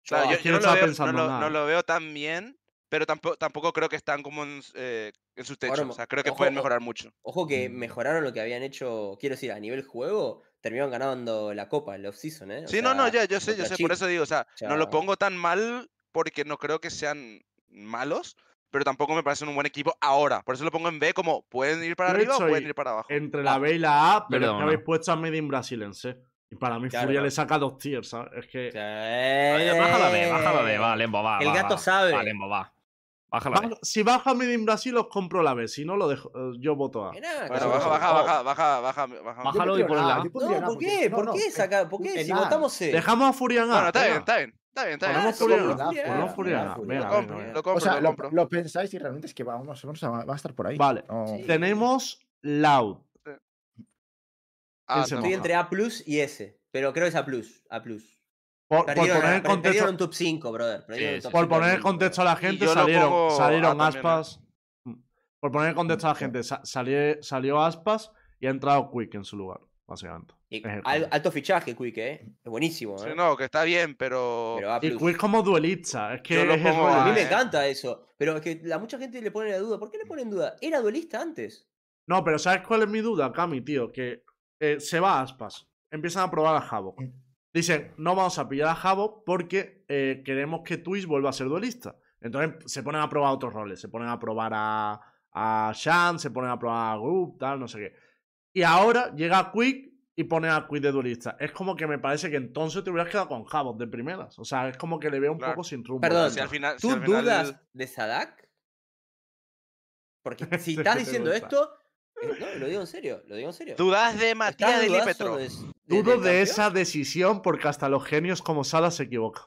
E: Claro,
A: Yo no
E: lo
A: estaba
E: veo, no,
A: pensando
E: lo,
A: nada.
E: no lo veo tan bien, pero tampoco, tampoco creo que están como en, eh, en sus techos.
C: Ahora,
E: o sea, creo que
C: ojo,
E: pueden mejorar mucho.
C: Ojo que
D: Mm.
C: mejoraron lo que habían hecho, quiero decir, a nivel juego, terminaron ganando la copa en la off-season, ¿eh? O
E: Sí, no, no, ya, yo sé, yo sé, por eso digo, o sea, no lo pongo tan mal porque no creo que sean malos, pero tampoco me parecen un buen equipo ahora. Por eso lo pongo en B como pueden ir para arriba o pueden ir para abajo.
A: entre la B y la A, pero
B: Perdona.
A: que habéis puesto a Made in Brasil en C. Y para mí
C: Claro,
A: Furia le saca dos tiers, ¿sabes? Es que.
B: Baja la B, baja la B, va, Lembo, va.
C: El
B: va,
C: gato
B: va.
C: sabe.
B: Va, Lembo, va. Baja la B.
A: Si baja Made in Brasil, os compro la B. Si no, lo dejo, eh, yo voto A.
C: Mirá,
E: Bueno, baja, baja, baja, baja, baja, baja.
B: Baja. Bájalo y ponla
C: No, ¿por qué?
D: no,
C: ¿Por
D: no,
C: qué saca? ¿Por qué? Si votamos C.
A: Dejamos a Furia en A.
E: Bueno, está bien, está bien, está bien, está bien.
A: Ponemos
E: Lo compro,
D: O sea,
E: lo
D: lo,
E: compro.
D: lo pensáis y realmente es que vamos, vamos a, va a estar por ahí.
A: Vale.
C: Sí.
A: Tenemos Loud.
E: Ah.
C: Estoy entre A plus y S, pero creo que es A plus. A plus.
A: Por, poner en contexto,
C: un top 5, brother.
B: Sí.
C: top
A: por
C: 5
A: poner en contexto a la gente, salieron, salieron
E: también, ¿eh?
A: aspas. Por poner en contexto a la gente, sa- salió, salió aspas y ha entrado Quick en su lugar, básicamente.
C: Y al- alto fichaje, Quick, ¿eh? Es buenísimo,
E: Sí,
C: ¿eh?
E: no, que está bien, pero.
C: Pero
A: Y. Quick como duelista, es que es
E: pongo.
C: A mí me encanta eso. Pero es que la mucha gente le pone la duda. ¿Por qué le ponen duda? Era duelista antes.
A: No, pero ¿sabes cuál es mi duda, Cami, tío? Que eh, se va a aspas. Empiezan a probar a Havok. Dicen, no vamos a pillar a Havok porque eh, queremos que Twitch vuelva a ser duelista. Entonces se ponen a probar otros roles. Se ponen a probar a, a Shan, se ponen a probar a Group, tal, no sé qué. Y ahora llega Quick y pone a Quick de duelista. Es como que me parece que entonces te hubieras quedado con Havok de primeras. O sea, es como que le veo un
E: Claro.
A: poco sin rumbo.
C: Perdón,
E: Si al final. si
C: ¿Tú
E: al final-
C: dudas de Sadak? Porque (laughs) si estás diciendo esto. eh, no, lo digo en serio. Lo digo en serio.
E: Dudas de
C: ¿Estás
E: Matías de Lipetro.
C: de- de-
A: Dudo de esa decisión porque hasta los genios como Sala se equivocan.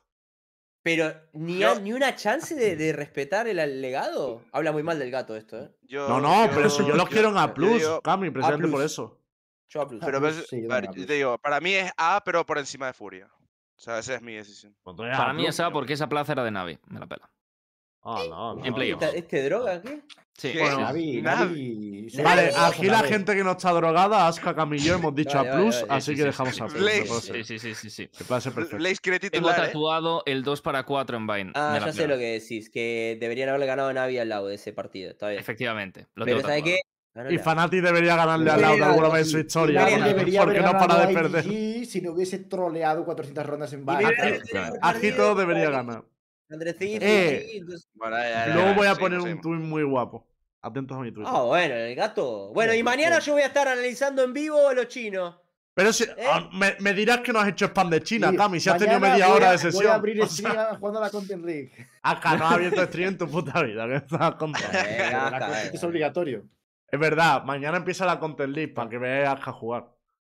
C: Pero ni,
E: Yo-
C: a- ni una chance de, de respetar el legado. Habla muy mal del gato esto, ¿eh?
E: Yo-
A: No, no, pero eso yo los quiero en A+,
E: digo-
A: Cami, precisamente por
C: plus.
A: eso.
C: Yo.
E: Pero
D: A+,
E: ves-
D: sí, yo
E: a ver,
D: también A+.
E: yo te digo, para mí es A, pero por encima de Furia. O sea, esa es mi decisión.
A: Pues
B: Para
A: A+,
B: mí esa
A: tío.
B: porque esa plaza era de Navi. Me la pela.
A: Ah,
B: En playoff.
C: ¿Esta- ¿Este droga qué?
B: Sí.
D: Navi,
E: Navi.
D: Navi.
A: Vale, aquí la gente que no está drogada, Aska, Cami y yo hemos dicho
C: Vale,
A: A+,
C: vale, vale,
A: así
B: sí,
A: que
B: sí,
A: dejamos. A+. Parece-
B: Sí, sí, sí, sí,
A: perfecto.
B: Tengo
E: titular, ¿eh?
B: tatuado el 2 para 4 en Vine.
C: Ah, ya sé lo que decís, que deberían haberle ganado a Navi al lado de ese partido. Está bien.
B: Efectivamente. Lo
C: Pero
B: tengo
C: ¿sabes
B: tatuado.
C: qué? Ganó
A: Y Fanati debería ganarle al
D: Debería
A: lado alguna vez en su historia.
C: Porque-
D: debería
A: no para de perder.
D: Si no hubiese troleado 400 rondas en Vine.
C: este
A: Aquí todo debería
C: porque
A: ganar.
C: Andrés Zinchi,
A: Eh,
C: entonces-
E: Bueno, ya, ya,
A: Luego voy a poner un
E: seguimos.
A: tweet muy guapo. Atentos a mi tweet.
C: Ah, bueno, el gato. Bueno, y mañana yo voy a estar analizando en vivo a los chinos.
A: Pero si,
C: ¿Eh?
A: ah, me, me dirás que no has hecho spam de China,
D: Sí,
A: Cami, si has tenido media hora
D: a-
A: de
D: Voy a
A: sesión.
D: abrir (laughs) stream
A: sea,
D: jugando a la Content League.
A: Acá no has abierto stream en tu (laughs) puta vida. ¿Qué estás contando?
C: Eh,
D: La
C: acá,
D: Content es obligatorio.
A: Es verdad, mañana empieza la Content League para que veas a jugar.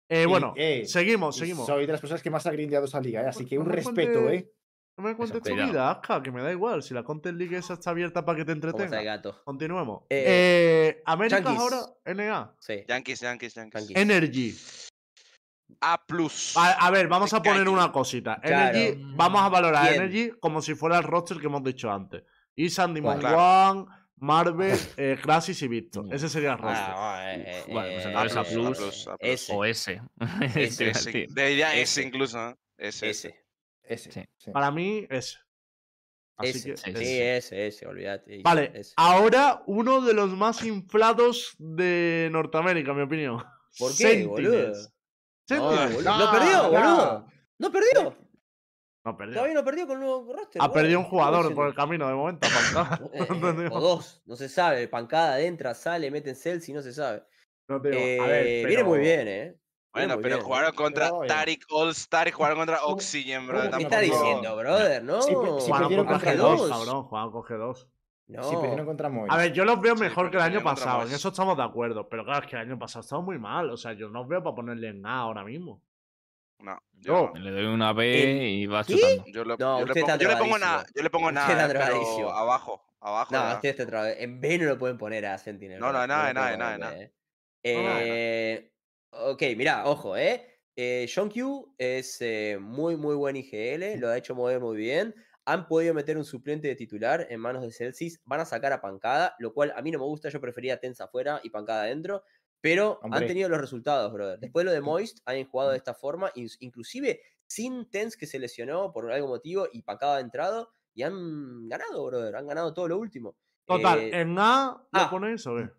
A: Eh,
D: Y,
A: bueno,
D: eh,
A: seguimos, seguimos.
D: Soy de las personas que más ha grindeado esa liga, ¿eh? así que un respeto, ¿eh?
A: No me cuentes tu vida, Aska, que me da igual. Si la Content League esa está abierta para que te
C: ¿Cómo está el
A: entretenga.
C: gato?
A: Continuemos.
C: Eh,
A: Eh, Américas ahora, NA.
C: Sí.
E: Yankees, Yankees, Yankees.
A: Energy.
E: A plus.
A: A, a ver, vamos a poner una cosita.
C: Claro.
A: Energy, vamos a valorar
C: Bien.
A: Energy como si fuera el roster que hemos dicho antes. Isan, Dimon
E: Claro.
A: Wan, Marvel, eh, Crasis y Victor.
D: Mm.
A: Ese sería el roster.
C: Ah, eh, eh,
B: Bueno, pues
C: eh,
B: entonces A
C: eh,
B: plus,
E: A plus.
C: Ese.
B: O S. A
E: Ese, (laughs)
B: decir.
E: debería
C: ese
E: incluso, ¿eh? Ese, ese.
C: Ese.
D: Ese.
B: Sí.
D: sí.
A: Para mí, ese. Así
C: Ese.
A: que,
B: sí,
C: Sí,
A: ese.
C: ese, ese, olvídate.
A: Vale,
C: ese.
A: ahora uno de los más inflados de Norteamérica, en mi opinión. (laughs)
C: ¿Por qué, boludo?
A: Sentinels.
C: No, boludo. ¡No perdió, boludo! ¡No perdió!
A: No, perdió.
C: Todavía no perdió con el nuevo roster.
A: Ha
C: boludo.
A: perdido un
C: ¿Qué
A: jugador por el camino de momento. (laughs) Pancada.
C: Eh, (laughs)
A: No
C: eh, o dos, no se sabe. Pancada, entra, sale, mete en Celsi, no se sabe.
A: No te digo.
C: Eh,
A: A ver,
C: Viene muy
A: pero-
C: bien, ¿eh?
E: Bueno, pero
C: bien, ¿eh?
E: jugaron contra
D: Pero, oye.
E: Tarik All-Star y jugaron contra
D: ¿Cómo-
E: Oxygen, bro.
C: ¿Qué está diciendo, brother? No.
D: Pe- sí,
A: Jugaron
D: perdieron
A: contra
D: contra
A: G2,
D: dos.
A: cabrón. Jugaron con G2.
C: No.
D: Sí, perdieron contra Moy.
A: A ver, yo los veo mejor que el año pasado. En eso estamos de acuerdo. Pero claro, es que el año pasado estaba muy mal. O sea, yo no os veo para ponerle en A ahora mismo.
E: No,
A: Yo.
E: yo,
B: Le doy una B y vas
C: ¿Qué?
B: chutando.
E: yo, le,
C: No,
E: yo, le pongo,
C: está
E: yo le pongo nada, yo le pongo nada, pero abajo, abajo.
C: No, usted está otra vez. En B no lo pueden poner a Sentinel.
E: No, no, nada,
C: lo
E: nada, nada, nada.
A: No, nada,
C: eh. Ok, mirá, ojo, ¿eh? eh John Q es eh, muy, muy buen IGL, lo ha hecho mover muy bien. Han podido meter un suplente de titular en manos de Celsius. Van a sacar a Pancada, lo cual a mí no me gusta. Yo prefería Tensa afuera y Pancada adentro. Pero han tenido los resultados, brother. Después lo de Moist, han jugado de esta forma, in- inclusive sin Tens que se lesionó por algún motivo y Pancada ha entrado. Y han ganado, brother. Han ganado todo lo último.
A: Total,
C: Eh,
A: ¿en A lo
C: ah.
A: ponéis o qué?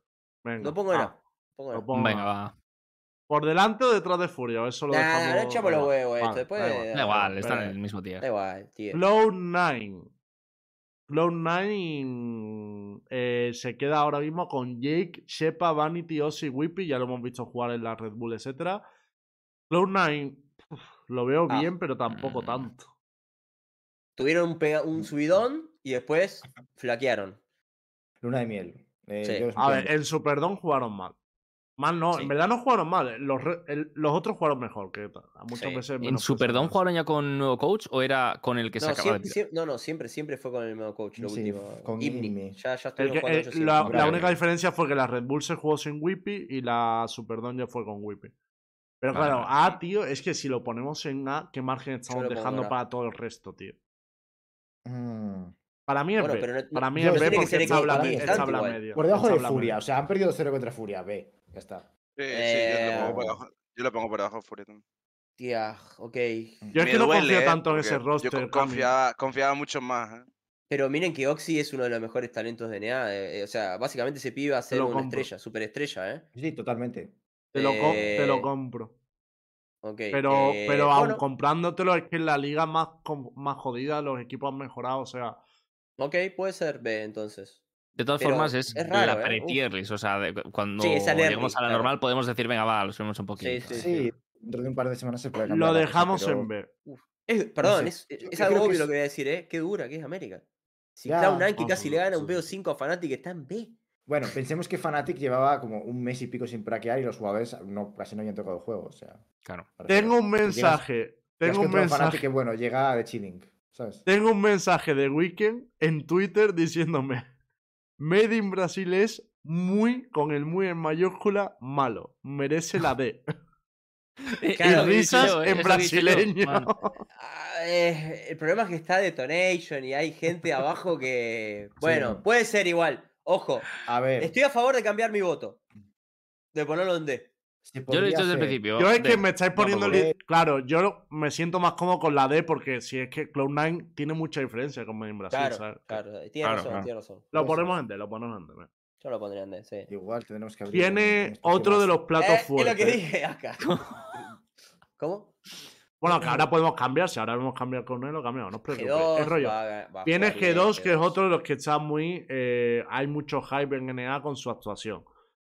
A: Venga.
C: lo pongo en
A: A.
C: A. pongo en
A: Lo
C: A.
A: pongo en
B: Venga,
A: A.
B: va.
A: ¿Por delante o detrás de Furia? Eso lo
C: Nah,
A: dejamos.
C: no echamos
A: da
C: los
A: igual.
C: huevos esto,
A: Vale,
C: después-
A: da igual.
B: Da igual, están en el mismo tier.
C: Da igual, tío.
A: Cloud9. Cloud9 eh, se queda ahora mismo con Jake, Shepa, Vanity, Ozzy, Whippy. Ya lo hemos visto jugar en la Red Bull, etc. Cloud9 uf, lo veo
C: Ah.
A: bien, pero tampoco
B: Mm.
A: tanto.
C: Tuvieron un, pega- un subidón y después flaquearon.
D: Luna de miel. Eh,
C: Sí.
A: A ver, en Superdome jugaron mal. Mal no,
C: Sí.
A: en verdad no jugaron mal. Los, re- el- los otros jugaron mejor. Que muchas
C: Sí.
A: veces
B: ¿En Superdome jugaron ya con nuevo coach o era con el que se acaba de
C: siempre,
B: tirar?
C: siempre- no, no, siempre, siempre fue con el mismo coach, lo
D: Sí,
C: último.
D: con
C: Imni. Ya, ya
A: El que- eh, la, la única diferencia fue que la Red Bull se jugó sin Whippy y la Superdome ya fue con Whippy. Pero
B: Vale,
A: claro,
B: vale.
A: A, tío, es que si lo ponemos en A, ¿qué margen estamos dejando para todo el resto, tío?
D: Mm.
A: Para mí es
C: Bueno,
A: B.
C: no-
A: para mí es B
D: que
A: porque es tabla, media.
D: Por debajo de Furia. O sea, han perdido 0 contra Furia. B. Ya está.
E: Sí, sí, yo lo pongo por
C: Eh,
E: debajo, yo lo pongo por Furia también.
C: Tía, ok.
A: Yo es que no
E: duele,
A: confío
E: eh,
A: tanto en ese roster.
E: Yo confiaba, confiaba mucho más. ¿eh?
C: Pero miren que Oxy es uno de los mejores talentos de NEA. eh, eh, o sea, básicamente ese pibe va a ser una
A: compro.
C: estrella, superestrella, ¿eh?
D: Sí, totalmente.
A: Te lo, co- te lo
C: Eh,
A: compro.
C: Ok.
A: Pero,
C: eh,
A: pero aun
C: bueno,
A: comprándotelo, es que en la liga más, más jodida los equipos han mejorado. O sea,
C: Ok, puede ser B entonces.
B: De todas
C: Pero
B: formas, es,
C: es raro,
B: la
C: ¿eh?
B: pre-tier list. O sea, de- cuando
C: Sí,
B: lleguemos a la
C: claro.
B: normal podemos decir, venga, va, lo subimos un poquito.
C: Sí, sí.
D: Sí, dentro de un par de semanas se puede cambiar.
A: lo
D: cosa,
A: dejamos
D: pero-
A: en B.
C: Es- perdón,
D: sé,
C: es, es algo
D: que
C: obvio lo que voy a decir, ¿eh? Qué dura que es América. Si
D: Ya,
C: Cloud9 que
A: vamos
C: casi le
A: ver,
C: gana un
A: sí.
C: BO5 a Fnatic está en B.
D: Bueno, pensemos que Fnatic llevaba como un mes y pico sin praquear y los jugadores no, casi no habían tocado el juego. O sea,
B: Claro.
A: Tengo un mensaje.
D: llegas
A: Tengo un mensaje.
D: que, bueno, llega de chilling. ¿Sabes?
A: Tengo un mensaje de Weekend en Twitter diciéndome: Made in Brasil es muy, con el muy en mayúscula, malo. Merece la D. (laughs)
C: Claro,
A: y risas
B: yo,
A: en
B: yo,
A: brasileño. (laughs)
C: Ah, eh, el problema es que está Detonation y hay gente abajo que. (laughs) Bueno,
D: no.
C: puede ser igual. Ojo,
D: A ver.
C: estoy a favor de cambiar mi voto. De ponerlo en D.
B: Yo lo he dicho desde el principio.
A: Yo es que me estáis poniendo. Claro, yo me siento más cómodo con la D porque si es que Cloud9 tiene mucha diferencia con Made in Brasil.
C: Claro,
A: ¿sabes?
C: claro. Tiene
B: Claro,
C: razón,
B: claro.
C: tiene razón.
A: Lo ponemos en D, lo ponemos en D.
C: Yo lo pondría en D, sí.
D: Igual tenemos que abrir
A: Tiene
D: espacio
A: otro de los platos
C: Eh, es lo
A: fuertes.
C: que dije acá. (laughs) ¿Cómo?
A: Bueno, que ahora podemos cambiar. Si ahora hemos cambiado con él, lo cambiamos. No os preocupéis.
C: G2
A: Es rollo.
C: va va
A: Tiene
C: jugar bien,
A: G2, que es
C: G2.
A: otro de los que está muy. eh, hay mucho hype en NA con su actuación.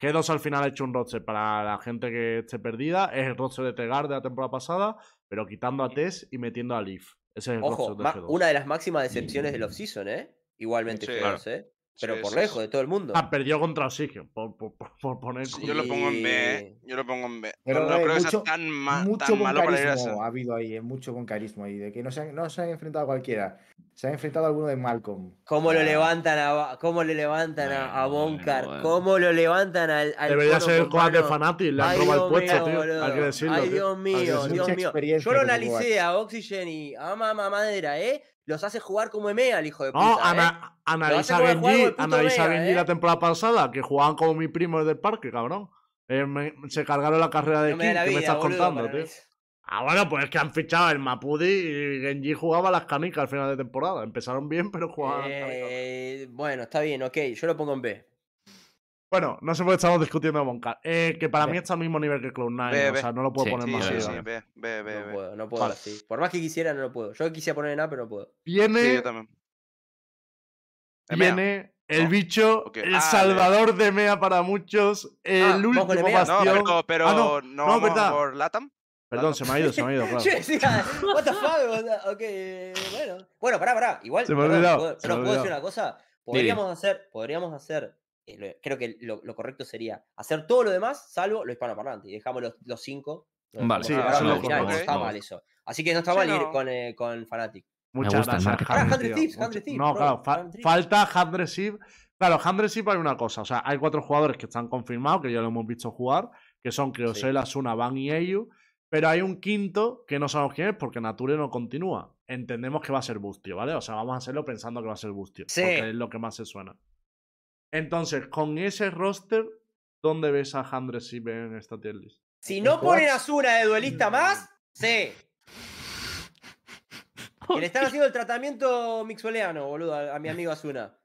A: G2 al final ha hecho un roster para la gente que esté perdida. Es el roster de Tegar de la temporada pasada, pero quitando a Tess y metiendo a Leaf. Ese es el
C: Ojo,
A: roster de
C: ma-
A: G2.
C: una de las máximas decepciones del offseason, ¿eh? Igualmente
E: Sí,
C: G2, ¿eh? Pero
E: Sí,
C: por
E: sí,
C: lejos
E: sí.
C: de todo el mundo.
A: Ah, perdió contra Oxygen, por, por, por- por poner.
E: Sí, Yo lo pongo en B, ¿eh? Yo lo pongo en B.
D: Pero,
E: no, no
D: eh,
E: creo que
D: mucho-
E: sea tan, ma-
D: mucho
E: tan malo para ir a ese.
D: ha habido ahí, eh, mucho con carisma ahí, de que no se han, no se han enfrentado a cualquiera. Se han enfrentado a alguno de Malcolm.
C: ¿Cómo lo
D: Ah,
C: levantan a, cómo le levantan a, Bonkar?
B: bueno.
C: ¿Cómo lo levantan al, al
A: Debería ser el coad de? Fanatic, le han
C: Ay,
A: robado el
C: Dios
A: puesto,
C: mío,
A: tío.
C: boludo.
A: Hay que decirlo.
C: Ay,
A: tío.
C: Dios mío, Dios mío. Yo lo analicé a Oxygen y a Mama Madera, ¿eh? Los hace jugar como EMEA al hijo de puta,
A: No,
C: ¿eh?
A: ana- analiza
C: el
A: Genji,
C: del puto
A: analiza Genji
C: ¿eh?
A: la temporada pasada, que jugaban como mi primo desde el parque, cabrón. Eh, me- se cargaron la carrera de
C: No
A: King,
C: da la
A: ¿qué me estás
C: boludo,
A: contando, tío? Ah, bueno, pues es que han fichado el Mapudi y Genji jugaba las canicas al final de temporada. Empezaron bien, pero jugaban.
C: Eh, bueno, está bien, ok. Yo lo pongo en B.
A: Bueno, no sé por qué estamos discutiendo a Moncar. Eh, que para
D: Ve.
A: mí está al mismo nivel que Cloud9,
E: Ve,
A: o
E: ve.
A: sea, no lo puedo
B: Sí,
A: poner
E: Sí,
A: más
E: sí,
A: arriba.
E: sí, B, B,
C: No puedo, no puedo
A: Vale.
C: así. Por más que quisiera, no lo puedo. Yo quisiera poner en A, pero no puedo.
A: Viene,
E: Sí, yo también.
A: Viene el
E: Oh,
A: bicho, el
E: Ah,
A: salvador de Mea para muchos, el
C: Ah,
A: último
C: EMEA.
E: No,
A: bastión.
E: pero, pero
A: Ah,
E: no,
A: no,
E: vamos
A: verdad.
E: por Latam.
A: Perdón, se me ha ido, se me ha ido, (laughs) claro.
C: What the fuck, ok, bueno. Bueno, pará, pará. Igual,
A: Se me ha
C: perdón,
A: olvidado,
C: ¿puedo-
A: se
C: pero
A: me ha
C: puedo decir
A: olvidado.
C: una cosa. Podríamos hacer, podríamos hacer, creo que lo, lo correcto sería hacer todo lo demás, salvo lo hispanoparlante. Y dejamos los, los cinco.
B: Vale,
A: sí, eso cortamos,
C: No está mal eso. Así que no está
E: Sí,
C: mal ir
E: no.
C: con, eh, con Fanatic.
A: Muchas gracias,
B: marketing.
C: Ah,
A: Handre,
C: 100
A: tío.
C: Thieves,
A: Mucho-
C: 100 Thieves,
A: No,
C: bro,
A: claro, fa-
C: 100 Thieves.
A: falta Handre Sip. Claro, Handre Sip hay una cosa. O sea, hay cuatro jugadores que están confirmados, que ya lo hemos visto jugar, que son Creosel, Asuna, Van y Ayu. Pero hay un quinto que no sabemos quién es porque Nature no continúa. Entendemos que va a ser Bustio, ¿vale? O sea, vamos a hacerlo pensando que va a ser Bustio.
C: Sí.
A: Porque es lo que más se suena. Entonces, con ese roster, ¿dónde ves a Handre Sip en esta tier list?
C: Si
D: ¿En
C: no ponen a Zuna de duelista más, sí. (laughs) Que le están haciendo el tratamiento mixueleano, boludo, a, a mi amigo Azuna.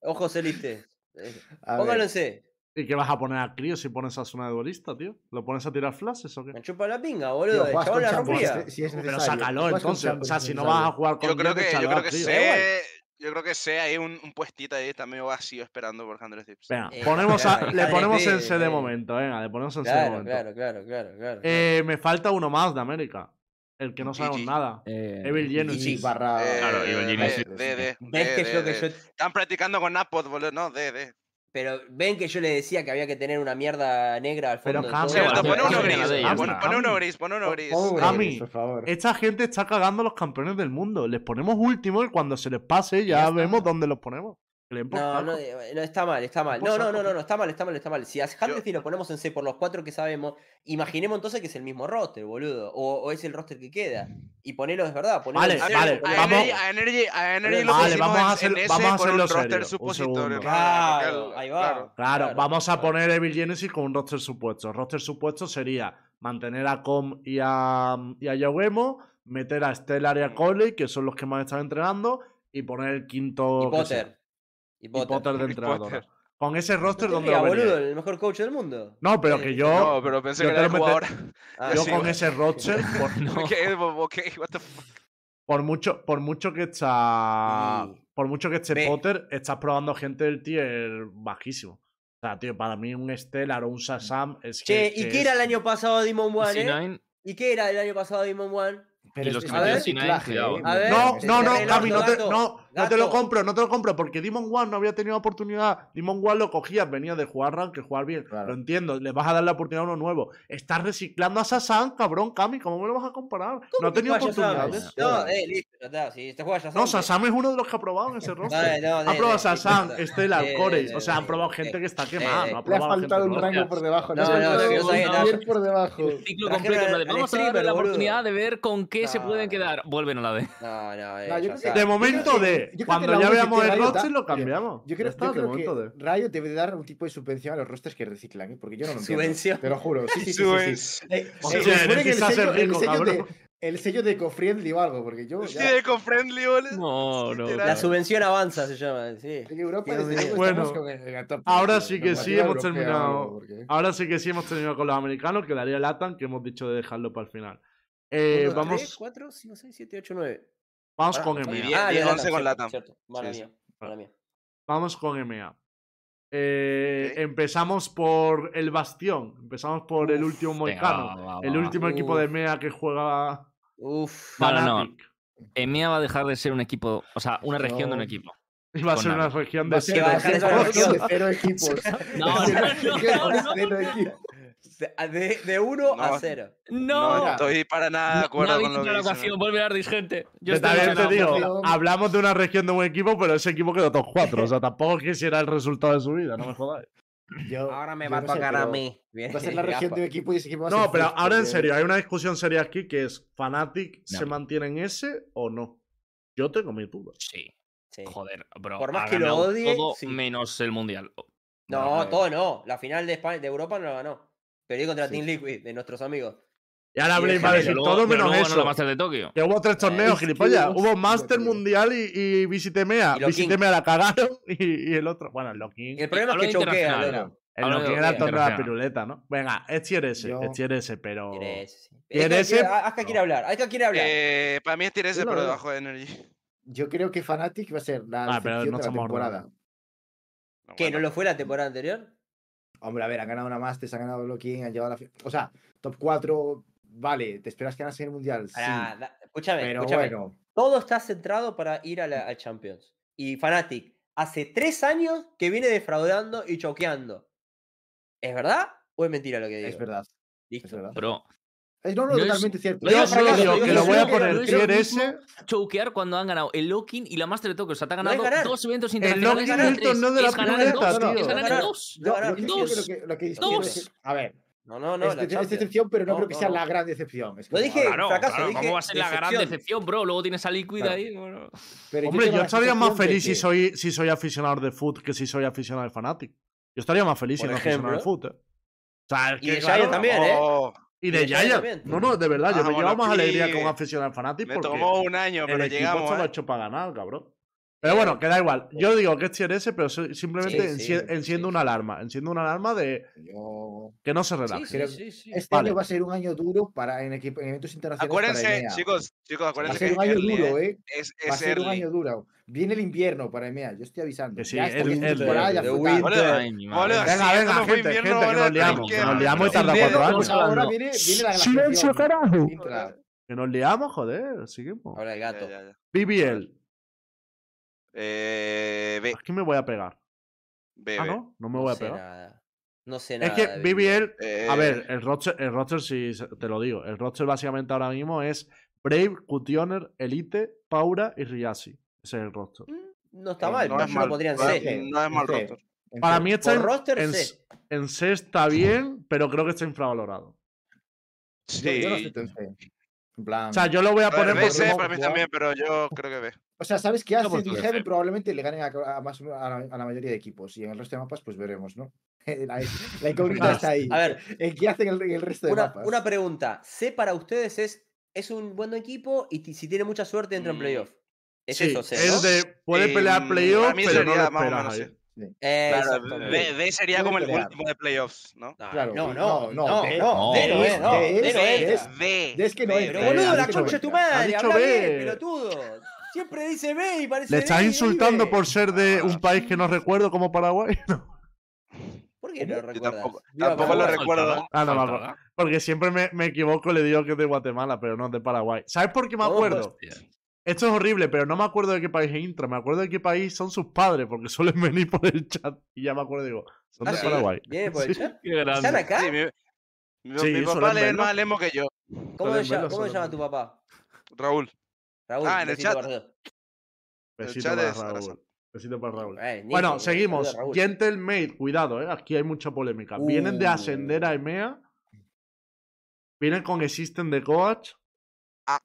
C: Ojo celeste. Eh, Póngalo en C.
A: ¿Y qué vas a poner a Crio si pones a Asuna de duelista, tío? ¿Lo pones a tirar flashes o qué?
C: Me chupa la pinga,
D: tío,
C: boludo. El
D: juegas
C: chabón la rompía.
D: si es- si es
A: Pero
D: necesario.
A: sácalo entonces. O sea,
D: si
A: si no vas a jugar con
E: Yo creo que, yo creo
A: a
E: que. Yo creo que sé, hay un, un puestito ahí, está medio vacío esperando por Handre Tips.
A: Venga,
C: Eh,
A: ponemos a-
C: claro, (laughs)
A: le ponemos en C de
C: eh.
A: momento, venga, le ponemos en C de momento.
C: claro, claro, claro, claro.
A: Eh, me falta uno más de América. El que no sabemos nada.
B: Eh,
A: Evil
C: Y
A: Genesis.
D: barra...
B: Claro, Evil
E: D,
B: Genesis.
E: D, D,
C: ¿Ves
E: D,
C: que que yo,
E: Están practicando con Napod, boludo. No, D, D.
C: pero ven que yo le decía que había que tener una mierda negra al
A: Pero
C: fondo de
A: Cam-
C: todo?
E: Sí,
A: bueno,
E: pon uno
A: bueno,
E: gris. pon- uno
A: Cami.
E: gris, pon uno gris.
A: Cami,
D: por favor.
A: Esta gente está cagando a los campeones del mundo. Les ponemos último y cuando se les pase ya, vemos dónde los ponemos.
C: No, no, eh, no, está mal, está mal. No, no, no, no, no, está mal, está mal, está mal. Si a Handley lo ponemos en C por los cuatro que sabemos, imaginemos entonces que es el mismo roster, boludo. O, o es el roster que queda. Y ponelo, es verdad, ponelo
A: Vale,
C: en
A: vale,
C: ponelo-
A: vamos-
E: Energy, a Energy, a Energy lo
C: Vale,
A: vamos a
E: en-
A: hacer-
E: en
A: vamos a hacerlo
E: un roster
A: serio,
E: supositorio.
C: Claro, ahí va.
E: claro.
A: Claro,
C: Claro,
A: vamos a poner Evil Genesis con un roster supuesto. Roster supuesto sería mantener a Com y a, y a Yawemo, meter a Stellar y a Coley, que son los que más están entrenando, y poner el quinto.
C: Y
A: sea.
C: Potter. Y
A: Y
C: Potter.
A: De (laughs)
E: Y
A: entrenadora.
E: Potter.
A: Con ese roster,
C: ¿Qué
A: ¿dónde
C: diga,
A: lo
C: boludo? El mejor coach del mundo.
A: No, pero
C: Eh,
A: que yo.
E: No, pero pensé
A: yo
E: que era el jugador.
C: Ah,
A: Yo
E: sí,
A: con
E: bueno.
A: ese roster, (laughs) por,
B: no.
E: What the fuck.
A: por mucho, por mucho que está.
C: Y-
A: Por mucho que esté. Potter, estás probando gente del tier bajísimo. O sea, tío, para mí un Stellar o un Sasam es
C: Che,
A: que.
C: ¿y
A: que
C: qué
A: es-
C: era el año pasado Demon One, eh?
B: C9,
C: ¿Y qué era el año pasado Demon One?
D: Pero
B: y
D: los
B: que metió
D: Sinaí,
B: cuidado.
D: ¿eh?
A: No, no, no, Javi, no te, no, no te lo compro, no te lo compro, porque Demon One no había tenido oportunidad. Demon One lo cogías, venía de jugar rank, jugar bien. Lo entiendo, le vas a dar la oportunidad a uno nuevo. Estás reciclando a Sasan, cabrón, Cami, ¿cómo me lo vas a comparar? No ha tenido oportunidades. ¿eh?
C: No, eh, listo, si este juega Shazam.
A: No, Shazam es uno de los que ha probado en ese (laughs) roster.
C: No,
A: no,
C: ha
A: probado
C: Shazam,
A: Estela,
C: Core.
A: O sea, han probado gente que está quemada.
D: le ha faltado un rango por debajo.
C: No, no, no,
D: por debajo.
B: El ciclo completo. Vamos a darle la oportunidad de ver con qué qué
C: se
B: pueden quedar? Vuelven a la D.
C: No, no, eh,
D: no yo
A: De momento
D: D.
A: Cuando ya veamos el roster lo cambiamos.
D: Yo creo,
A: está,
D: yo creo de
A: momento
D: que
A: D.
D: Rayo debe dar un tipo de subvención a los rosters que reciclan, ¿eh? porque yo no lo entiendo.
C: Subvención.
D: Te lo juro. Sí, sí, sí. Eh, el sello, de, el sello de Ecofriendly o algo, porque yo.
E: Sí. Ecofriendly.
B: No, no.
C: La subvención avanza se llama, sí.
D: En Europa desde sí,
A: bueno,
D: con el
A: Ahora sí que sí hemos terminado. Ahora sí que sí hemos terminado con los americanos, quedaría el ATAN que hemos dicho de dejarlo para el final. Eh,
C: Uno,
A: vamos.
C: 3, 4, 5, 6, 7, 8, 9.
A: Vamos con
C: MA.
A: Y
E: 10,
C: ah,
E: 10 11 con Latam.
A: Vamos con MA. Eh,
E: okay.
A: Empezamos por el Bastión. Empezamos por Uf, el último Moicano. El último va, equipo de MEA que juega.
C: Uf,
B: Fanatic. No, no. EMEA va a dejar de ser un equipo, o sea, una región no. de un equipo.
A: Y va a ser una región de
C: cero, cero,
D: cero, cero equipos. (laughs)
B: No, no, no, no,
D: Ah,
C: de, de 1 a 0.
E: No,
B: no
E: estoy para nada de acuerdo
B: no
E: con lo que
B: la ocasión, vuelve a dar gente. Yo
A: también te digo, hablamos de una región de un equipo, pero ese equipo quedó top 4. O sea, tampoco quisiera el resultado de su vida, no me jodáis.
D: Yo,
C: ahora me va a tocar a mí.
D: Va a ser (laughs) la región de un equipo y ese equipo va a
A: No, pero ahora en
D: eh.
A: serio, hay una discusión seria aquí que es: ¿Fanatic se mantiene en ese o no? Yo tengo mi dudas.
B: Sí. Joder, bro.
C: Por más que lo odie,
B: menos el mundial.
C: No, no, todo no. La final de, España, de Europa no la ganó. Perdí contra
D: sí.
C: Team Liquid, de nuestros amigos.
A: Y ahora Blade va a decir todo menos eso.
B: No de Tokio.
A: Que hubo tres
D: eh, torneos,
A: gilipollas.
D: Hubo
A: Master Mundial y, y Visitemea. Visitemea la cagaron (laughs) y, y, el otro. Bueno, el Locking.
C: El problema es que choquea, ¿no?
A: El Locking era torneo de la piruleta, ¿no? Venga, es tier S,
D: Yo...
A: es tier S, pero. Tier
C: S. Tier
A: S.
C: Aska quiere hablar. Aska quiere hablar.
E: Eh, para mí es tier S, pero debajo de Energy.
D: Yo creo que Fnatic va a ser la,
A: ah, pero no
D: de la temporada.
E: No,
C: ¿Que no lo fue la temporada anterior?
D: Hombre, a ver, han ganado una Masters, han ganado Locking, han llevado la. O sea, top 4, vale, te esperas que ganas en el mundial. Sí,
C: escúchame,
D: pero. Bueno.
C: Todo está centrado para ir al Champions. Y Fanatic, hace tres años que viene defraudando y choqueando. ¿Es verdad o es mentira lo que digo?
D: Es verdad.
C: Listo.
D: Es verdad.
B: Bro,
D: no, no,
B: totalmente es,
D: cierto.
A: Yo solo digo que lo voy a poner tier S.
B: Choquear cuando han ganado el locking y la Master Tokyo. O sea, te han ganado dos eventos internacionales. El
A: locking el torneo de la
D: planeta,
B: Es ganar dos. Dos.
D: A ver.
C: No, no, no.
D: Es,
C: la
D: es decepción, pero no,
C: no
D: creo que
C: no,
D: sea
C: no.
D: la gran decepción. Es que,
C: dije,
B: claro,
C: fracaso,
B: claro,
C: dije
B: ¿Cómo va a ser decepción? la gran
C: decepción,
B: bro? Luego tienes a Liquid
D: claro.
B: ahí. Bueno.
A: Hombre, yo estaría más feliz
D: que...
A: si, soy, si soy aficionado de Foot que si soy aficionado de Fnatic. Yo estaría más feliz
C: Por
A: si soy aficionado de Foot. ¿eh? O sea, es que,
C: y
A: de
C: Shire también, ¿eh?
A: Y de
C: Yaya.
A: No, no, de verdad, yo
E: ah,
A: me
E: bueno, llevo
A: más alegría que un aficionado fanático.
E: Me tomó un año, pero
A: el
E: llegamos.
A: Equipo
E: eh.
A: está hecho para ganar, cabrón. Pero bueno, eh, que da igual. Eh, yo digo que es tier pero simplemente
C: sí, sí,
A: enciendo
C: sí,
A: una alarma. Enciendo una alarma de
D: Yo...
A: que no se relaje.
D: Este
A: vale.
D: año va a ser un año duro para en, eventos internacionales.
E: Acuérdense, para
D: EMEA.
E: chicos, chicos, acuérdense.
D: Va a ser un año
E: early,
D: duro,
E: ¿eh?
D: Es,
E: es
D: va a ser
E: early.
D: un año duro. Viene el invierno para EMEA, yo estoy avisando.
A: Que sí,
D: ya,
A: el,
D: el,
A: el,
D: el ya
A: Venga, venga, gente, gente, que nos liamos. Que nos liamos y tarda cuatro
D: pues, años. Ahora viene la
A: ¡Silencio, carajo! Que nos liamos, joder, seguimos.
C: Ahora el gato.
A: BBL.
E: Eh, B.
A: Me voy a pegar.
E: B,
A: ah, no, no me voy a pegar.
C: No sé nada.
A: Es
C: que
A: BBL,
E: eh...
A: a ver, el roster, el roster, si te lo digo, el roster básicamente ahora mismo es Brave, Cutioner, Elite, Paura y Riasi. Ese es el roster.
C: Mm, no está
D: eh,
C: mal,
E: no, es mal,
C: podrían ser.
E: No es mal roster.
A: Para mí está en,
C: roster
A: en,
C: C.
A: en, C. está bien, pero creo que está infravalorado.
D: Sí. Yo, no sé en C. Plan...
A: O sea, yo lo voy a, poner
E: B,
A: por
E: C, para mí también, pero yo creo que B.
D: O sea, sabes qué Ascent
B: y
D: probablemente le ganen a, más, a la, mayoría de equipos y en el resto de mapas pues veremos, ¿no? (laughs) Eh, la, (laughs) incógnita está ahí.
C: A ver, (laughs)
D: ¿qué hacen el, el resto de
C: una,
D: mapas?
C: Una pregunta, C para ustedes es, es un buen equipo y si tiene mucha suerte entra en
E: mm,
C: playoff. Es eso, C,
A: es de puede pelear playoff, pero no lo esperas.
C: Eh,
E: claro, D, sería como el último de playoffs, ¿no?
D: Claro, no,
C: no,
D: no,
C: no,
D: D
C: no, D no es, D no es,
E: D
D: es que no
C: la de tu madre, pelotudo. Siempre dice B y parece.
A: ¿Le estás insultando por ser de ah, un país que no recuerdo como Paraguay? (laughs) No.
C: ¿Por qué no lo recuerdas?
E: Tampoco, lo recuerdo.
A: Ah, porque siempre me, me equivoco y le digo que es de Guatemala, pero no es de Paraguay. ¿Sabes por qué me
C: oh,
A: acuerdo? Esto es horrible, pero no me acuerdo de qué país es Intra. Me acuerdo de qué país son sus padres, porque suelen (laughs) venir por el chat. Y ya me acuerdo, digo, son de?
C: Ah,
A: Paraguay.
C: Yeah, por el (laughs) chat?
B: Sí.
C: ¿Están acá?
E: Sí, mi, mi,
A: sí,
E: papá
A: es
E: más lemo que yo.
C: ¿cómo se llama tu papá?
E: Raúl.
C: Raúl.
E: Ah, en el chat.
C: para Raúl.
A: Besito
E: chat
A: para Raúl. Besito para Raúl.
C: Eh, Nico,
A: Bueno, seguimos.
C: Raúl.
A: Gentle Maid, cuidado, ¿eh? Aquí hay mucha polémica. Vienen de ascender a
C: Uh.
A: EMEA. Vienen con Existen de Coach.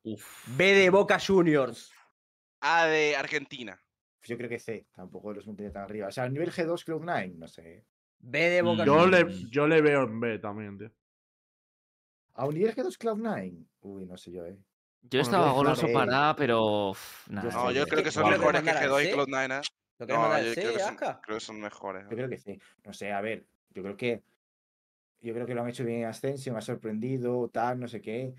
B: Uf.
C: B de Boca Juniors.
E: A de Argentina.
D: Yo creo que C, tampoco los mantiene tan arriba. O sea, nivel G2 Cloud9, no sé.
C: B de Boca.
A: Yo
C: Juniors.
A: le, yo le veo en B también, tío.
D: A un nivel G2 Cloud9. Uy, no sé yo, eh.
B: Yo
A: Bueno,
B: estaba goloso
D: eh.
B: para, pero. uf, nah,
D: Yo
E: No,
D: sé
E: yo creo que son
C: ¿Lo querés
E: mejores que
C: mandar al
E: G2 y
C: C?
E: Cloud9. ¿eh?
C: ¿Lo
E: No, yo creo que, son, creo que son mejores.
D: Yo creo que sí. No sé, a ver, yo creo que. Yo creo que lo han hecho bien en Ascension, me ha sorprendido, tal, no sé qué.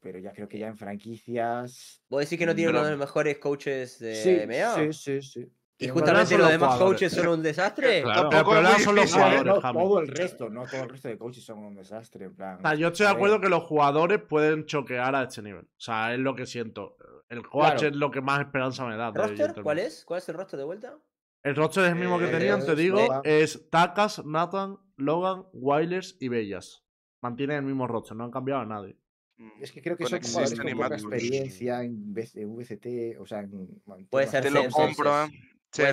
D: Pero ya creo que ya en franquicias.
C: ¿Vos decís que no tiene
E: Pero-
C: uno de los mejores coaches de
D: sí,
C: MEA?
D: sí, sí, sí.
C: ¿Y justamente los
A: los
C: demás
A: jugadores.
C: coaches son un desastre?
B: Claro.
A: El problema son los jugadores,
D: no, todo el resto, no todo el resto de coaches son un desastre. En plan,
A: O sea, yo estoy de acuerdo que los jugadores pueden choquear a este nivel. O sea, es lo que siento. El coach
D: Claro.
A: es lo que más esperanza me da.
C: ¿Roster? ¿Cuál es? ¿Cuál es el roster de vuelta?
A: El roster es el mismo que
E: Eh,
A: tenían, te digo.
D: Logan.
A: Es Takas, Nathan, Logan, Wailers y Bellas. Mantienen el mismo roster, no han cambiado a nadie.
E: Mm.
D: Es que creo que
E: Con
D: son jugadores con poca experiencia en VCT, o sea, en en
C: Puede ser
E: Te lo
C: entonces.
E: compro. Sí,
C: Puede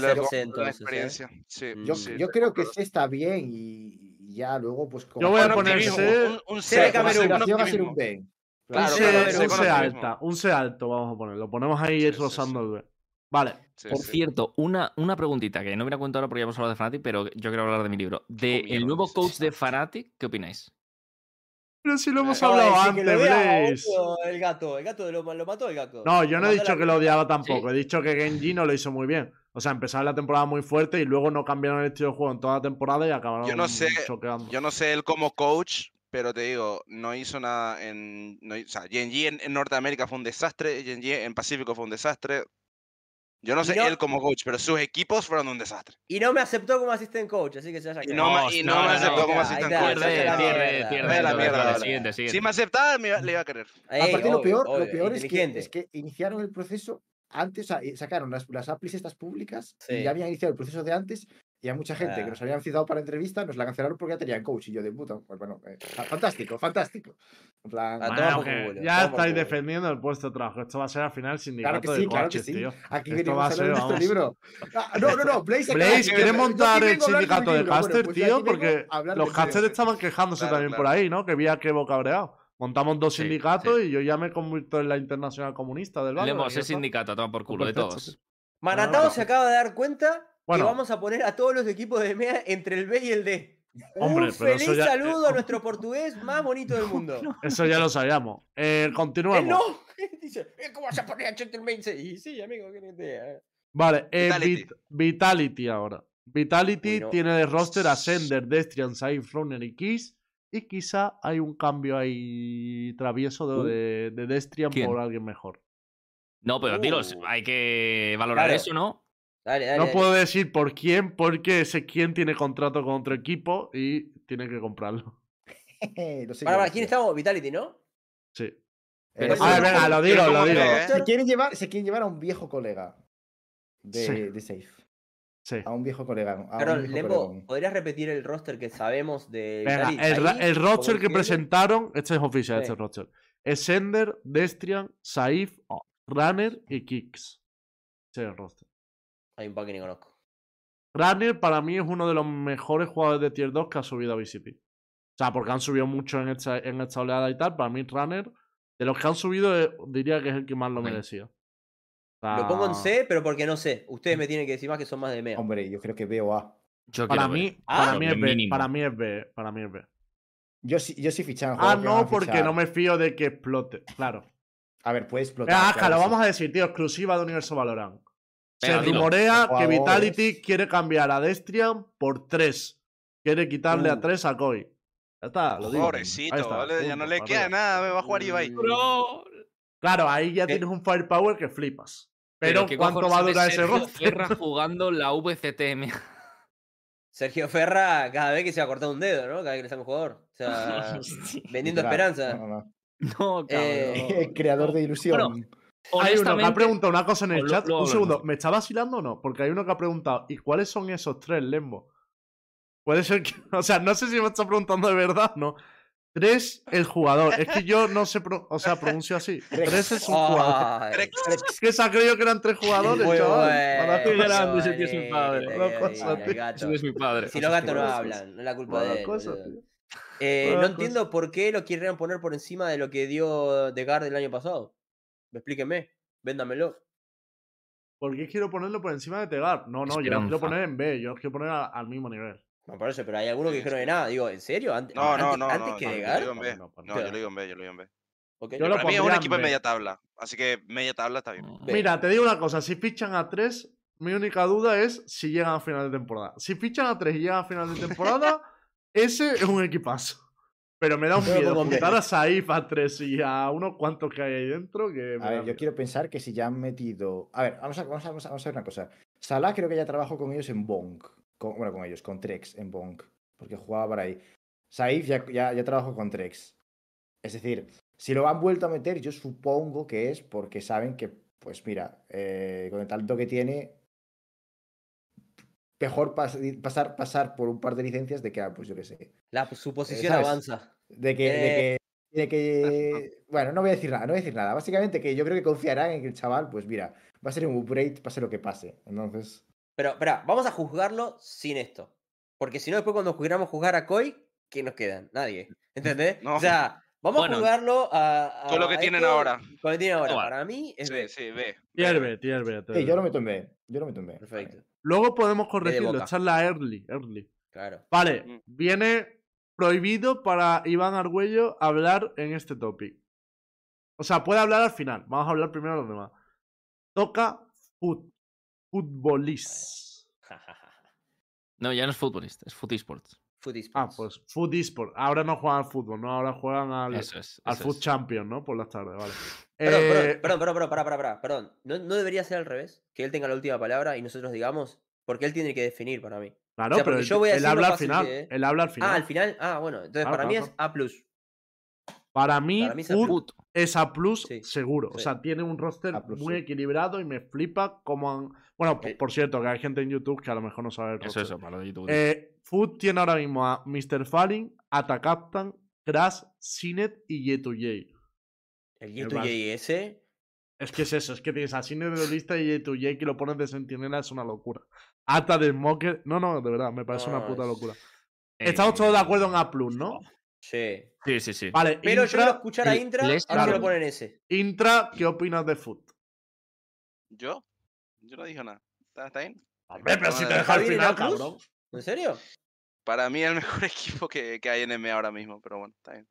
C: ser ¿eh?
E: Sí,
D: Yo,
E: sí,
D: yo
E: te
D: creo que C está bien y, y ya luego, pues.
A: Yo voy a poner C-
E: un, un
C: C de
E: C,
C: Camerún.
D: va a ser un. B.
E: Claro,
A: un
C: claro,
A: C, un alta, un C alto vamos a poner. Lo ponemos ahí rozando
E: sí.
A: el B. Vale.
E: Sí,
B: Por
E: sí.
B: cierto, una, una preguntita que no me la cuento ahora porque ya hemos hablado de Fnatic, pero yo quiero hablar de mi libro. De
E: mierda
B: el nuevo coach de Fnatic, ¿qué opináis?
A: Pero si lo hemos
E: No,
A: hablado
C: de
A: antes, Blaze.
C: El gato, el gato lo, lo mató el gato.
A: No, yo no he dicho que lo odiaba tampoco.
B: Sí.
A: He dicho que Genji no lo hizo muy bien. O sea, empezaron la temporada muy fuerte y luego no cambiaron el estilo de juego en toda la temporada y acabaron
E: Yo no sé,
A: choqueando.
E: Yo no sé él como coach, pero te digo, no hizo nada en. No, o sea, Genji en, en Norteamérica fue un desastre, Genji en Pacífico fue un desastre. Yo no sé
C: no-
E: él como coach, pero sus equipos fueron un desastre.
C: Y no me aceptó como assistant coach, así que se vaya a
E: Y no, me- y no,
B: No,
E: me aceptó
B: no,
E: como
C: está,
E: coach.
B: Pierde,
C: la
B: pierde,
C: mierda.
B: pierde.
E: La mierda,
B: vale. Siguiente,
E: Si
B: siguiente.
E: me aceptaba, me iba- le iba a querer.
C: Ey,
D: Aparte, lo
C: obvio,
D: peor,
C: obvio,
D: lo peor es, que, es que iniciaron el proceso antes, o sea, y sacaron las, las applis estas públicas
C: Sí.
D: y ya habían iniciado el proceso de antes y a mucha gente que
C: Ah.
D: nos habían citado para entrevista nos la cancelaron porque ya tenían coach y yo de puta. Pues bueno, eh, fa- fantástico, fantástico. En plan,
A: Bueno, que
C: culo,
A: ya estáis
C: culo.
A: defendiendo el puesto de trabajo. Esto va a ser al final sindicato
D: claro que
A: de
D: sí, claro que sí.
A: tío.
D: Aquí
A: Esto
D: venimos
A: va
D: a
A: ser,
D: de
A: vamos.
D: libro. Ah, no, no, no, Blaze, de
A: Blaze,
D: decir,
A: ¿quieres
D: yo aquí
A: montar el
D: de
A: sindicato de
D: libro. Bueno,
A: caster,
D: pues
A: tío? Porque los casters estaban quejándose
E: Claro,
A: también por ahí, ¿no? Que vi a Kevo cabreado. Montamos dos
B: Sí,
A: sindicatos
B: sí.
A: y yo ya me convierto en la internacional comunista del barrio.
B: El
A: está.
B: sindicato, a tomar por culo de
A: Perfecto,
B: todos.
A: Ah,
C: se acaba de dar cuenta
A: Bueno.
C: que vamos a poner a todos los equipos de MEA entre el B y el D.
A: Hombre,
C: Un feliz
A: ya-
C: saludo a nuestro portugués más bonito del (laughs) mundo.
A: Eso ya lo sabíamos. Eh,
C: Él
A: continuamos.
C: no. (laughs) Dice, "Eh, ¿cómo vas a poner a Gentleman? Y sí, amigo, no te...
A: Vale, eh,
E: Vitality.
A: Vit- Vitality ahora. Vitality
C: Uy, no.
A: tiene de roster a Sender, Destrian, Saif, Runner y Kiss. Y quizá hay un cambio ahí travieso de,
B: Uh.
A: de, de Destrian
B: ¿Quién?
A: por alguien mejor.
B: No, pero tiros,
C: Uh.
B: hay que valorar
C: Claro.
B: eso, ¿no?
C: Dale, dale.
A: No
C: dale.
A: puedo decir por quién, porque ese quién tiene contrato con otro equipo y tiene que comprarlo. (laughs)
D: Eh, no sé
C: Para,
D: yo,
C: para,
D: no
C: ¿quién
D: sé.
C: estamos? Vitality, ¿no?
A: Sí.
B: Pero
D: Eh,
A: ver,
B: sí,
A: venga, lo digo, lo digo.
E: ¿eh?
D: Se quieren llevar, se quieren llevar a un viejo colega de,
A: Sí.
D: de Safe.
A: Sí.
D: A un viejo colega. A un
C: Carol,
D: viejo
C: Lembo. ¿podrías repetir el roster que sabemos de
A: Venga, el, ra-
C: ahí?
A: el roster que presentaron, este es oficial,
C: Sí.
A: este roster. Es Sender, Destrian, Saif, Runner y Kicks. Ese es el roster.
C: Hay un par que ni conozco.
A: Runner para mí es uno de los mejores jugadores de Tier 2 que ha subido a VCT. O sea, porque han subido mucho en esta, en esta oleada y tal. Para mí, Runner, de los que han subido, eh, diría que es el que más lo merecía.
C: Lo pongo en C, pero porque no sé. Ustedes me tienen que decir más que son más de MEA.
D: Hombre, yo creo que veo A.
B: Yo
A: Para mí,
C: Ah,
A: para, mí es
B: lo
A: B,
B: mínimo.
A: para mí es B. Para mí es B.
D: Yo sí, yo sí fichaba.
A: Ah, no, porque no me fío de que explote. Claro.
D: A ver, puede explotar.
A: Ah,
D: claro, sí.
A: vamos a decir, tío, exclusiva de Universo Valorant. Se rumorea que. Vitality quiere cambiar a Destrian por 3. Quiere quitarle a
C: Uh.
A: 3 a Koi. Ya está, lo digo.
E: Pobrecito,
A: está,
E: ¿vale? ya no le queda
A: arriba.
E: nada, me va a jugar Ibai.
B: Bro.
A: Claro, ahí ya
C: Eh.
A: tienes un firepower que flipas. Pero,
B: ¿qué
A: ¿cuánto va a durar ese
B: Sergio
A: roster?
B: Ferra jugando la VCTM.
C: Sergio Ferra, cada vez que se va a cortar un dedo, ¿no? Cada vez que le sale un jugador. O sea, (laughs) vendiendo esperanza.
D: No, no.
B: No, cabrón.
C: Eh, (laughs)
D: Creador de ilusión.
B: Bueno,
A: Hay uno que ha preguntado una cosa en el
B: lo-
A: chat. Un segundo. ¿me está vacilando o no? Porque hay uno que ha preguntado, ¿y cuáles son esos tres, Lembo? Puede ser que. (laughs) O sea, no sé si me está preguntando de verdad, ¿no? Tres, el jugador. Es que yo no sé, pro- o sea, pronuncio así. Tres es un jugador.
C: Ay,
A: Es que se ha creído que eran tres jugadores,
C: muy
A: chaval.
B: Qué
A: cosa.
B: grande, ese tío es mi padre.
A: Una cosa, tío.
B: es mi.
C: Si los gatos no hablan, no es la culpa de él.
A: cosa.
C: Eh, no
A: cosa.
C: entiendo por qué lo quieren poner por encima de lo que dio De Guard el año pasado. Explíquenme, véndamelo.
A: ¿Por qué quiero ponerlo por encima de Tegar? No, no, yo lo quiero poner en B, yo lo quiero poner a- al mismo nivel.
C: No, por eso, pero hay algunos que dijeron de nada. Digo, ¿en serio? ¿Antes,
E: No, no,
C: antes,
E: no,
C: antes
E: no,
C: que
E: no,
C: De
E: yo
C: Guard?
E: digo en B.
A: No,
E: No,
A: no.
E: yo lo digo en B, yo lo digo en B.
C: Ok.
A: Yo lo
E: Para mí es un equipo de media tabla, así que media tabla está bien.
C: Ve.
A: Mira, te digo una cosa, si fichan a tres, mi única duda es si llegan a final de temporada. Si fichan a tres y llegan a final de temporada, (laughs) ese es un equipazo. Pero me da un miedo juntar a Saif a tres y a unos cuantos que hay ahí dentro que
D: A ver, yo
A: miedo.
D: quiero pensar que si ya han metido. A ver, vamos a, vamos a, vamos a- vamos a ver una cosa. Salah creo que ya trabajó con ellos en Bonk. Con- bueno, con ellos, con Trex en Bonk. Porque jugaba por ahí. Saif ya, ya, ya trabajó con Trex. Es decir, si lo han vuelto a meter, yo supongo que es porque saben que, pues mira, eh, con el talento que tiene, mejor pas- pasar, pasar por un par de licencias de que, ah, pues yo qué sé.
C: La suposición
D: ¿sabes?
C: avanza.
D: De que, de
C: Eh.
D: que, de que- Bueno, no voy a decir nada, no voy a decir nada. Básicamente que yo creo que confiarán en que el chaval, pues mira, va a ser un upgrade, pase lo que pase. Entonces.
C: Pero, espera, vamos a juzgarlo sin esto. Porque si no, después cuando queramos juzgar a Koi, ¿qué nos quedan? Nadie. ¿Entendés?
E: No.
C: O sea, vamos
B: Bueno.
C: a juzgarlo a, a-
E: Con lo que
C: a
E: tienen
C: esto
E: ahora.
C: Con lo que tienen ahora. Para mí es B.
E: sí, B.
A: Tier B, tier B,
D: Sí, yo lo meto en B. Yo lo meto en B.
C: Perfecto.
A: Luego podemos corregirlo, echarla early, early.
C: Claro.
A: Vale,
E: Mm.
A: viene prohibido para Iván Argüello hablar en este topic. O sea, puede hablar al final. Vamos a hablar primero a los demás. Toca fut, futbolist. (laughs)
B: No, ya no es futbolista, es foot esports.
C: Foot
A: Ah,
C: esports.
A: pues Foot eSport. Ahora no juegan al fútbol, ¿no? Ahora juegan al,
B: Eso es.
A: al
B: es.
A: Champion, ¿no? Por las tardes, vale.
C: Perdón,
A: Eh,
C: perdón, perdón, perdón, perdón, pará, pará, pará, perdón. ¿No, ¿No debería ser al revés? Que él tenga la última palabra y nosotros digamos. Porque él tiene que definir para mí.
A: Claro,
C: o sea,
A: pero
C: yo voy a
A: él habla al final.
C: que.
A: Él habla al final.
C: Ah, al final. Ah, bueno. Entonces
A: Claro,
C: para mí
A: claro,
C: es A.
A: Para mí,
C: para mí es
A: es A plus
C: Sí,
A: seguro. O sea, tiene un roster
D: plus,
A: muy
D: sí.
A: equilibrado y me flipa cómo han. Bueno, por,
C: Eh.
A: por cierto, que hay gente en YouTube que a lo mejor no sabe el
B: Eso,
A: roster.
B: eso, para lo de YouTube.
A: Eh, Food tiene ahora mismo a Mr. Falling, Atacaptan, Crash, Sinet y Yetuye.
C: El
A: El
C: Y2J
A: Bar-
C: ese.
A: Es que es eso, es que tienes a Sinet de lista y Yetuye que lo pones de sentinela, es una locura. Ata de Smoker. No, no, de verdad, me parece una puta
C: es-
A: locura. Estamos todos de acuerdo en A, ¿no?
C: Sí.
B: Sí, sí, sí.
A: Vale,
C: Pero yo
A: Intra,
C: quiero escuchar a Intra,
B: el
C: a ver
B: este
C: si lo
A: claro.
C: ponen ese.
A: Intra, ¿qué opinas de Food?
E: ¿Yo? Yo no dije nada. ¿Está, está bien?
A: Hombre, pero
E: No,
A: si te deja al
C: ¿Javier en
A: final, cabrón.
C: ¿En serio?
E: Para mí es el mejor (laughs) equipo que, que hay en MA ahora mismo, pero bueno, está bien.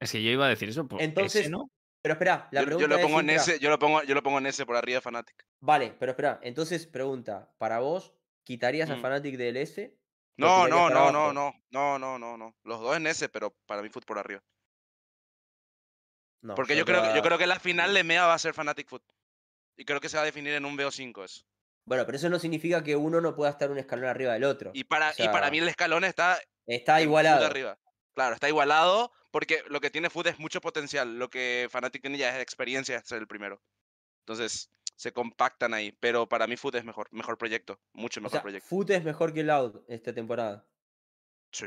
B: Es que yo iba a decir eso. por
C: Entonces,
B: ese, ¿no?
C: Pero espera, la
E: Yo, yo
C: pregunta
E: lo pongo
C: es.
E: en ese, yo lo pongo, yo lo pongo en ese por arriba de Fnatic.
C: Vale, pero espera. Entonces, pregunta. Para vos, ¿quitarías a
E: Mm.
C: Fnatic del S? ¿Lo
E: No, no, no, no, no, no, no, no, no. Los dos en ese, pero para mí Foot por arriba.
C: No,
E: Porque yo creo, que, yo creo que la final de MEA va a ser Fnatic Foot. Y creo que se va a definir en un BO5 eso.
C: Bueno, pero eso no significa que uno no pueda estar un escalón arriba del otro.
E: Y para, y para mí el escalón está
C: Está igualado.
E: arriba. Claro, está igualado porque lo que tiene Foot es mucho potencial. Lo que Fnatic tiene ya es experiencia de ser el primero. Entonces, se compactan ahí. Pero para mí Foot es mejor, mejor proyecto. Mucho
C: O
E: mejor
C: sea,
E: proyecto.
C: Foot es mejor que Loud esta temporada.
E: Sí.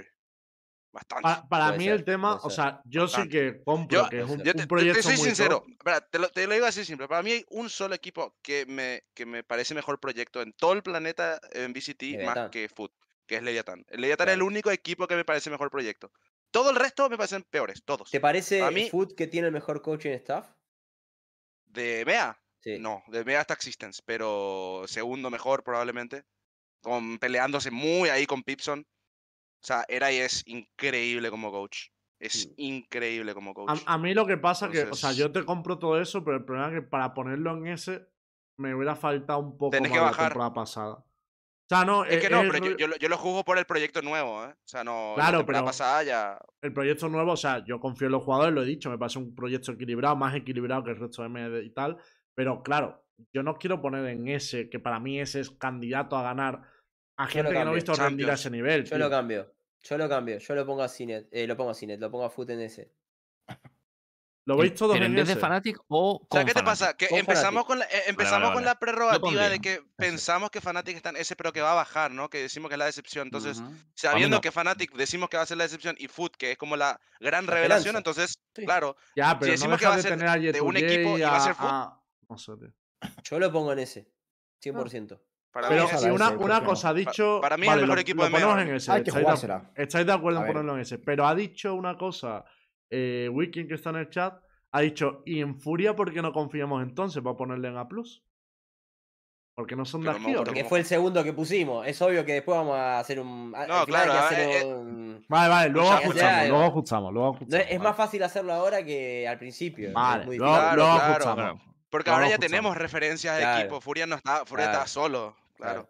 E: Bastante.
A: Pa- para
C: Puede
A: mí
C: ser,
A: el tema, o sea, yo sí
E: Bastante.
A: que compro
E: Yo-
A: que es (laughs) un,
C: yo
E: Yo
A: un
E: te, te-
A: proyecto
E: te soy
A: muy
E: sincero, espera, te, lo, te lo digo así simple. Para mí hay un solo equipo que me, que me parece mejor proyecto en todo el planeta en VCT más
C: Leviatán.
E: que Foot, que es Leviathan. Leviathan es el único equipo que me parece mejor proyecto. Todo el resto me parecen peores, todos.
C: ¿Te parece
E: A mí-
C: Foot que tiene el mejor coaching staff?
E: De MEA,
C: Sí.
E: no, de MEA hasta Existence, pero segundo mejor probablemente. Con, peleándose muy ahí con Pipson. O sea, Eray es increíble como coach. Es
C: Mm.
E: increíble como coach.
A: A, a mí lo que pasa que, o sea,
E: Entonces-
A: yo te compro todo eso, pero el problema es que para ponerlo en ese me hubiera faltado un poco
E: Tenés
A: más
E: que
A: de la
E: bajar.
A: temporada pasada. O sea, no,
E: es
A: eh,
E: que no, pero yo, yo lo- yo lo juzgo por el proyecto nuevo, ¿eh? O sea, no.
A: Claro,
E: la temporada
A: pero-
E: pasada ya.
A: el proyecto nuevo, o sea, yo confío en los jugadores, lo he dicho, me parece un proyecto equilibrado, más equilibrado que el resto de MD y tal, pero claro, yo no quiero poner en ese, que para mí ese es candidato a ganar A gente que no he
C: cambio.
A: visto rendir a ese nivel.
C: Yo
A: tío.
C: lo cambio. Yo lo cambio. Yo lo pongo a Cinet. Eh, lo pongo a Cinet. Lo pongo a Foot en ese.
A: ¿Lo veis todos
B: ¿Pero en
A: en
B: vez de
A: ese?
B: Fnatic o con
E: ¿Sabes qué te pasa? Que
C: Con
E: empezamos con la, eh, empezamos
B: vale,
E: con
B: vale.
E: la prerrogativa de que pensamos que Fnatic está en ese, pero que va a bajar, ¿no? Que decimos que es la decepción. Entonces, sabiendo
B: no.
E: que Fnatic decimos que va a ser la decepción y Foot, que es como la gran
C: La
E: revelación,
C: esperanza.
E: entonces,
C: Sí.
E: claro,
A: Ya, pero no
E: decimos que va a ser
A: tener a
E: de un equipo y va a ser Foot.
A: a-
C: Yo lo pongo en ese. 100%.
E: para
A: Pero
E: mí
D: a
A: si una,
D: ese, ¿por
A: una cosa ha dicho.
E: para mí es el mejor
A: lo-
E: equipo
A: lo
E: de
A: ponemos en ese.
D: Hay que
A: ¿Estáis de,
D: jugársela.
A: estáis de acuerdo
D: A
A: en ponerlo en ese? Pero ha dicho una cosa. Eh, Wiking, que está en el chat, ha dicho: ¿y en Furia por qué no confiamos entonces para ponerle en A? Porque no son de aquí,
E: no,
A: ¿o
E: porque
C: fue el segundo que pusimos. Es obvio que después vamos a hacer un. a-
E: No, claro,
C: que hacer
E: eh, eh,
C: un-
A: Vale, vale, luego ajustamos, luego ajustamos, luego
C: No,
A: ajustamos.
C: es, más fácil hacerlo ahora que al principio.
A: Vale,
C: muy
A: luego.
E: Claro,
A: luego
E: claro,
A: ajustamos.
B: claro.
E: Porque ahora ya
A: ajustamos.
E: tenemos referencias de
C: Claro.
E: equipo. Furia no está, Furia
C: Claro.
E: está solo. Claro.
C: Claro.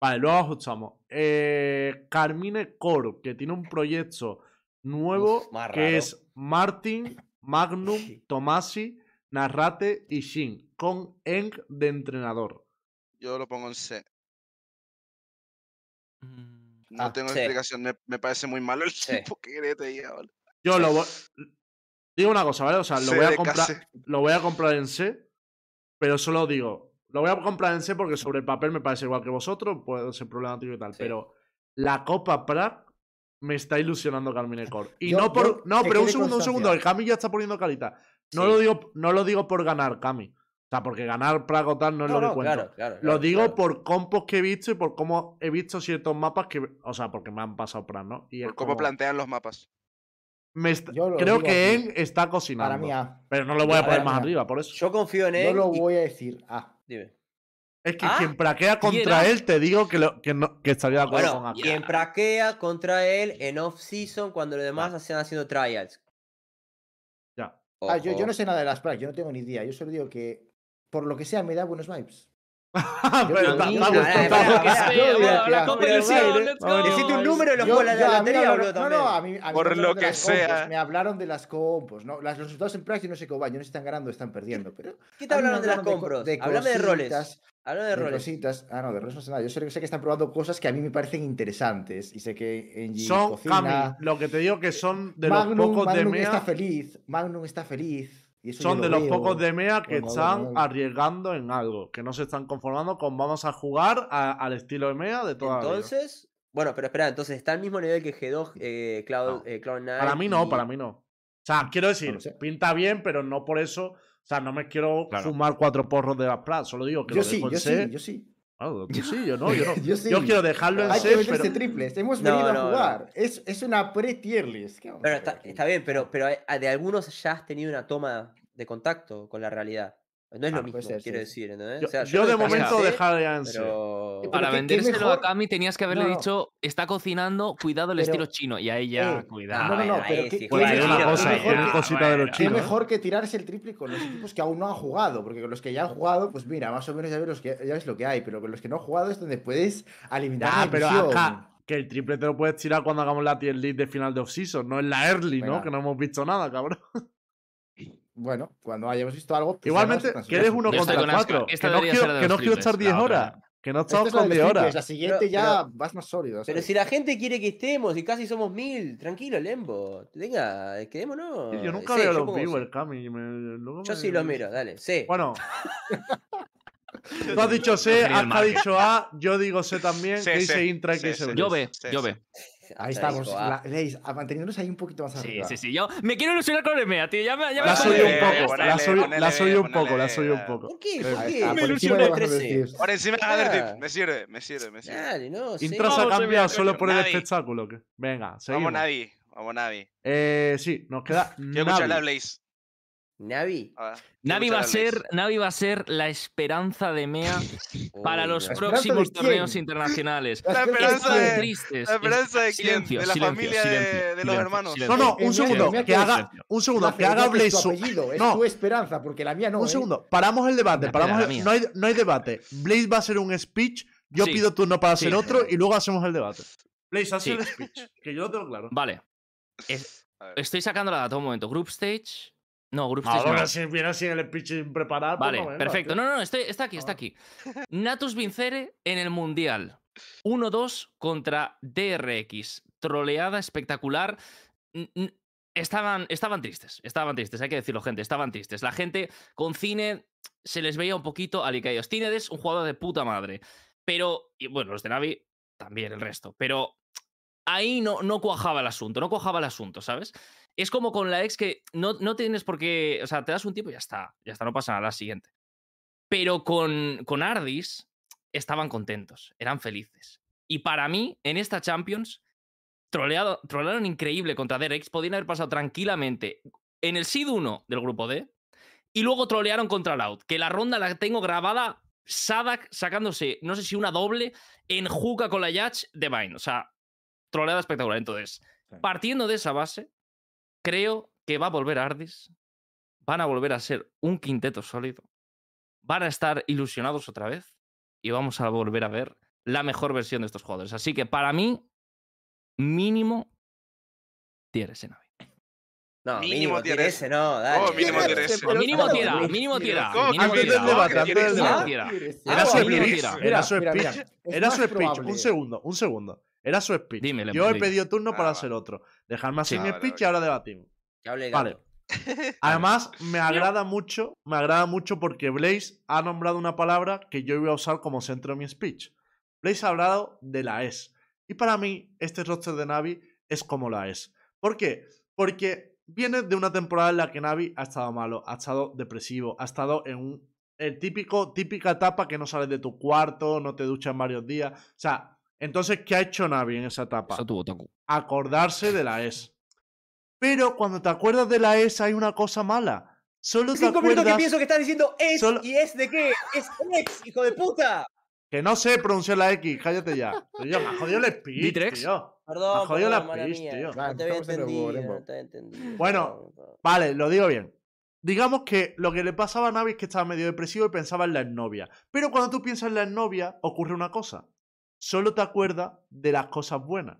A: Vale, luego ajustamos. Eh, Carmine Core, que tiene un proyecto nuevo
C: Uf,
A: que
C: raro.
A: es Martin, Magnum,
C: Sí.
A: Tomasi, Narrate y Shin, con Eng de entrenador.
E: Yo lo pongo en C.
B: Mm,
E: No
D: Ah,
E: tengo explicación. Me, me parece muy malo el. ¿Qué querés que te diga, boludo?
A: Yo lo voy. Digo una cosa, ¿vale? O sea, lo
E: C
A: voy, a comprar, lo voy a comprar en C, pero solo digo. Lo voy a comprar en C porque sobre el papel me parece igual que vosotros, puede ser problemático y tal.
C: Sí.
A: Pero la Copa Prague me está ilusionando Carmine Core. Y
D: Yo-
A: no por. no, pero un segundo, un segundo. El Cami ya está poniendo carita. No,
C: Sí.
A: lo digo, no lo digo por ganar, Cami. O sea, porque ganar Prague o tal no es
C: No,
A: lo que
C: no,
A: cuento.
C: claro, claro,
A: Lo
C: claro,
A: digo
C: claro.
A: por compos que he visto y por cómo he visto ciertos mapas que. O sea, porque me han pasado Prague, ¿no? Y
E: Por cómo
A: como-
E: plantean los mapas.
A: Me est-
D: Yo lo
A: creo que. Eng está cocinando.
D: Para mí, A.
A: Pero no lo voy a poner más
D: A.
A: arriba, por eso.
C: Yo confío en
D: Yo
C: él.
D: lo
C: y-
D: voy a decir A.
C: Dime.
A: Es que
C: Ah,
A: quien praquea contra él, te digo que, lo- que, no- que estaría de acuerdo
C: Bueno,
A: con Aki.
C: quien praquea contra él en off-season cuando los demás hacían haciendo trials.
A: Ya.
D: Ah, yo, no sé nada de las Prague, yo no tengo ni idea. Yo solo digo que, por lo que sea, me da buenos vibes.
A: Pero
B: Copa
C: pero
B: Cielo,
C: ¿eh? un número y lo
D: Yo-
C: juego la, lotería, boludo,
D: No, no, a mí, a mí
E: Por lo
D: de
E: que
D: compos,
E: sea.
D: Me hablaron de las compos, ¿no? Las, los resultados en Prague no sé cómo van, yo no sé si están ganando o están perdiendo, pero...
C: ¿Qué te hablaron de las
D: hablaron co-
C: compras?
D: de
C: Háblame de roles. Háblame de
D: de
C: roles.
D: cositas. Ah, no, de roles no sé nada. Yo solo sé que están probando cosas que a mí me parecen interesantes. Y sé que en
A: Son,
D: cocina...
A: Cami, lo que te digo que son de
D: Magnum,
A: los pocos de
D: Magnum está feliz. Magnum está feliz. Y eso
A: Son de
D: lo
A: los
D: veo.
A: pocos de MEA que
D: Bueno,
A: están
D: bueno, bueno.
A: arriesgando en algo. Que no se están conformando con vamos a jugar a- al estilo de MEA de toda la vida.
C: Entonces, bueno, pero espera, entonces está al mismo nivel que G2, eh, Cloud,
A: No.
C: eh, Cloud9.
A: Para mí no,
C: y-
A: para mí no. O sea, quiero decir,
D: sé.
A: pinta bien, pero no por eso. O sea, no me quiero
B: Claro.
A: fumar cuatro porros de las Prat. Solo digo que
D: Yo
A: lo
D: sí,
A: dejo en
D: yo
A: C.
D: sí, yo sí.
A: Claro, (laughs) tú sí, yo no, yo no.
D: Yo sí.
A: Yo quiero dejarlo en
D: Hay que
A: C,
D: meterse
A: pero.
D: triples. Hemos
C: No,
D: venido
C: no,
D: a
C: no.
D: jugar. Es, es una pre-tier list. ¿Qué vamos a
C: Bueno,
D: hacer
C: está, bien, pero, pero hay- de algunos ya has tenido una toma de contacto con la realidad. No es
D: Ah,
C: lo mismo,
D: ser,
C: quiero
D: sí.
C: decir, ¿entendés?
A: Yo,
C: O sea,
A: yo
C: lo
A: de momento dejaría en C.
C: Pero...
B: Para vendérselo
D: mejor-
B: a Cami tenías que haberle
D: No, no.
B: dicho, está cocinando, cuidado el
D: Pero-
B: estilo chino. Y ahí ya,
D: Eh,
B: cuidado.
D: no, no, no, pero qué-
C: sí,
A: una cosa, tienen
C: chino.
A: cosita de los.
D: Qué
A: chinos.
D: mejor que tirarse el triple con los equipos que aún no han jugado, porque con los que ya han jugado, pues mira, más o menos ya ves, los que, ya ves lo que hay, pero con los que no han jugado es donde puedes alimentar la
A: pero acá, que el triple te lo puedes tirar cuando hagamos la tier list de final de off-season, no en la early, ¿no?
D: Venga.
A: Que no hemos visto nada, cabrón.
D: Bueno, cuando hayamos visto algo. pues
A: Igualmente, que eres uno contra cuatro.
B: esta
A: Que no quiero, que no quiero echar 10
B: la otra.
A: horas. Que no
D: Esta
A: estamos con
D: de
A: 10
D: triples,
A: horas.
D: La siguiente
C: Pero-
D: ya vas más sólido.
C: Pero si la gente quiere que estemos y casi somos mil, tranquilo, Lembo. Venga, quedémonos.
A: Yo nunca
C: C,
A: veo
C: yo
A: los viewers, Cami. me- luego
C: Yo
A: me-
C: sí los miro, dale, C.
A: Bueno. (laughs) Tú has dicho C,
B: Genial,
A: Aska ha
B: Marque.
A: dicho A, yo digo C también.
E: C,
A: que dice Intra.
B: Yo
E: Sí,
B: yo
E: sí.
D: Ahí estamos.
C: dijo A.
D: la- veis, manteniéndonos ahí un poquito más
B: Sí,
D: arriba.
B: sí, sí. Yo me quiero ilusionar con el EMEA, tío. Ya me, ya me
A: La subido un poco,
E: ponele,
A: la has subido-
E: ponele,
A: la un poco,
E: ponele,
A: la subido un poco.
C: ¿Por qué? ¿Por
D: está,
C: qué?
D: por
B: Me
D: encima
B: ilusioné
D: de
C: Ponle
D: los
C: 13.
D: tiers.
E: Por encima de
C: Ah.
E: Undertip. Me sirve, me sirve, me sirve.
C: Dale, no, sí.
A: Intras ha
B: Vamos,
A: cambiado
B: Sevilla,
A: solo por el espectáculo. Venga, seguimos.
E: Vamos Navi, vamos Navi.
A: Eh, sí, nos queda
E: Quiero escucharle a
A: Navi.
E: Blaze.
C: Navi.
E: A ver, quiero
B: Navi va, a ser, Navi va a ser la esperanza de MEA para los
C: no.
D: ¿La esperanza
B: próximos torneos internacionales.
D: La esperanza de-
B: tristes.
E: ¿La esperanza de quién?
B: Silencio,
E: ¿De la
B: silencio,
E: familia de-
B: silencio,
E: de los hermanos?
B: silencio.
A: No, no, un segundo, que haga, un segundo, que haga
D: que es
A: Blaze.
D: tu
A: No.
D: esperanza, porque la mía no.
A: Un
D: ¿eh?
A: segundo, paramos el debate, paramos el- no, hay, no hay debate. Blaze va a ser un speech, yo
B: Sí.
A: pido turno para
B: Sí.
A: hacer otro y luego hacemos el debate. Blaze, haz
B: Sí.
A: el speech, que yo lo tengo claro.
B: Vale. Es- estoy sacando la data un momento. Group stage. No, Group stage.
A: Ahora
B: no.
A: si viene así en el preparar, pues
B: Vale,
A: no
B: perfecto. No, no, no, estoy- está aquí, está
A: Ah.
B: aquí. Natus Vincere en el Mundial. 1-2 contra DRX. Troleada espectacular. Estaban, estaban tristes, estaban tristes, hay que decirlo, gente, estaban tristes. La gente con Cine se les veía un poquito alicaídos. Cine es un jugador de puta madre. Pero, y bueno, los de Navi también, el resto. Pero ahí no, no cuajaba el asunto, no cuajaba el asunto, ¿sabes? Es como con la ex que no, no tienes por qué. O sea, te das un tiempo y ya está. Ya está, no pasa nada, la siguiente. Pero con, con Ardis estaban contentos, eran felices. Y para mí, en esta Champions, troleado, trolearon increíble contra DRX. Podían haber pasado tranquilamente en el Seed 1 del grupo D. Y luego trolearon contra Loud. Que la ronda la tengo grabada. Sadak sacándose, no sé si una doble, en Juca con la Yach de Vine. O sea, troleada espectacular. Entonces, partiendo de esa base, creo que va a volver Ardis. Van a volver a ser un quinteto sólido. Van a estar ilusionados otra vez. Y vamos a volver a ver la mejor versión de estos jugadores. Así que para mí, mínimo, tier ese Navi.
C: No,
E: Mínimo
C: mínimo,
E: tier
C: tier.
E: S,
C: no, dale.
E: Oh, mínimo tier
B: mínimo tira,
D: güey.
B: mínimo tira.
E: ¿Cómo que
B: mínimo
A: Antes del debate, antes del
B: Mínimo
A: debate.
B: tira.
A: Era
B: Ah,
A: su speech.
B: tira.
A: Era su speech. Un segundo, un segundo. Era su speech. Yo he
B: di.
A: pedido turno
E: Ah,
A: para
E: vale.
A: hacer otro. Dejarme así
B: Sí.
A: mi
E: Ah, vale,
A: speech y ahora debatimos.
C: Que hable el
A: Vale. (laughs) Además, me agrada mucho, me agrada mucho porque Blaze ha nombrado una palabra que yo iba a usar como centro de mi speech. Blaze ha hablado de la ES. Y para mí, este roster de Navi es como la ES. ¿Por qué? Porque viene de una temporada en la que Navi ha estado malo, ha estado depresivo, ha estado en un, el típico, típica etapa que no sales de tu cuarto, no te duchas en varios días. O sea, entonces, ¿qué ha hecho Navi en esa etapa?
B: Tuvo
A: acordarse de la ES. Pero cuando te acuerdas de la ES hay una cosa mala. Solo te
C: Cinco minutos que
A: acuerdas
C: pienso que estás diciendo es
A: Solo-
C: y es de qué? Es ex, hijo de puta.
A: que no sé pronunciar la X, cállate ya. Tío, me ha jodido el speech, tío.
C: Perdón,
A: Me
C: perdón,
A: la
C: mía.
A: tío.
C: No te había entendido,
D: Lembo.
C: no te había entendido.
A: Bueno. Vale, lo digo bien. Digamos que lo que le pasaba a Navi es que estaba medio depresivo y pensaba en la exnovia. Pero cuando tú piensas en la exnovia, ocurre una cosa. Solo te acuerdas de las cosas buenas.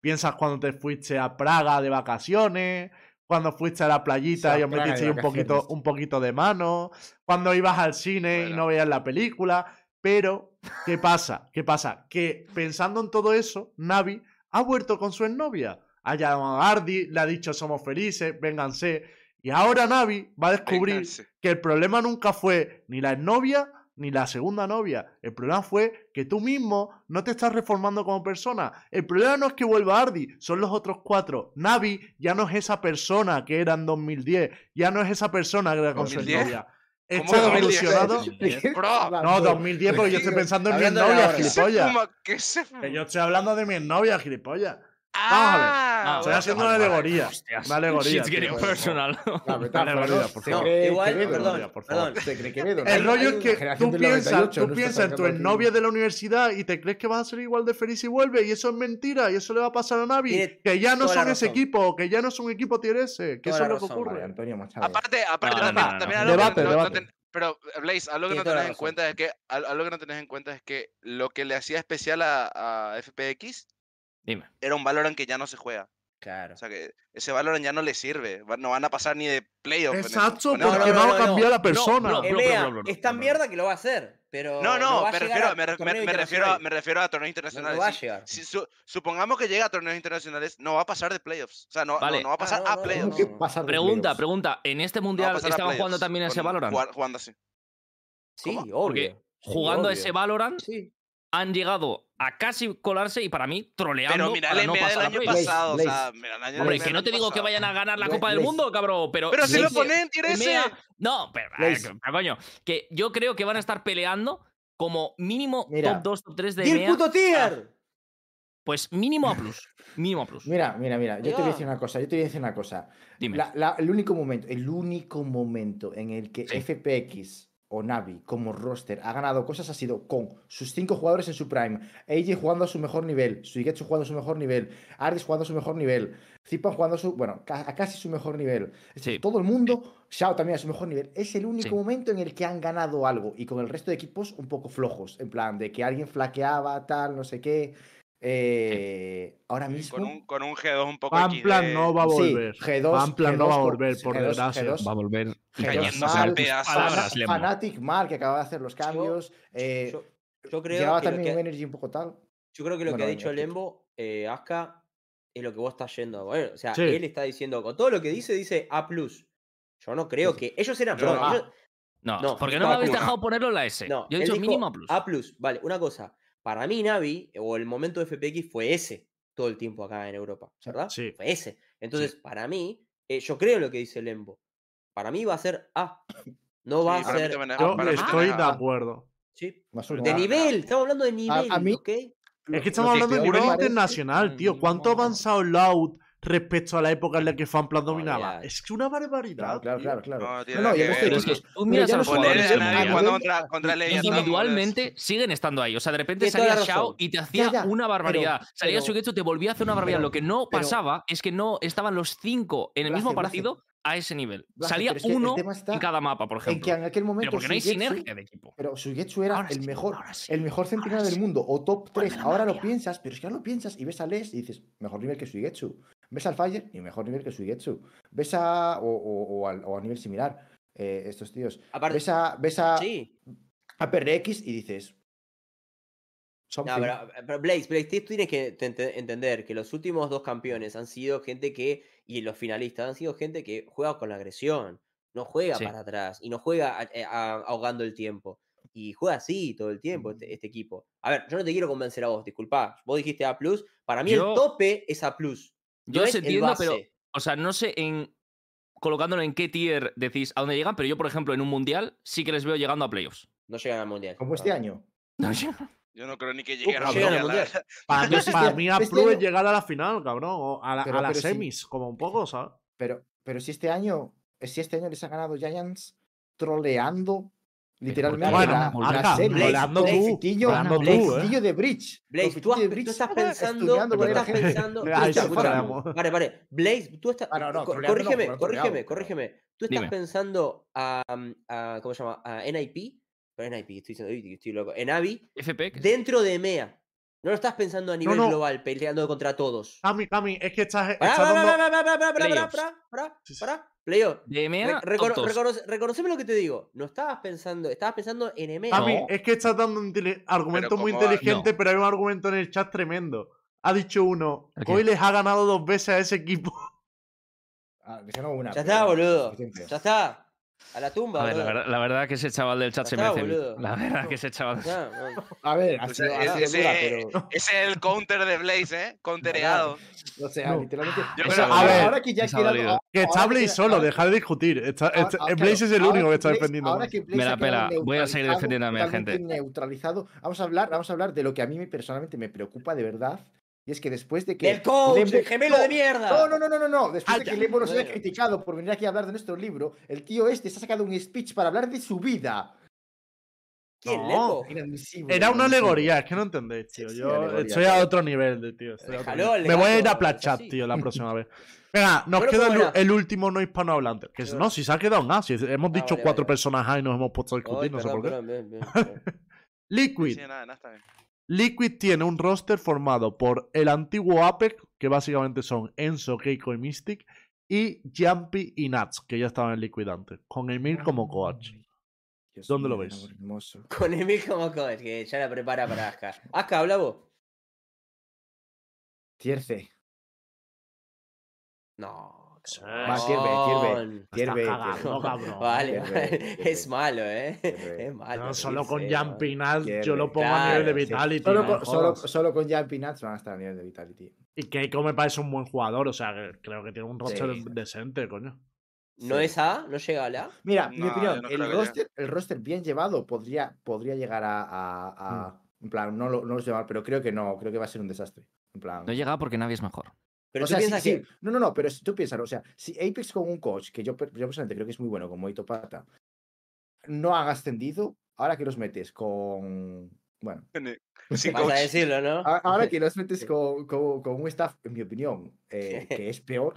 A: Piensas cuando te fuiste a Praga de vacaciones, cuando fuiste a la playita y os metisteis un poquito, un poquito de mano, cuando ibas al cine y no veías la película. Pero, ¿qué pasa? ¿Qué pasa? Que pensando en todo eso, Navi ha vuelto con su exnovia. Ha llamado a Ardi, le ha dicho somos felices, vénganse. Y ahora Navi va a descubrir
E: Vénganse.
A: que el problema nunca fue ni la exnovia ni la segunda novia. El problema fue que tú mismo no te estás reformando como persona. El problema no es que vuelva Ardi, son los otros cuatro. Navi ya no es esa persona que era en 2010, ya no es esa persona que era con su
E: 2010?
A: exnovia.
E: ¿Cómo
A: Está
E: 2010?
A: evolucionado. No, 2010 porque yo estoy pensando en mi
C: Hablando de
A: exnovia,
C: ahora.
E: ¿Qué se
A: gilipollas. yo estoy hablando de mi exnovia, gilipollas. Vamos a ver.
E: Ah,
A: Estoy
E: vale,
A: haciendo una
E: vale.
A: alegoría. Una alegoría.
B: Shit's getting personal.
D: La
C: Igual, perdón.
A: El rollo es que tú piensas,
D: 98,
A: tú
D: no
A: piensas en tu novia de la universidad y te crees que vas a ser igual de feliz y vuelve y eso es mentira y eso le va a pasar a Navi que ya no son ese equipo que ya no son equipo tier S que eso es lo que ocurre.
E: Aparte, aparte también,
A: Debate, debate.
E: pero, Blaze, algo que no tenés en cuenta es que al- algo que no tenés en cuenta es que lo que le hacía especial a, a FPX
B: Dime.
E: era un Valorant que ya no se juega.
C: Claro.
E: O sea que ese Valorant ya no le sirve. No van a pasar ni de playoff.
A: exacto porque
C: no, no,
A: va
C: no,
A: a cambiar
C: no.
A: la persona
C: es tan mierda que lo va a hacer, pero
E: No, no,
C: va a
E: me refiero,
C: a
E: me, refiero, a, me refiero a torneos internacionales.
C: no va a
E: Si-
C: llegar.
E: si su- supongamos que llega a torneos internacionales, no va a pasar de playoffs. O sea, no, no-
B: Vale.
E: no, va a pasar
C: Ah, no,
E: a playoffs.
D: ¿Cómo que pasar de
B: Pregunta,
D: playoffs?
B: pregunta. ¿En este mundial estaban jugando también a ese Valorant?
E: jugar- Jugando así.
C: Sí, obvio.
B: Jugando ese Valorant han llegado a casi colarse y para mí troleando
E: Pero mira el
B: no
E: NBA del año pasado. O
D: Blaze,
E: sea, mira el año
B: Hombre, que no te digo que vayan a ganar la Copa del. Mundo, cabrón, pero...
E: Pero si lo ponen S.
B: Emea- No, pero, a ver,
D: Blaze.
B: pero, coño, que yo creo que van a estar peleando como mínimo
D: Mira.
B: top 2, top 3 de
C: ¡Y el puto tier!
B: Pues mínimo A+. (laughs) Mínimo A+.
D: Mira, mira, mira, yo te voy a decir una cosa, yo te voy a decir una cosa.
B: Dime.
D: La- la- el único momento, el único momento en el que
B: Sí.
D: FPX o Navi como roster ha ganado cosas ha sido con sus cinco jugadores en su prime, AJ jugando a su mejor nivel, Suigetsu jugando a su mejor nivel, Ardis jugando a su mejor nivel, Zipan jugando a su, bueno, a casi su mejor nivel. Es decir,
B: Sí.
D: Todo el mundo, Shao también a su mejor nivel. Es el único
B: Sí.
D: momento en el que han ganado algo y con el resto de equipos un poco flojos, en plan de que alguien flaqueaba, tal, no sé qué. Eh, ahora mismo.
E: Con un, con un G2 un poco
A: Pamplan
E: XD,
A: no va a
D: Sí,
A: volver
D: G2,
A: Pamplan no
D: G2
A: va a volver por
D: G2,
A: desgracia
D: G2.
B: Va a volver
D: G2
E: cayéndose
D: mal,
E: a pedazos.
D: Fanatic Mal, que acaba de hacer los cambios. eh,
C: Yo, yo creo
D: llevaba
C: que lo
D: también
C: que-
D: un energy un poco tal.
C: Yo creo que lo
D: Bueno,
C: que ha dicho. Lembo, eh, Aska, es lo que vos estás yendo a ver. O sea,
A: Sí.
C: él está diciendo, con todo lo que dice, dice A. Yo no creo
D: Sí,
C: que. Ellos eran.
E: Yo
C: ellos-
B: No,
C: No,
B: porque no me habéis dejado ponerlo en la S.
C: no,
B: Yo he dicho mínimo A+.
C: A. Vale, una cosa. Para mí, Navi, o el momento de FPX fue ese todo el tiempo acá en Europa,
D: Sí.
C: ¿verdad?
A: Sí.
C: Fue ese. Entonces, para mí, eh, yo creo en lo que dice Lembo. Para mí va a ser A. No va
E: Sí,
C: a ser.
E: también
A: Yo
E: para
A: estoy de acuerdo.
C: Sí. De nivel, estamos hablando de nivel,
D: a mí-
C: ¿ok?
A: Es que estamos hablando de nivel
D: parece-
A: internacional, tío. ¿Cuánto ha avanzado Loud respecto a la época en la que Fanplan dominaba? Es que una barbaridad.
D: Claro, claro, claro, claro.
E: No,
D: yo
E: que
D: no estoy
E: ver,
B: Pero es que
D: diciendo-
B: tú miras a los jugadores individualmente siguen estando ahí. O sea, de repente salía Shao y te hacía
D: ya,
B: una barbaridad.
D: pero-
B: salía Sugetsu, te volvía a hacer una barbaridad.
D: pero-
B: Lo que no
D: pero-
B: pasaba es que no estaban los cinco en el mismo partido a ese nivel. Salía uno en cada mapa, por
D: En
B: ejemplo.
D: que en aquel momento.
B: Pero porque no hay sinergia de equipo.
D: Pero Suigetsu era
B: Ahora
D: el
B: sí,
D: mejor,
B: sí,
D: el mejor centinela del
B: sí.
D: mundo, o top 3.
B: Vuelve la
D: Ahora lo piensas, pero es que ahora lo piensas y ves a Les y dices, mejor nivel que Suigetsu. Ves al Fire y mejor nivel que Suigetsu. Ves a. o, o- o al- o a nivel similar, eh, estos tíos.
C: Aparte,
D: Ves a, ves a,
C: sí.
D: a PRX y dices.
C: No, pero, pero Blaze, Blaze, tú tienes que te- ente- entender que los últimos dos campeones han sido gente que, y los finalistas han sido gente que juega con la agresión, no juega
B: Sí.
C: para atrás y no juega a- eh, a- ahogando el tiempo. Y juega así todo el tiempo este, este equipo. A ver, yo no te quiero convencer a vos, disculpa. Vos dijiste A, para mí
B: Yo-
C: el tope es A.
B: Yo
C: no
B: os
C: es el
B: entiendo, pero. O sea, no sé en. Colocándolo en qué tier decís a dónde llegan, pero yo, por ejemplo, en un mundial sí que les veo llegando a playoffs.
C: No llegan al mundial.
D: Como este año. (laughs)
B: No llegan.
E: Yo no creo ni que llegue a la
C: llegan al
E: mundial, la
C: mundial.
E: verdad.
A: Para mí, para mí a
D: este
A: es llegar a la final, cabrón. O a, la-
D: Pero-
A: a las
D: pero sí.
A: semis, como un poco, ¿sabes?
D: Pero, pero si este año. Si este año les ha ganado Giants troleando literalmente
B: Bueno,
D: la,
B: Arca,
D: la serie.
A: troleando
D: con
A: tú,
D: fitillo,
A: troleando
D: con
A: tú, ¿eh?
D: fitillo de Bridge.
C: Blaze, tú, has-
D: de
C: tú
D: Bridge,
C: estás pensando. Tú estás pensando. tú estás-. Vale, vale. Blaze, tú estás.
D: Ah, no, no,
C: corrígeme,
D: no
C: corrígeme, corrígeme. Tú estás
B: Dime.
C: pensando a, a- ¿Cómo se llama? A NIP. Pero NIP, estoy diciendo. uy, Estoy loco. En Avi,
B: FP.
C: dentro de EMEA. No lo estás pensando a nivel
A: no.
C: global, peleando contra todos.
A: Cami, Cami, es que estás,
C: Pará,
A: estás
C: pará,
A: dando.
C: pará, pará, pará, pará, pará,
B: Playoffs.
C: pará, pará,
A: Sí, sí.
C: pará. Playoff.
B: De EMEA,
C: recono-
B: dos.
C: reconoce- reconoceme lo que te digo. No estabas pensando, estabas pensando en EMEA.
A: Cami,
B: No.
A: es que estás dando un argumento muy
E: ¿cómo va?
A: inteligente, pero hay un argumento en el chat tremendo. Ha dicho uno,
B: ¿El qué?
A: hoy les ha ganado dos veces a ese equipo.
D: Ah, que no una,
C: Ya está, boludo. Ya está. A la tumba,
B: A ver, la verdad, la verdad que ese chaval del chat se merece.
C: boludo.
B: La verdad que ese chaval.
C: No. (laughs)
D: A ver,
E: ese-
D: pero.
E: Es el counter de Blaze, ¿eh? Countereado.
D: O sea,
A: No.
D: literalmente.
E: Yo creo
A: a
D: ahora,
A: ver,
D: ahora que ya queda- ahora
A: Que está Blaze
D: queda-
A: solo,
D: ahora-
A: deja de discutir. Está,
D: ahora- ahora,
A: Blaze es el único que está defendiendo.
D: Ahora
A: más.
D: que Blaze
B: Me la pela, voy a seguir defendiendo a mi gente.
D: neutralizado. Vamos a hablar, vamos a hablar de lo que a mí me- personalmente me preocupa de verdad. Y es que después de que.
C: ¡Del coach!
D: Lembo-
C: ¡El gemelo
D: No,
C: de mierda!
D: No, no, no, no, no, no. Después
A: Ah,
D: de que. Lembo nos haya criticado por venir aquí a hablar de nuestro libro, el tío este se ha sacado un speech para hablar de su vida.
C: ¿Quién,
A: No.
C: Lembo?
D: Inadmisible,
A: Era una alegoría, es que no entendéis, tío.
D: Sí, sí,
A: Yo estoy a otro nivel, de tío. estoy a otro
C: Déjalo,
A: nivel.
C: el
A: Me voy a ir a Plachat, tío, la próxima (laughs) vez. Venga, nos
C: Bueno,
A: queda el, el último no hispanohablante. Que
C: Bueno.
A: no, si se ha quedado nada. Si hemos
C: Ah,
A: dicho
C: vale,
A: cuatro
C: vale.
A: personas A y nos hemos puesto a discutir, no sé por qué.
C: perdón, bien, bien, bien. (laughs)
A: Liquid.
E: Sí, nada, nada, está bien.
A: Liquid tiene un roster formado por el antiguo Apex, que básicamente son Enzo, Keiko y Mystic, y Jumpy y Nats, que ya estaban en Liquid antes, con Emil como coach.
D: Dios
A: ¿Dónde lo ves?
D: hermoso. (laughs)
C: Con Emil como coach, que ya la prepara para Aska. Aska, habla vos.
D: Tier C.
C: No.
D: Va, (laughs)
C: cabrón. Vale. Es malo, ¿eh? Es malo.
A: No, solo con Nats,
D: Pierde.
A: yo lo pongo a nivel de. Vitality.
D: Solo
A: no
D: con, solo, solo con Jumpy Nuts van a estar a nivel de Vitality.
A: Y Keiko me parece un buen jugador, o sea, que creo que tiene un roster
D: Sí.
A: decente, coño.
C: ¿No
D: Sí.
C: es A? ¿No llega a la?
D: Mira, mi opinión,
E: no
D: el, roster, el roster bien llevado podría, podría llegar a. a- a- En plan, no, lo, no los llevar, pero creo que no, creo que va a ser un desastre. En plan.
B: No he llegado porque nadie es mejor.
C: Pero
D: o
C: tú
D: sea,
C: piensas
D: sí.
C: que.
D: No, no, no, pero si tú piensas, o sea, si Apex con un coach, que yo, per- yo personalmente creo que es muy bueno, como Ito Pata, no han ascendido, ahora que los metes con. Bueno, (laughs)
C: Vas a decirlo, ¿no?
D: ahora que (laughs) los metes con, con- con un staff, en mi opinión, eh, que es (laughs) peor,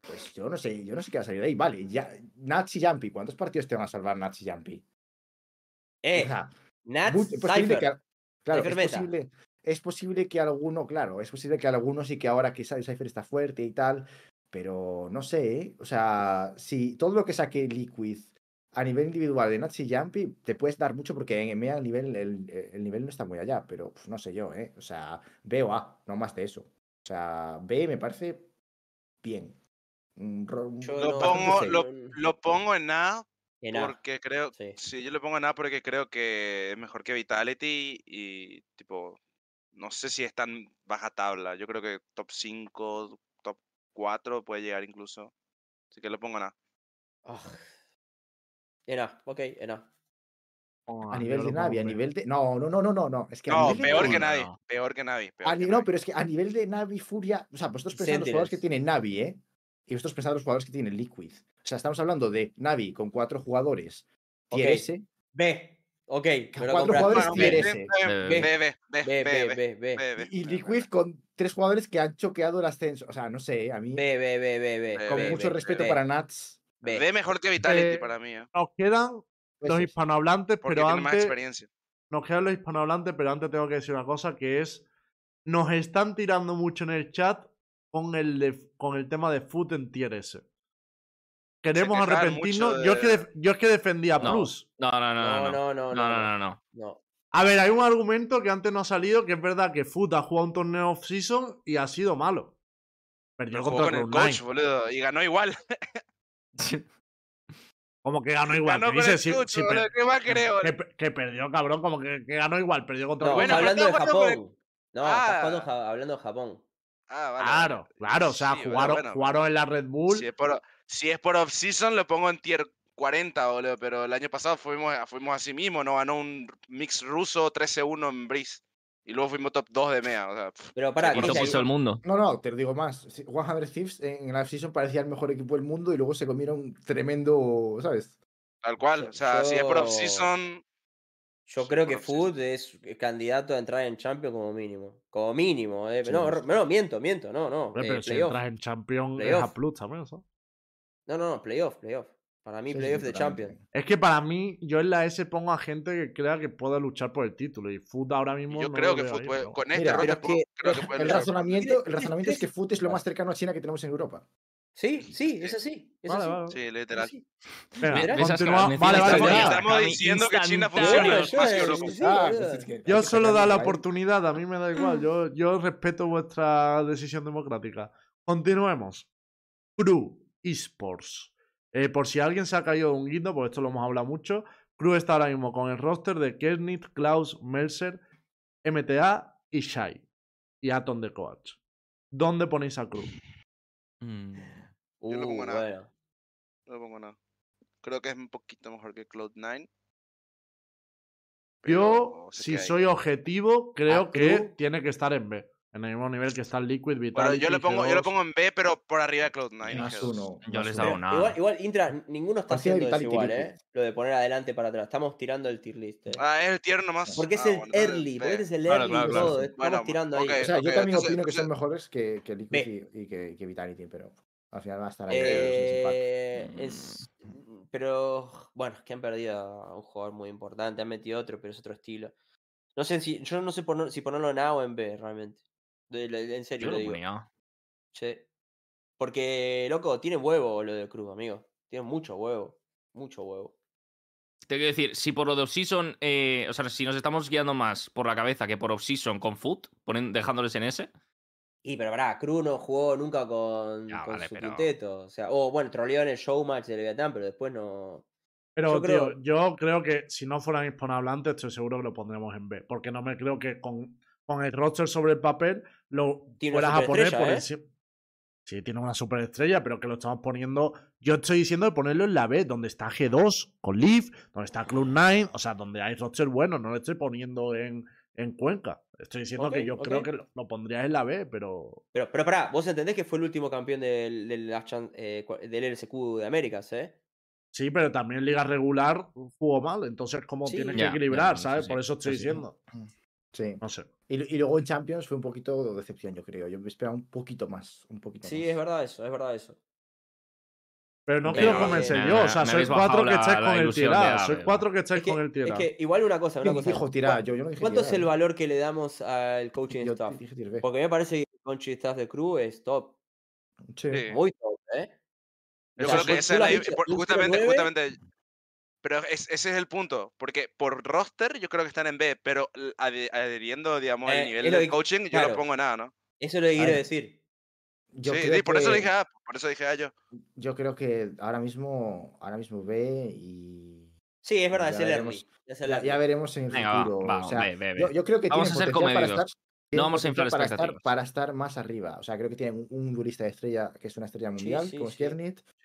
D: pues yo no sé, yo no sé qué va a salir de ahí. Vale, ya, Nats y Jumpy, ¿cuántos partidos te van a salvar Nats y Jumpy?
C: Eh,
D: O sea,
C: Nats, Cypher.
D: que, claro,
C: Cypher
D: es posible, es posible que alguno, claro, es posible que algunos sí que ahora que Cy- Cypher está fuerte y tal, pero no sé, ¿eh? o sea, si todo lo que saque Liquid a nivel individual de y Jumpy te puedes dar mucho porque en EMEA el nivel, el, el nivel no está muy allá, pero pues, no sé yo, ¿eh? O sea, B o A, no más de eso. O sea, B me parece bien.
C: Yo
E: Lo
C: no-
E: pongo, lo, lo pongo en A
C: en A.
E: porque creo.
C: sí.
E: Sí, yo lo pongo en A porque creo que es mejor que Vitality y tipo. No sé si es tan baja tabla. Yo creo que top 5, top 4 puede llegar incluso. Así que lo pongo en A.
C: Ah. En A, ok, en A.
A: Pongo
D: A nivel de Navi, a nivel de. No, no, no, no, no, no. Es que a
E: No,
D: nivel de
E: peor
D: Navi-
E: que
B: no,
E: nadie.
B: no.
E: Peor que nadie. peor
D: a
E: que
D: ni- no,
E: nadie.
D: pero es que a nivel de Navi Furia. O sea, vosotros pensad en los jugadores que tienen Navi, ¿eh? Y vosotros pensad en los jugadores que tienen Liquid. O sea, estamos hablando de Navi con cuatro jugadores tier
C: Ok.
D: S.
C: B, Ok, pero
D: cuatro jugadores
E: merece. Eh.
D: Y Liquid con tres jugadores que han choqueado el ascenso. O sea, no sé, a mí.
C: B, B, B,
D: Con mucho respeto para Nats.
C: B.
E: mejor que Vitality
A: eh,
E: para mí. Eh.
A: Nos quedan
D: pues
A: los hispanohablantes, pero antes. Nos quedan los hispanohablantes, pero antes tengo que decir una cosa que es. Nos están tirando mucho en el chat con el, con el tema de foot en tier S. Queremos arrepentirnos. Yo, es que yo es que defendía
B: No.
A: Plus.
B: No, no, no, no.
C: No,
B: No,
C: no, no.
A: A ver, hay un argumento que antes no ha salido, que es verdad que Foot ha jugado un torneo off-season y ha sido malo. Perdió
E: Pero
A: contra
E: jugó con el
A: Cloud9.
E: coach, boludo. Y ganó igual. (laughs)
A: Como que ganó (laughs) igual.
E: ganó
A: ¿qué Sí- sí, per-
E: boludo. ¿Qué más creo?
A: que, pe- que perdió, cabrón. Como que, que ganó igual. Perdió contra
C: No,
E: Bueno,
A: Cloud9.
E: pero
C: hablando de Japón. No,
E: Ah.
C: ja- hablando de Japón.
E: Ah, vale,
A: Claro, claro. O sea,
E: Sí,
A: jugaron,
E: bueno.
A: jugaron en la Red Bull.
E: Es por, si es por off-season, lo pongo en tier 40, boludo. Pero el año pasado fuimos, fuimos así mismo, ¿no? Ganó un mix ruso 13-1 en Breeze. Y luego fuimos top 2 de MEA. O sea,
C: Pero pará,
E: Sí,
B: Y
C: ¿qué
E: por
B: se puso el mundo.
D: No, no, te lo digo más. Sí, 100 Thieves en la season parecía el mejor equipo del mundo y luego se comieron tremendo, ¿sabes?
E: tal cual. O sea, si es por off-season.
C: Yo creo que Food es candidato a entrar en Champions como mínimo. Como mínimo. eh.
D: Sí,
C: No, no, miento, miento. No, no. Eh,
A: pero si entras en Champion es a Plus también, ¿sabes?
C: No, no, no, playoff, playoff. Para mí,
D: Sí, sí,
C: playoff de
D: totalmente.
C: Champions.
A: Es que para mí, yo en la S pongo a gente que crea que puede luchar por el título. Y Foot ahora
E: y
A: mismo.
E: Yo
A: no
E: creo
A: lo
E: que
A: ahí,
E: puede- con este
D: Mira,
E: roster
C: pero es que-
E: creo que puede
D: El razonamiento, el
C: es-
D: razonamiento es que Foot es lo más cercano a China que tenemos en Europa.
C: Sí, sí, es así. Es
A: Vale,
C: así.
A: vale.
E: Sí, literal.
C: así.
A: Venga, Vale, vale, vale.
E: estamos diciendo que China funciona
C: Yo,
E: más que
C: yo,
E: Europa.
C: sí,
D: Ah, es que
A: Yo solo da la oportunidad, a mí me da igual. Yo, yo respeto vuestra decisión democrática. Continuemos. Crew Esports. Eh, por si alguien se ha caído de un guindo, porque esto lo hemos hablado mucho, Crew está ahora mismo con el roster de Kernit, Klaus, Mercer, MTA y Shai. Y Atom de Coach. ¿Dónde ponéis a Crew?
B: Mm.
E: Yo lo pongo
C: Uh,
E: en A.
C: bueno.
E: No le pongo nada. Creo que es un poquito mejor que Cloud9.
A: Yo, si soy objetivo, creo que tiene que estar en B. En el mismo nivel que está el Liquid,
E: Bueno,
A: Vitality,
E: yo lo pongo, yo lo
A: G2.
E: pongo en B, pero por arriba de Cloud9. y
D: Más
E: G2.
D: uno.
B: Yo les hago nada.
C: Igual, igual, Intra, ninguno está haciendo eso
D: Vitality
C: igual. ¿eh? Lo de poner adelante para atrás. Estamos tirando el tier list. eh.
E: Ah, es el tier nomás.
C: Porque es
E: Ah,
C: el
E: bueno,
C: early, porque este es el
B: Claro,
C: early
B: claro,
C: y
B: claro.
C: todo. Estamos
E: Bueno,
C: tirando ahí.
D: O sea, yo también
E: entonces-
D: opino que son mejores que, que Liquid
C: B.
D: y, y que, que Vitality, pero al final va a estar ahí.
C: Eh, es, pero bueno, es que han perdido a un jugador muy importante, han metido otro, pero es otro estilo. No sé si, yo no sé poner- si ponerlo en A o en B realmente. De- de- en serio
B: Yo
C: lo digo.
B: ponía.
C: Sí. Porque, loco, tiene huevo lo de Cruz, amigo. Tiene mucho huevo. Mucho huevo.
B: Te quiero decir, si por lo de off-season, eh, o sea, si nos estamos guiando más por la cabeza que por off-season con foot, ponen, dejándoles en ese,
C: Y pero pará, Cruz no jugó nunca con,
B: Ya,
C: con
B: vale,
C: su
B: pero-
C: quinteto. O sea, o bueno, troleó en el showmatch de Leviatán, pero después no.
A: Pero,
C: Yo creo-
A: tío, yo creo que si no fueran hispanohablantes, estoy seguro que lo pondremos en B. Porque no me creo que con, con el roster sobre el papel lo
C: Tiene
A: fueras a poner por
C: ¿eh?
A: Sí, tiene una superestrella, pero que lo estamos poniendo. Yo estoy diciendo de ponerlo en la B, donde está G2 con Leaf, donde está Cloud9, o sea, donde hay roster bueno, no lo estoy poniendo en, en Cuenca. Estoy diciendo que yo creo que lo, lo pondrías en la B, pero.
C: Pero, pero pará, vos entendés que fue el último campeón del, del, eh, del LSQ de Américas, ¿eh?
A: Sí, pero también en liga regular jugó mal, entonces como
C: Sí.
A: tienes que equilibrar, ¿sabes?
B: sí,
A: Por eso estoy diciendo.
D: Sí.
A: No sé.
D: Y, y luego en Champions fue un poquito de decepción, yo creo. Yo me esperaba un poquito más. Un poquito
C: Sí,
D: más.
C: es verdad eso, es verdad eso.
A: Pero no quiero convencer
C: eh,
A: yo, o sea,
B: habéis
A: cuatro que estáis con el Sois
B: pero-
A: cuatro que estáis
C: Es
A: con el
C: es
A: tirar.
C: que igual una cosa, una
D: ¿Quién
C: cosa.
D: dijo Yo, yo no dije
C: ¿Cuánto es el valor que le damos al coaching
D: Yo
C: staff?
D: dije.
C: Porque me parece que el coaching staff de Cruz es top.
D: Sí.
C: Muy top, ¿eh?
E: Yo
C: O sea,
E: creo que esa
C: tú
E: es
C: lo
E: la
C: has
E: dif-
C: dicho,
E: por-
C: un
E: justamente,
C: 09,
E: justamente pero es- ese es el punto, porque por roster yo creo que están en B, pero adheriendo, digamos,
C: Eh,
E: al nivel
C: lo
E: del
C: que-
E: coaching, yo no pongo nada, ¿no?
C: Eso es lo que quiero decir.
D: Yo
E: sí,
D: creo
E: sí, por eso
D: que-
E: dije A, por eso dije A yo.
D: Yo creo que ahora mismo, ahora mismo ve y
C: Sí, es verdad,
D: Ya
C: es el
D: veremos.
C: early. Es el
D: ya,
C: early.
D: ya veremos en el
B: Venga,
D: futuro.
B: va,
D: o sea,
B: ve, ve, ve.
D: Yo, yo creo que
B: Vamos a ser
D: potencial para
B: comedidos.
D: estar, tienen
B: vamos a inflar
D: para estar, para estar más arriba. O sea, creo que tienen un, duelista de estrella que es una estrella mundial,
C: sí,
D: como
C: sí.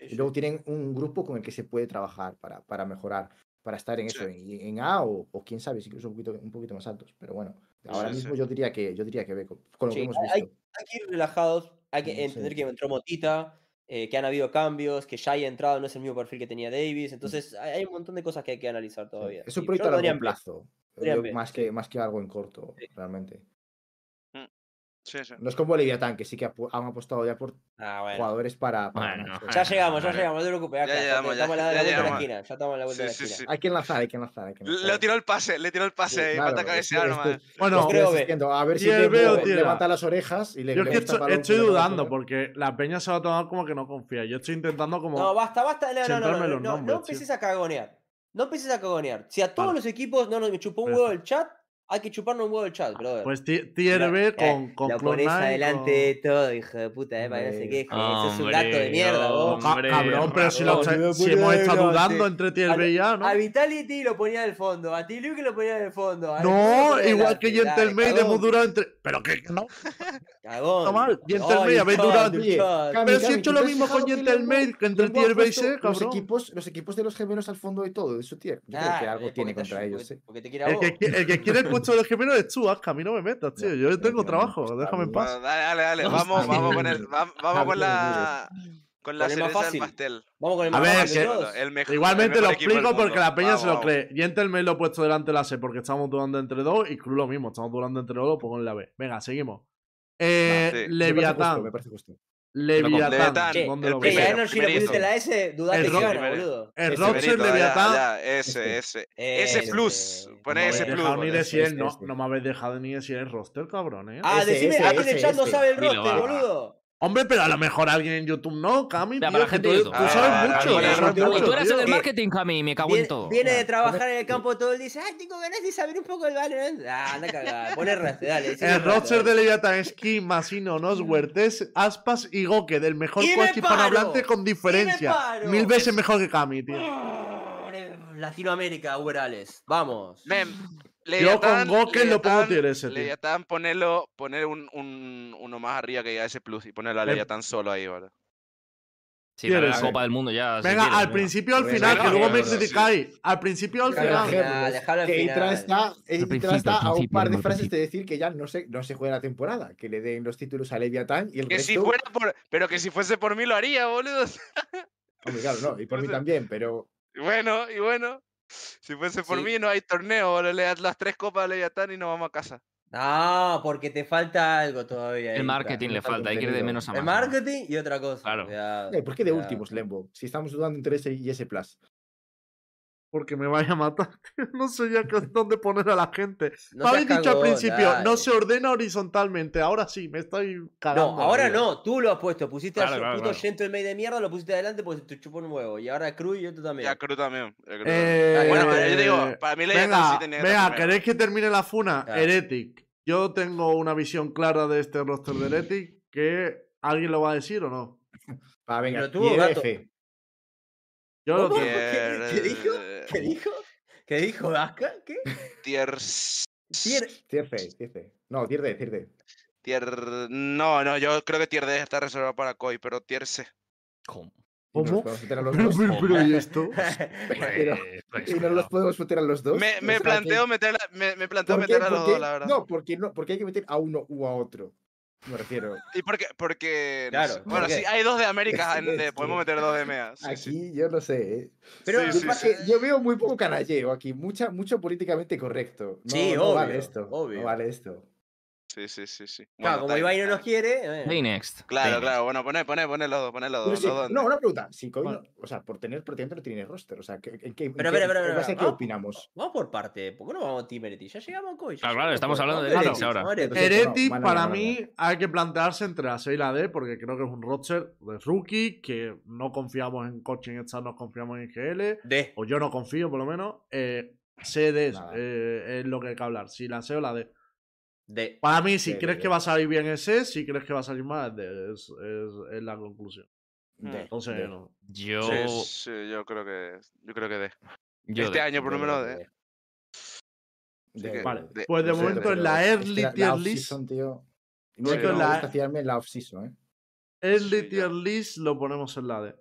D: Y luego tienen un grupo con el que se puede trabajar para, para mejorar, para estar en eso, en, en A o, o quién sabe, incluso un poquito, un poquito más altos. Pero bueno, ahora mismo yo diría que yo diría que ve con, con lo que hemos
C: hay-
D: visto.
C: Hay que ir relajados, hay que
D: Mm,
C: entender que entró Motita, eh, que han habido cambios, que ya haya entrado, no es el mismo perfil que tenía Davis. Entonces, hay, un montón de cosas que hay que analizar todavía.
D: Es un proyecto a largo
C: B.
D: plazo. Más, que, más que algo en corto, realmente.
E: Sí, sí.
D: No es como Leviatán, que sí que han apostado ya por
C: Ah, bueno.
D: jugadores para, para
B: Bueno,
C: Ya llegamos, ya llegamos, no te preocupes.
E: Ya
C: ya
E: llegamos,
C: la,
E: ya
C: la vuelta de la esquina. Ya estamos a la vuelta de la
E: Sí, sí,
C: esquina.
E: sí.
D: Hay que enlazar, hay que enlazar, hay que enlazar.
E: Le tiró el pase, le tiró el pase,
D: Sí,
E: ahí,
D: claro,
E: falta
D: es
E: cabecear nomás.
A: Bueno,
C: creo
D: a ver si
A: A.
D: levanta las orejas y le
A: Yo es que estoy, estoy
D: le
A: dudando
D: ¿no?
A: porque la peña se va a tomar como que no confía. Yo estoy intentando como.
C: No, basta, basta. No, no, no, no, no,
A: los
C: no,
A: nombres,
C: no
A: tío.
C: empieces a cagonear. No empieces a cagonear. Si a todos los equipos no nos me chupó un huevo el chat, hay que chuparnos un huevo el chat, brother.
A: Pues ti- tier B con, con
C: lo
A: Cloud9,
C: pones adelante de todo, hijo de puta, eh, para que no se
D: Hombre.
C: queje. Sos un gato de mierda, vos.
A: Cabrón, pero si,
C: no
A: hemos estado dudando entre tier B y A, ¿no?
C: A Vitality lo ponía del fondo, a T-Luke lo ponía del fondo.
A: No, igual que Gentleman hemos durado entre. Pero que no.
C: Cagón.
A: Está mal, Gentleman habéis durado. Pero si he hecho
D: ¿tú
A: lo mismo con Gentleman que entre tier B y C,
D: los
A: cabrón.
D: equipos, los equipos de los gemelos al fondo y todo, de su tier. Yo creo que
C: Ah,
D: algo
C: es
D: tiene contra ellos. eh.
A: El que quiere el de los gemelos es tú, Aska, a mí no me metas, tío. Yo tengo trabajo, déjame en paz.
E: Bueno, dale, dale, dale. Vamos, vamos con el, va- vamos
D: Está
E: con la, con la cereza del pastel.
C: Vamos con el
A: A
C: más
A: ver,
C: fácil
A: que-
C: de todos.
E: El mejor,
A: Igualmente
E: el
A: lo
E: mejor
A: explico porque la peña se lo cree. Gentleman lo he puesto delante de la C porque estamos dudando entre dos y Cruz lo mismo, estamos dudando entre dos, lo pongo en la B. Venga, seguimos. Eh,
E: sí.
D: Me parece justo,
A: Leviatán.
D: Me parche justo.
A: Leviatán.
E: Leviatán,
C: Che,
A: ¿dónde
E: el primero,
C: lo
E: primerito.
C: pusiste la S, dudate
A: El
C: que gana, boludo.
A: El
E: ya,
A: Leviatán.
E: ese. ese.
C: Ese
E: plus. Pone
A: No me
E: ese
A: habéis
E: plus.
A: dejado ni
E: pone.
A: decir el,
D: Este,
A: no, me habéis dejado ni decir el roster, cabrón, eh.
C: Ah, decime, alguien en el chat no sabe el roster, boludo.
A: Hombre, pero a lo mejor alguien en YouTube no, Cami, tío,
B: para
A: que tú, tú sabes
E: Ah,
A: mucho, tú mucho,
B: eres el del marketing, Cami, me cago en todo.
C: viene de trabajar en el campo todo el día y dice, ah, tengo ganas de saber un poco el Valorant. Ah, anda cagada. Poner (laughs) roster, dale.
A: El
C: roster,
A: de Leviathan es Kim, Masino, Noswertes, Aspas y Goke, del mejor coach hispanohablante con diferencia. Mil veces mejor que Cami, tío.
C: Latinoamérica, Uberales. Vamos.
E: Mem,
A: Yo con
E: Leviatán,
A: Goken lo pongo
E: Leviatán,
A: tier ese, tío.
E: Leviatán, ponelo, poner un, un, uno más arriba que ya ese plus y ponerlo a Leviatán solo ahí, ¿vale?
B: Sí, para la. Copa del Mundo ya.
A: Venga,
B: quieres,
A: al
B: venga.
A: principio al
D: Venga,
A: final, que luego me criticáis. Al principio al final.
C: Venga,
D: ejemplos.
C: dejalo al
D: Que
C: final.
D: Itra está, Itra está a un par de frases de decir que ya no se, no se juega la temporada, que le den los títulos a Leviatán y el
E: Que
D: resto...
E: si fuera por, pero que si fuese por mí lo haría, boludo.
D: Hombre, claro, no, y por mí (laughs) también, pero...
E: Y bueno, y bueno. Si fuese por
C: Sí.
E: mí no hay torneo. Le das las tres copas a Leviatán y nos vamos a casa.
C: No, porque te falta algo todavía.
B: El marketing le
D: falta
B: hay que ir de menos a más.
C: El marketing y otra cosa.
B: Claro.
C: cuidado,
D: Eh, ¿Por qué de últimos, Lembo? Si estamos dudando entre ese y ese plus.
A: Porque me vaya a matar. (laughs) No sé ya qué- dónde poner a la gente.
C: No
A: me habéis dicho al principio, no se ordena horizontalmente. Ahora sí, me estoy cagando.
C: No,
A: la
C: ahora no, tú lo has puesto. Pusiste
B: Claro,
C: a
B: claro,
C: puto
B: claro.
C: gentleman de mierda, lo pusiste adelante porque te chupó un huevo. Y ahora Cruz y yo también.
E: Ya, Cruz también. ya, Cruz también.
A: Eh,
E: Bueno, pero yo digo, para mí Leviatán
A: Venga,
E: sí tenía que
A: venga. ¿queréis que termine la funa?
C: Ya.
A: Heretic. Yo tengo una visión clara de este roster de Heretic que alguien lo va a decir o no.
D: Va, venga,
C: Pero
D: tier
C: gato.
D: F.
C: ¿Qué, qué dijo? ¿Qué dijo? ¿Qué dijo Daska? ¿Qué?
E: Tier.
C: Tier-
D: Tier. No, tier D, tier D.
E: Tier. No, no, yo creo que Tier D está reservado para Koi, pero Tier C.
B: ¿Cómo?
A: ¿Cómo?
D: podemos meter a los (laughs)
A: Pero,
D: dos.
A: pero, pero, ¿y esto? (laughs)
D: Pero-
B: Pues,
D: y no los podemos meter a los dos.
E: Me, me planteo meter, me, me planteo meter a los dos, la verdad.
D: No, porque no, porque hay que meter a uno u a otro. Me refiero.
E: ¿Y por qué? Porque. no
C: Claro,
E: sé.
C: ¿por
E: Bueno,
C: qué?
E: sí, hay dos de América, en podemos meter dos de MEA. sí, (laughs)
D: Aquí
E: sí.
D: yo no sé, ¿eh?
C: Pero
E: Sí,
D: Yo,
E: sí,
D: creo
E: sí.
D: que- yo veo muy poco canalleo aquí, mucha, mucho políticamente correcto. No,
C: Sí,
D: no vale
C: obvio,
D: esto.
C: obvio.
D: No vale esto.
E: Sí, sí, sí, sí.
C: Claro,
E: Bueno,
C: como Ibai no nos quiere. eh.
B: Play next.
E: Claro, claro. Bueno, poné, poné, poné los dos, poné los
D: No,
E: dos.
D: sí,
E: los dos.
D: no, una pregunta. Si
A: Bueno.
D: no- o sea, por tener prácticamente no tiene roster. O sea, ¿qué, en qué, en
C: Pero,
D: qué-
C: pero, pero, pero,
D: base qué
C: vamos-
D: opinamos?
C: Vamos por parte. ¿Por qué no vamos a Team Heretics? Ya llegamos a
B: Ah, claro,
C: a
B: estamos hablando de
A: Heretics
B: ahora.
C: Heretics.
A: Para mí, hay que plantearse entre la C y la D, porque creo que es un roster de rookie, que no confiamos en coaching staff, no confiamos en GL,
C: D.
A: o yo no confío por lo menos. Eh, C, D es,
D: Nada.
A: eh, es lo que hay que hablar, si la C o la D.
C: D.
A: Para mí, si crees que va a salir bien es C, si crees que va a salir mal es D, es, es- es la conclusión.
D: De-
A: Entonces,
D: de-
A: no.
B: Yo.
E: Sí, sí, yo creo que, yo creo que de.
B: yo
E: este
B: de-
E: año por lo
D: de-
E: menos
D: de-
E: de.
D: de-
E: que-
A: Vale,
E: de-
A: pues de momento en la
D: es
A: early
D: la- la
A: tier
D: off-season,
A: list,
D: tío, No, que
A: no.
D: me
A: la-
D: gusta fiarme en la off-season, ¿eh?
A: early
E: Sí,
A: tier
E: ya.
A: list lo ponemos en la D.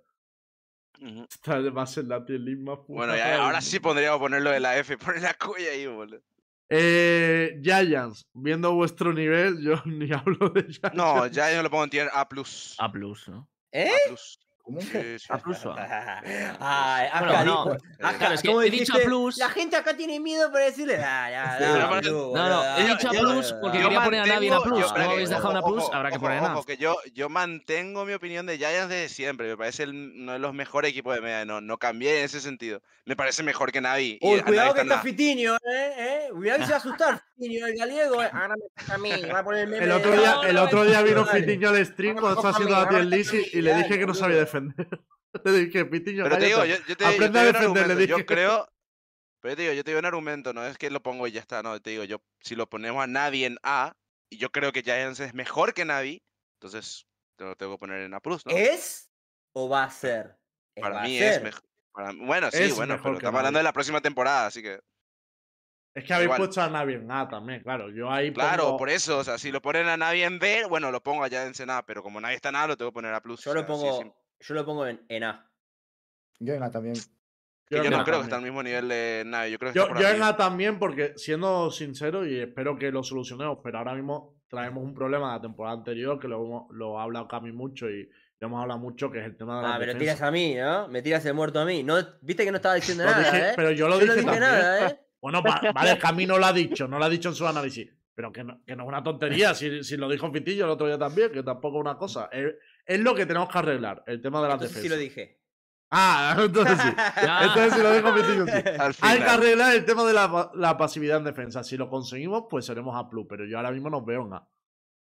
E: Ujú.
A: Esta va a ser la tier list más
E: Bueno,
A: puta
E: ya,
A: del
E: ahora sí pondríamos ponerlo de la F, poner la y ahí, boludo.
A: Eh, Giants, viendo vuestro nivel, yo (laughs) ni hablo de Giants.
E: No, yo lo pongo en tier A.
B: A plus, ¿no?
C: ¿Eh?
E: A plus.
D: ¿Cómo?
E: Sí, (laughs) sí.
B: A plus. (laughs)
C: Ay,
B: Bueno,
C: acá
B: no,
C: dijo- acá,
B: claro, es que
C: ¿cómo
B: he dicho
C: dijiste?
B: A plus.
C: La gente acá tiene miedo para decirle. Ah, ya,
D: Sí,
E: no,
B: No, he dicho A plus porque quería poner a Navi en A
E: mantengo-
B: plus.
E: yo-
B: ¿No habéis dejado en A
E: ojo,
B: plus?
E: ojo,
B: Habrá que
E: ojo,
B: poner en A.
E: ojo, que yo, yo mantengo mi opinión de Giants desde siempre. Me parece el- uno de los mejores equipos de media. No, no cambié en ese sentido. Me parece mejor que Navi. y
C: Uy, cuidado
E: Navi
C: que
E: está
C: Fitiño, eh, eh. Cuidado que se va a (laughs) asustar Fitiño, el gallego, eh. Ahora me toca a mí, va a poner el meme
A: El
C: de-
A: otro día, el otro día
C: no,
A: vino. Fitiño al stream cuando estaba haciendo la tier list y, le dije que no sabía
C: boludo.
A: Defender. (laughs) Le dije, Pitiño,
E: Pero te digo, yo, yo te, yo te digo un
A: defender, le
E: argumento. Yo
A: dije. (laughs)
E: creo. Pero yo te digo, yo te digo un argumento, no es que lo pongo y ya está, no, te digo, yo si lo ponemos a Navi en A, y yo creo que Giants es mejor que Navi, entonces te lo tengo que poner en A+, ¿no?
C: ¿Es o va a ser?
E: Para mí es
C: ser.
E: mejor. Bueno, sí,
A: Es
E: bueno, pero estamos hablando
A: Navi.
E: de la próxima temporada, así que.
A: Es que habéis
E: igual.
A: puesto a Navi en A también, claro. Yo ahí
E: Claro,
A: pongo-
E: por eso, o sea, si lo ponen a Navi en B, bueno, lo pongo allá en A, pero como Navi está en A, lo tengo que poner a plus.
C: Yo
E: o
C: lo
E: sea, sí,
C: pongo,
E: sí.
C: Yo lo pongo en, en A.
D: Yo en A también.
E: Yo
A: en
E: no creo que esté al
A: también.
E: mismo nivel de Navi, yo creo que
A: Yo,
E: está por
A: yo en. A también, porque siendo sincero, y espero que lo solucionemos, pero ahora mismo traemos un problema de la temporada anterior que lo, hemos- lo ha hablado Cami mucho y lo hemos hablado mucho, que es el tema de la
C: Ah, pero
A: defensa.
C: tiras a mí, ¿no? Me tiras el muerto a mí. No, Viste que no estaba diciendo
A: Lo
C: nada,
A: dije-
C: ¿eh?
A: pero yo lo
C: Yo no
A: dije
C: dije
A: también.
C: nada, ¿eh?
A: Bueno, va- vale, Cami no lo ha dicho, no lo ha dicho en su análisis. Pero que no, que no es una tontería, (laughs) si, si lo dijo Fitillo el otro día también, que tampoco es una cosa. Es, es lo que tenemos que arreglar, el tema de la
C: Entonces sí
A: defensa.
C: lo dije.
A: Ah, (laughs) entonces sí. (laughs)
B: Ah,
A: Entonces si lo dijo Fitillo sí.
E: Al
A: Hay que arreglar el tema de la, la pasividad en defensa. Si lo conseguimos, pues seremos A+, pero yo ahora mismo nos veo en A. O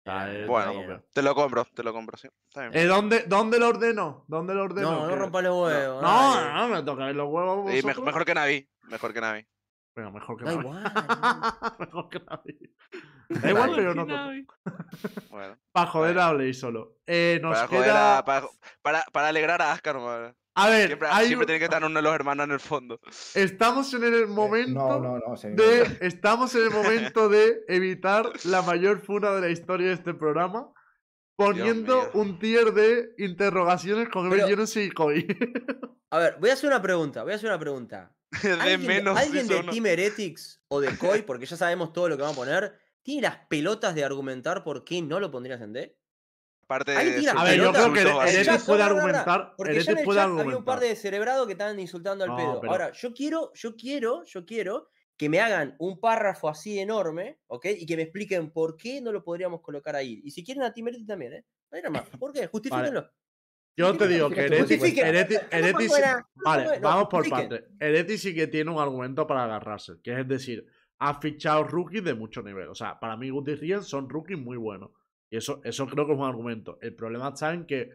A: sea, es-
E: Bueno,
A: no
E: te lo compro, te lo compro, sí. Está bien.
A: Eh, ¿dónde, ¿Dónde lo ordeno? ¿Dónde lo ordeno?
C: No, no rompa los huevos.
A: No,
C: dale.
A: no, me toca los huevos.
E: Y me-
A: vosotros.
E: mejor que Navi, mejor que Navi.
A: Venga, mejor que
C: Da igual. (laughs)
A: mejor que Navi. (laughs) Da igual, pero no. (laughs)
E: Bueno,
A: Para joder a Blade solo. Eh, nos
E: para, joder
A: queda.
E: a- para, para, para alegrar a Ascar, nomás.
A: A ver,
E: Siempre,
A: hay
E: siempre
A: un-
E: tiene que estar uno de los hermanos en el fondo.
A: estamos en el momento
D: No, no, no. me
A: de. Estamos en el momento de evitar la mayor funa de la historia de este programa. Poniendo un tier de interrogaciones con
C: Pero-
A: el Jones y Koi.
C: A ver, voy a hacer una pregunta, voy a hacer una pregunta. (laughs)
E: De
C: ¿Alguien,
E: menos
C: ¿alguien
E: hizo
C: de
E: uno.
C: Team Heretics o de Koi, (laughs) porque ya sabemos todo lo que vamos a poner, tiene las pelotas de argumentar por qué no lo pondrías en D?
E: De
A: A ver, yo creo que puede argumentar.
C: Porque ya en
A: Heretic
C: el
A: puede
C: chat había un par
A: argumentar.
C: de descerebrados que estaban insultando al
A: No,
C: pedo.
A: pero-
C: Ahora, yo quiero, yo quiero, yo quiero que me hagan un párrafo así enorme, ¿ok? Y que me expliquen por qué no lo podríamos colocar ahí. Y si quieren a Team Heretics también, ¿eh? No hay nada más. ¿Por qué? (laughs) Justifíquenlo.
A: Yo te digo que
C: no, no,
A: Vale, vamos por partes. Heretic sí que tiene un argumento para agarrarse. Que es decir, ha fichado rookies de mucho nivel. O sea, para mí Guti Rien son rookies muy buenos. Y eso, eso creo que es un argumento. El problema está en que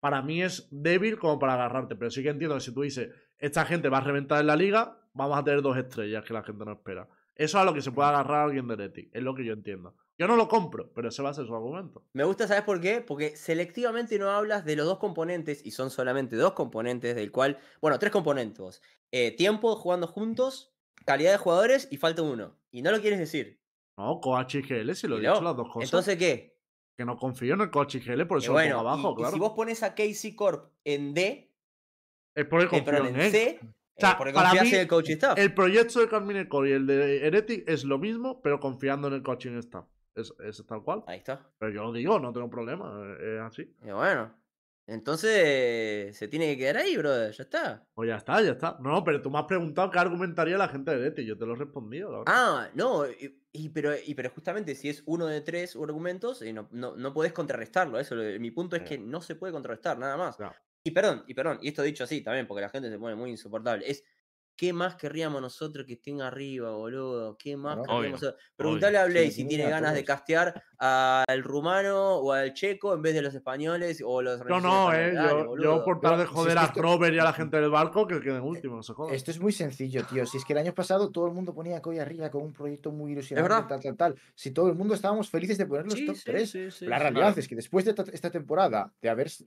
A: para mí es débil como para agarrarte. Pero sí que entiendo que si tú dices, esta gente va a reventar en la liga, vamos a tener dos estrellas que la gente no espera. Eso es a lo que se puede agarrar alguien de Heretic. Es lo que yo entiendo. Yo no lo compro, pero ese va a ser su argumento.
C: Me gusta, ¿sabes por qué? Porque selectivamente no hablas de los dos componentes, y son solamente dos componentes, del cual, bueno, tres componentes. Eh, tiempo jugando juntos, calidad de jugadores y falta uno. Y no lo quieres decir.
A: No, Coach y GL, si lo he dicho las dos cosas.
C: Entonces, ¿qué?
A: que no confío en el Coach y GL, por
C: Eh,
A: eso
C: bueno,
A: lo pongo abajo,
C: y, y
A: claro.
C: si vos pones a Casey Corp en D,
A: Es porque
C: eh,
A: confío
C: perdón,
A: en
C: en. C, eh,
A: sea,
C: porque
A: para mí,
C: en el coach staff.
A: El proyecto de Carmine Core y el de Heretic es lo mismo, pero confiando en el coaching staff. Es, es tal cual.
C: Ahí está.
A: Pero yo lo digo, no tengo problema. eh, Es así.
C: Y bueno. Entonces se tiene que quedar ahí, brother. Ya está.
A: Pues ya está, ya está. No, pero tú me has preguntado qué argumentaría la gente de Leti. Yo te lo he respondido. la verdad.
C: Ah, no. Y, y pero, y, pero justamente si es uno de tres argumentos, eh, no, no, no podés contrarrestarlo. Eso, mi punto es
A: Sí.
C: que no se puede contrarrestar, nada más.
A: Claro.
C: Y perdón, y perdón, y esto dicho así también, porque la gente se pone muy insoportable. Es ¿qué más querríamos nosotros que estén arriba, boludo? ¿Qué más
D: Claro.
C: querríamos
B: Obvio?
C: Preguntale a Blake
D: sí,
C: si tiene ganas de castear al rumano o al checo en vez de los españoles o los
A: Yo no, eh. Yo, por tal de
D: No, si es
A: joder a
D: esto-
A: Robert y a la gente del barco, que queden últimos, no se jodan.
D: Esto es muy sencillo, tío. Si es que el año pasado todo el mundo ponía a Koi arriba con un proyecto muy ilusionante, tal, tal, tal. Si todo el mundo estábamos felices de poner los
C: Sí,
D: top
C: sí,
D: 3.
C: sí, sí,
D: la
C: sí.
D: realidad es que después de esta, esta temporada, de haberse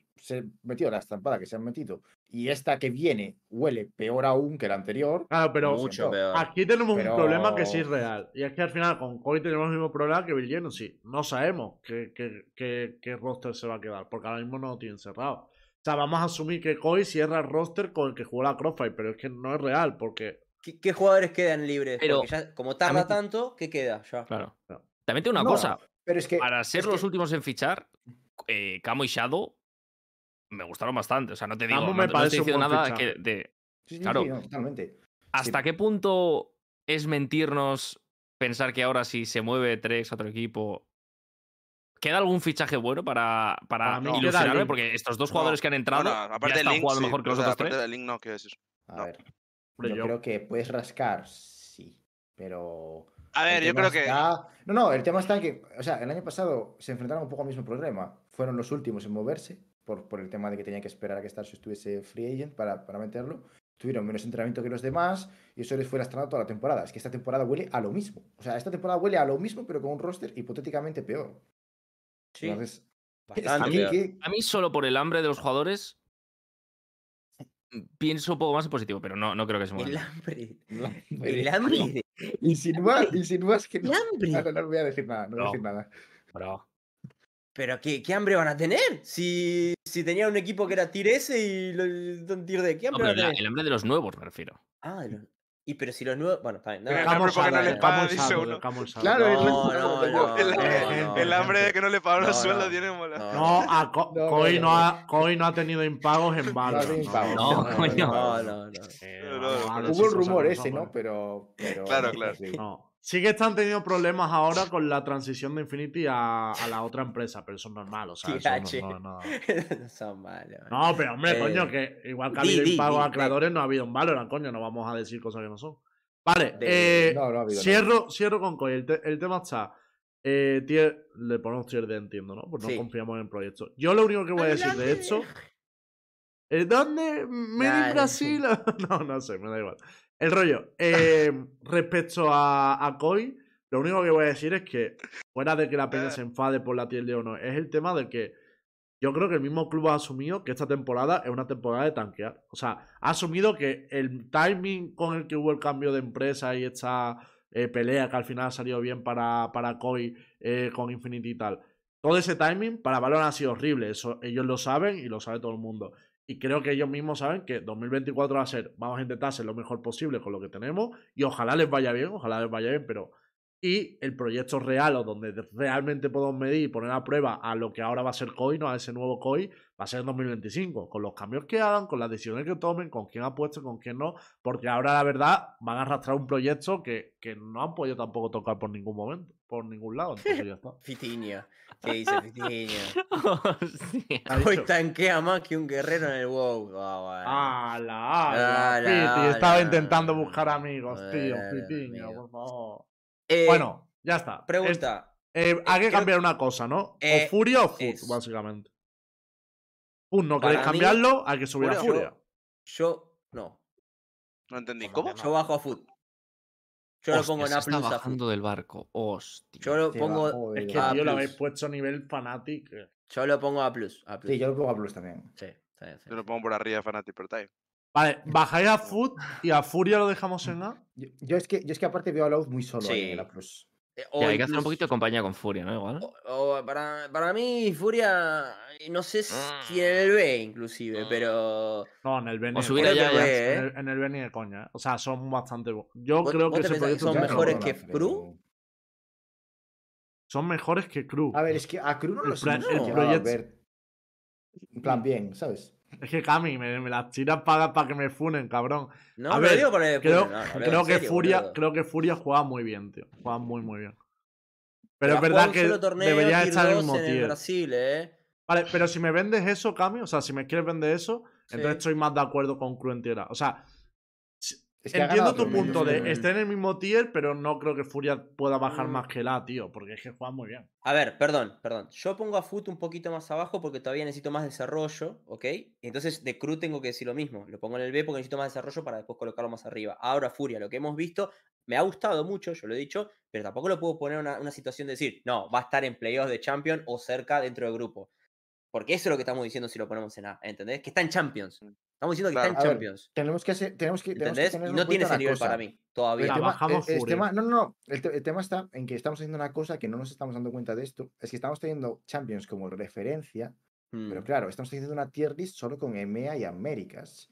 D: metido la estampada que se han metido, y esta que viene huele peor aún que la anterior,
A: Claro, pero
C: Mucho peor.
A: aquí tenemos
D: Pero-
A: un problema que sí es real. Y es que al final con Koi tenemos el mismo problema que Bill sí. No sabemos qué, qué, qué- qué roster se va a quedar, porque ahora mismo no lo tienen cerrado. O sea, vamos a asumir que Koi cierra el roster con el que jugó la Crossfire, pero es que no es real, porque
C: ¿Qué, qué jugadores quedan libres?
B: Pero-
C: Porque ya, como tarda
B: También-
C: tanto, ¿qué queda ya?
B: Claro.
A: Claro.
B: También tengo una
D: No,
B: cosa.
D: pero es que.
B: Para ser
D: es
B: los
D: que-
B: últimos en fichar, eh, Camo y Shadow me gustaron bastante. O sea, no te digo, no,
A: me
B: no te
A: parece
B: estoy diciendo nada que de
D: sí, sí,
B: claro.
D: sí, no, totalmente.
B: hasta qué punto es mentirnos pensar que ahora si se mueve Trex a otro equipo. ¿Queda algún fichaje bueno para, para ilusionarme?
A: Link.
B: Porque estos dos
E: No,
B: jugadores que han
E: No,
B: entrado
E: no,
B: ya
E: aparte del
B: están
E: link,
B: jugando
E: sí,
B: mejor que los otros
E: aparte
B: tres.
E: del link, no, quiero decir.
D: A
E: no.
D: ver, yo
A: yo-
D: creo que puedes rascar, sí, pero.
E: A ver, yo creo que.
D: No, no, el tema está en que, o sea, el año pasado se enfrentaron un poco al mismo problema. Fueron los últimos en moverse por, por el tema de que tenían que esperar a que Starship estuviese free agent para, para meterlo. Tuvieron menos entrenamiento que los demás y eso les fue lastrando toda la temporada. Es que esta temporada huele a lo mismo. O sea, esta temporada huele a lo mismo, pero con un roster hipotéticamente peor.
C: Sí,
D: Entonces, que-
B: A mí, solo por el hambre de los jugadores, pienso un poco más en positivo, pero no, no creo que se
C: El
B: mueva.
C: hambre.
D: Hambre.
C: El hambre. (laughs)
D: Insinúa, insinúas que
C: El
D: no.
C: hambre.
D: No, no, no voy a decir nada, no voy a decir nada.
B: Bro.
C: Pero ¿qué, qué hambre van a tener? Si, si tenían un equipo que era tier S y lo un tier D, ¿qué
B: No,
C: hambre
B: pero
C: van a
B: la-
C: tener?
B: el hambre de los nuevos me refiero.
C: Ah, de los- y pero si los nuevos. Bueno, está bien. no,
E: El
C: no,
E: hambre porque no pagan, dice uno.
D: Claro,
C: no,
D: lo-
C: no, no,
E: el,
C: no,
A: no,
E: el
C: no,
E: hambre de que no le pagaron el
C: No,
E: sueldo
C: no.
E: tiene mola.
C: no,
A: No, a Co-
D: No, no,
A: Koi
D: no,
A: no
D: no.
A: ha, Koi no ha tenido impagos en vano.
B: No, coño.
C: no, no, no.
A: Eh,
E: No, no,
D: Hubo el rumor ese, ¿no?
A: ¿eh?
D: Pero.
E: Claro,
D: no,
E: claro.
D: sí.
A: No. Sí que están teniendo problemas ahora con la transición de Infinity a, a la otra empresa, pero eso es normal, o sea, eso no, no, no.
C: no (laughs) son malos.
A: No, pero hombre,
C: Eh,
A: coño, que igual que ha habido
C: di,
A: a creadores, no ha habido en Valorant, coño, no vamos a decir cosas que no son. Vale,
C: De-
A: eh,
D: No, no ha habido. no.
A: cierro, cierro con Koi. El, te- el tema está. Eh, tier- le ponemos tier D, entiendo, ¿no? Pues no
C: Sí.
A: confiamos en el proyecto. Yo lo único que voy a decir de esto. ¿Eh, ¿Dónde? ¿Made in Brasil? (laughs) no, no sé, me da igual. El rollo. eh, respecto a, a Koi, lo único que voy a decir es que, fuera de que la peña se enfade por la D o no, es el tema de que yo creo que el mismo club ha asumido que esta temporada es una temporada de tanquear. O sea, ha asumido que el timing con el que hubo el cambio de empresa y esta eh, pelea que al final ha salido bien para, para Koi eh, con Infinity y tal, todo ese timing para Valorant ha sido horrible. Eso ellos lo saben y lo sabe todo el mundo. Y creo que ellos mismos saben que 2024 va a ser, vamos a intentar lo mejor posible con lo que tenemos y ojalá les vaya bien, ojalá les vaya bien, pero y el proyecto real o donde realmente podemos medir y poner a prueba a lo que ahora va a ser COI, no a ese nuevo COI, va a ser en 2025, con los cambios que hagan, con las decisiones que tomen, con quién apueste, con quién no, porque ahora la verdad van a arrastrar un proyecto que, que no han podido tampoco tocar por ningún momento, por ningún lado, entonces ya está. (laughs)
C: Fitiña. ¿Qué dice.
A: Ha (laughs) (laughs)
C: Hoy tankea más que un guerrero en el WoW. Ah, bueno.
A: ¡Ala, ala!
C: Ala,
A: Piti, estaba intentando buscar amigos, tío,
C: amigo.
A: por favor.
C: Eh,
A: Bueno, ya está. Es-
C: Pregunta.
A: eh, hay que
C: creo-
A: cambiar una cosa, ¿no?
C: Eh,
A: o Furia o Food,
C: es-
A: básicamente. Food no queréis
C: mí,
A: cambiarlo, hay que subir a
E: Furia.
C: Yo. No.
E: No entendí. ¿Cómo?
C: Yo bajo a Food. Yo lo pongo en A
B: está
C: plus a
B: bajando del barco. Hostia.
C: Yo lo pongo.
A: Es que,
C: A
A: tío, lo habéis puesto a nivel fanatic. eh.
C: Yo lo pongo a plus. A plus.
D: Sí, yo lo pongo a Plus también.
C: Sí, sí, sí.
E: Yo lo pongo por arriba de Fanatic, pero está ahí.
A: Vale, bajáis a Food y a Furia lo dejamos en A.
D: Yo, yo es, que, yo es que aparte veo a Loud muy solo ahí en el
C: Sí.
D: A Plus.
C: Eh, o
B: hay que hacer un poquito de compañía con Furia, ¿no? Igual.
C: o- o para, para mí, Furia. No sé si en el B, inclusive, pero.
A: No, en el Beni.
B: O
A: de
B: subir
A: coña.
C: allá
B: ya.
C: ya.
A: En el, en el Beni de coña. eh. O sea, son bastante. Yo
C: ¿Vos-
A: creo que ese
C: que son mejores que Cru?
A: Son mejores que Crew.
D: A ver, es que a Cru no
A: El
D: los
A: plan-
D: hemos
C: el
D: a
A: proyecto-
D: En plan, bien, ¿sabes?
A: Es que Cami, me, me las tiras para, para que me funen, cabrón.
C: No,
A: A ver,
C: lo digo por el
A: Creo,
C: no,
A: creo que Furia,
C: boludo.
A: creo que Furia juega muy bien, tío. Juega muy, muy bien. Pero
C: Pero
A: es verdad que
C: torneo
A: debería estar en el
C: 2
A: mismo tier.
C: Brasil, ¿eh?
A: Vale, pero si me vendes eso, Cami, o sea, si me quieres vender eso, entonces estoy más de acuerdo con Cruentiera. O sea,
D: Es que ha
A: entiendo tu punto de estar en el mismo tier, pero no creo que Furia pueda bajar
C: Mm.
A: más que la, tío, porque es que juega muy bien.
C: A ver, perdón, perdón. Yo pongo a Foot un poquito más abajo porque todavía necesito más desarrollo, ¿ok? Entonces de Crew tengo que decir lo mismo. Lo pongo en el B porque necesito más desarrollo para después colocarlo más arriba. Ahora Furia, lo que hemos visto, me ha gustado mucho, yo lo he dicho, pero tampoco lo puedo poner en una, una situación de decir, no, va a estar en playoffs de Champion o cerca dentro del grupo. Porque eso es lo que estamos diciendo si lo ponemos en A, ¿entendés? Que está en Champions. Estamos diciendo que
E: Claro.
C: está
D: ver,
C: Champions.
D: Tenemos que hacer, tenemos que,
C: no tiene ese nivel
D: cosa.
C: para mí, todavía.
D: Tema, el- tema- no, no, no. El, te- el tema está en que estamos haciendo una cosa que no nos estamos dando cuenta de esto. Es que estamos teniendo Champions como referencia, pero
C: Mm.
D: claro, estamos haciendo una tier list solo con EMEA y Américas.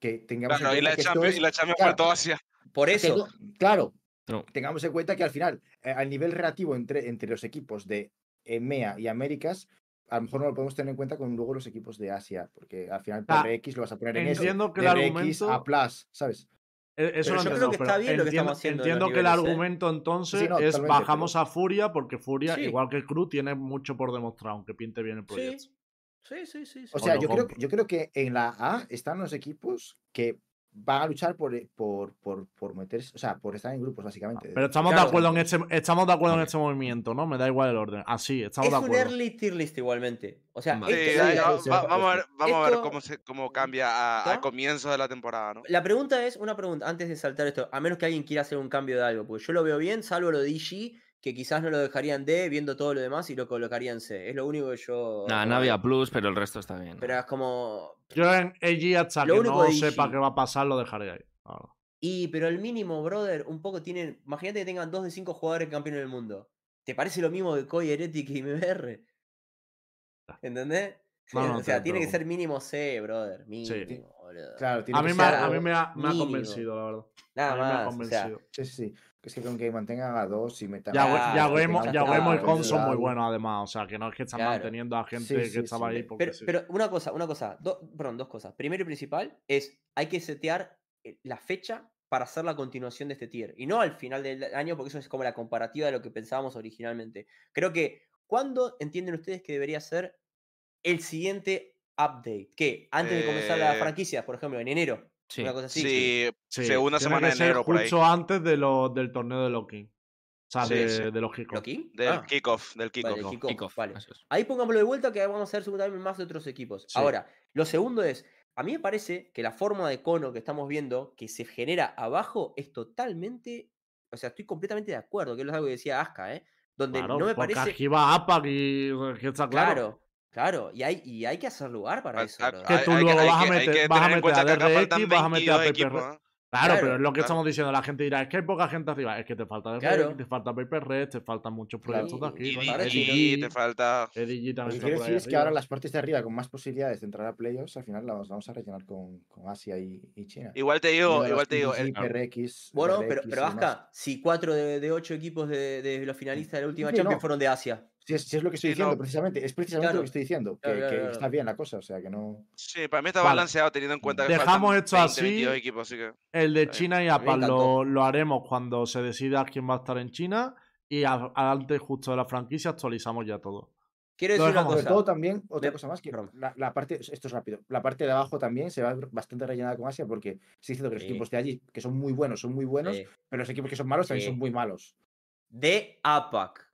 D: Que tengamos
E: Claro,
D: en
E: y la
D: que esto
E: Champions,
D: es-
E: y la Champions
D: claro,
E: Asia.
C: Por eso,
D: claro,
B: No.
D: tengamos en cuenta que al final, eh, al nivel relativo entre, entre los equipos de EMEA y Américas, a lo mejor no lo podemos tener en cuenta con luego los equipos de Asia, porque al final
A: Ah,
D: PRX lo vas a poner en eso.
A: Entiendo que el argumento.
D: a Plus, ¿sabes?
A: Eh, Eso
C: Pero
A: lo
C: yo creo
A: entiendo,
C: que está bien lo que
A: entiendo,
C: estamos haciendo
A: entiendo que el
C: ¿eh?
A: argumento entonces
D: Sí, no,
A: es bajamos
D: pero-
A: a Furia porque Furia,
C: Sí.
A: igual que el Crew, tiene mucho por demostrar, aunque pinte bien el proyecto.
C: Sí, sí, sí, sí. sí.
D: O sea, yo creo, yo creo que en la A están los equipos que van a luchar por, eh, por, por, por meterse, o sea, por estar en grupos, básicamente.
A: Pero estamos
C: Claro.
A: de acuerdo en este, estamos de acuerdo en este movimiento, ¿no? Me da igual el orden. Así, estamos
C: es
A: de
C: un
A: acuerdo.
C: early tier list igualmente. O sea.
E: Sí,
C: esto-
D: sí, sí,
E: va- vamos a ver, vamos a ver cómo, se, cómo cambia a, a
C: ¿Está?
E: comienzo de la temporada, ¿no?
C: La pregunta es, una pregunta, antes de saltar esto, a menos que alguien quiera hacer un cambio de algo, porque yo lo veo bien, salvo lo de DG, que quizás no lo dejaría en D, viendo todo lo demás y lo colocaría en C. Es lo único que yo...
B: Nah, no había plus, pero el resto está bien.
C: Pero es como...
A: Yo en AG hasta
C: Lo
A: que
C: único
A: no
C: de
A: sepa qué va a pasar, lo dejaré ahí.
C: Y, pero el mínimo, brother, un poco tienen... Imagínate que tengan dos de cinco jugadores campeones del mundo. ¿Te parece lo mismo que Koi, Heretic y (laughs) MBR? ¿Entendés? (laughs)
A: No, no,
C: o sea, tiene que ser mínimo C, brother. Mínimo, boludo.
D: Claro, tiene
A: A
D: que
A: mí, me
D: ser
A: ha, a
D: algo-
A: mí me ha, me ha convencido, la verdad.
C: Nada
A: a mí me ha
C: más. O sea,
A: convencido.
D: Sí, sí, sí. Es que con que mantengan a dos y metan
A: Ya, ya, Guemo,
C: ya
A: ya
C: está,
A: Guemo y Con
C: boludo.
A: son muy buenos, además. O sea, que no es que están
C: Claro.
A: manteniendo a gente
D: Sí,
A: que
D: sí,
A: estaba
D: sí.
A: ahí porque
C: Pero,
A: sí.
C: pero una cosa, una cosa, do- perdón, dos cosas. Primero y principal es, hay que setear eh, la fecha para hacer la continuación de este tier. Y no al final del año, porque eso es como la comparativa de lo que pensábamos originalmente. Creo que, ¿cuándo entienden ustedes que debería ser el siguiente update? ¿Qué? Antes de comenzar la
E: Eh,
C: franquicia, por ejemplo, en enero.
B: Sí.
C: Una cosa así.
E: Sí,
A: Sí,
E: segunda
A: tiene
E: semana
A: que
E: de
A: ser
E: enero por ahí.
A: justo antes de lo- del torneo de Locking. O sea,
E: Sí,
A: de,
E: sí.
A: de los kickoffs.
C: ¿Loki?
E: Del
C: Ah,
E: kickoff, del
C: vale,
E: kickoff.
B: Kickoff,
C: kickoff,
B: kickoff,
C: vale.
B: es.
C: Ahí pongámoslo de vuelta que vamos a hacer seguramente más de otros equipos.
A: Sí.
C: Ahora, lo segundo es, a mí me parece que la forma de cono que estamos viendo, que se genera abajo, es totalmente, o sea, estoy completamente de acuerdo, que es algo que decía Aska, ¿eh? Donde
A: Claro,
C: no me
A: porque
C: parece...
A: aquí va APAC y que está claro.
C: Claro, claro, y hay, y hay que hacer lugar para eso.
E: a-.
A: Que tú
E: hay-
A: luego
E: hay
A: vas a
E: que-
A: meter-
E: que
A: vas a meter a
E: que
A: DRX, vas a meter a
E: 22
A: Paper.
E: ¿eh?
A: Claro,
C: Claro,
A: pero es lo que
E: claro.
A: estamos diciendo. La gente dirá, es que hay poca gente arriba. Es que te falta DRX,
C: Claro.
A: te falta Paper Red, te faltan muchos proyectos de aquí.
C: Y- y-
E: Y,
C: y-
E: y te falta...
D: Lo
A: también
D: que
A: está
D: quiero decir es que ahora las partes de arriba con más posibilidades de entrar a playoffs, al final las vamos a rellenar con, con Asia y, y China.
E: Igual te digo, igual te digo, el-
D: PRX,
C: Bueno,
D: RX
C: pero,
D: y
C: pero. Aska, si cuatro de, de ocho equipos de, de los finalistas de la última Champions
D: no.
C: fueron de Asia.
D: Si es, si es lo que estoy
E: Sí,
D: diciendo,
E: no.
D: precisamente, es precisamente
C: Claro.
D: lo que estoy diciendo, que,
C: Claro, claro,
D: que
C: claro.
D: está bien la cosa, o sea, que no...
E: sí, para mí está
A: Vale.
E: balanceado teniendo en cuenta que
A: Dejamos esto
E: 20,
A: así.
E: 22 equipos, así que...
A: El de. China y
C: A mí me
A: APAC lo, lo haremos cuando se decida quién va a estar en China. Y a- antes justo de la franquicia actualizamos ya todo.
C: Quiero decir una cosa.
D: todo también, otra cosa más, que la, la parte, esto es rápido, la parte de abajo también se va bastante rellenada con Asia porque estoy diciendo que los
C: Sí.
D: equipos de allí, que son muy buenos, son muy buenos,
C: Sí.
D: pero los equipos que son malos también
C: Sí.
D: son muy malos.
C: De APAC.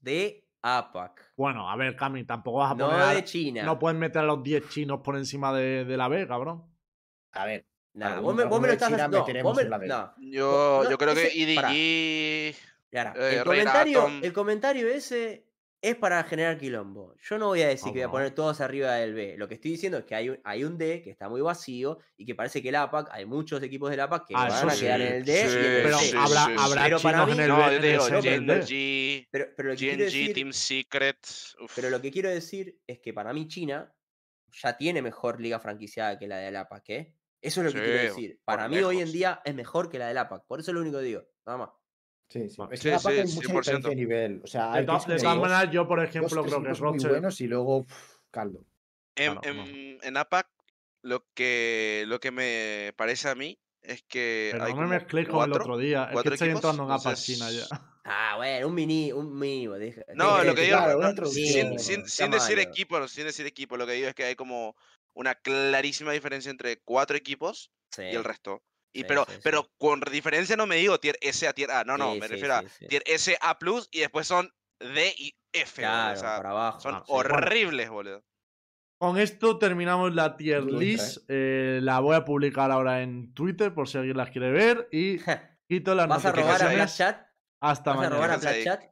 C: De APAC.
A: Bueno, a ver, Cami, tampoco vas a
C: No
A: poner. a-
C: de China.
A: no puedes meter a los 10 chinos por encima de, de la B, cabrón.
D: A ver, Algún-
C: vos me, vos me lo estás haciendo. No, me-
D: en la B.
C: no.
E: Yo,
C: No,
E: yo creo que
C: ese- pará.
E: EDG...
C: Yara,
E: Eh,
C: el, comentario, el comentario ese es para generar quilombo. Yo no voy a decir que voy a poner todos arriba del B. Lo que estoy diciendo es que hay un, hay un D que está muy vacío y que parece que el APAC, hay muchos equipos del APAC que
A: Ah,
C: van a
A: sí,
C: quedar en el D y en
E: sí,
C: el
A: Pero
E: sí,
A: habrá,
E: sí,
A: habrá
C: Pero para mí-
A: en el
E: No,
A: B.
E: digo,
A: el
C: Pero, pero lo que decir,
E: Team Secret... uf.
C: pero lo que quiero decir es que para mí China ya tiene mejor liga franquiciada que la del APAC, ¿eh? Eso es lo que quiero decir. Para mí hoy en día es mejor que la del APAC. Por eso es lo único que digo. Nada más.
D: Sí, sí. Es
E: Sí,
D: que
E: sí,
D: hay mucha
E: 100%.
D: diferencia de nivel. O sea, hay
A: de todas maneras, yo, por ejemplo, creo que
D: muy
A: Roche.
D: buenos y luego pff, caldo.
E: En,
A: Claro, no.
E: en- en APAC, lo que, lo que me parece a mí es que
A: Pero
E: hay
A: no me
E: como
A: mezcléis con el otro día. Es que estoy entrando en APA China ya. (laughs)
C: Ah, bueno, un mini, un mínimo. Deja,
E: No, lo que (laughs) digo,
D: claro,
E: no, sin, decir equipo, sin decir equipo, lo que digo es que hay como una clarísima diferencia entre cuatro equipos
C: Sí,
E: y el resto. Y
C: Sí,
E: pero,
C: sí, sí.
E: pero con diferencia no me digo tier S a tier A, no, no,
C: Sí,
E: me
C: sí,
E: refiero a tier S A plus y después son D y F,
C: Claro,
E: o sea,
C: para abajo.
E: son
A: Ah, sí. Bueno.
E: horribles, boludo.
A: Con esto terminamos la tier list. eh, la voy a publicar ahora en Twitter por si alguien las quiere ver. Y (laughs) quito las
C: ¿Vas a robar a
A: notificaciones
C: Black Chat?
A: hasta
C: ¿Vas a robar a
A: mañana.
C: Black. Chat?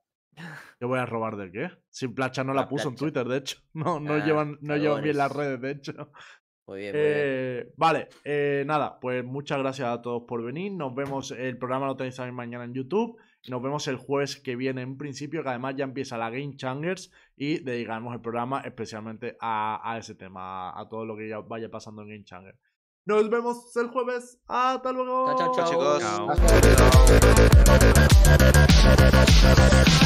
A: ¿Qué voy a robar de qué? Si Placha no la
C: Ah,
A: puso en. Twitter, de hecho. (laughs) No, no
C: Ah,
A: llevan, no llevan bien las redes, de hecho.
C: Muy bien, muy bien.
A: Eh, vale, eh, nada, pues muchas gracias a todos por venir. Nos vemos, el programa lo tenéis también mañana en YouTube. Nos vemos el jueves que viene en principio, que además ya empieza la Game Changers y dedicamos el programa especialmente a, a ese tema, a, a todo lo que ya vaya pasando en Game Changer. Nos vemos el jueves. Hasta luego.
C: Chao, chao, chao.
E: Chicos,
B: Chao.
D: Hasta luego.
E: chao.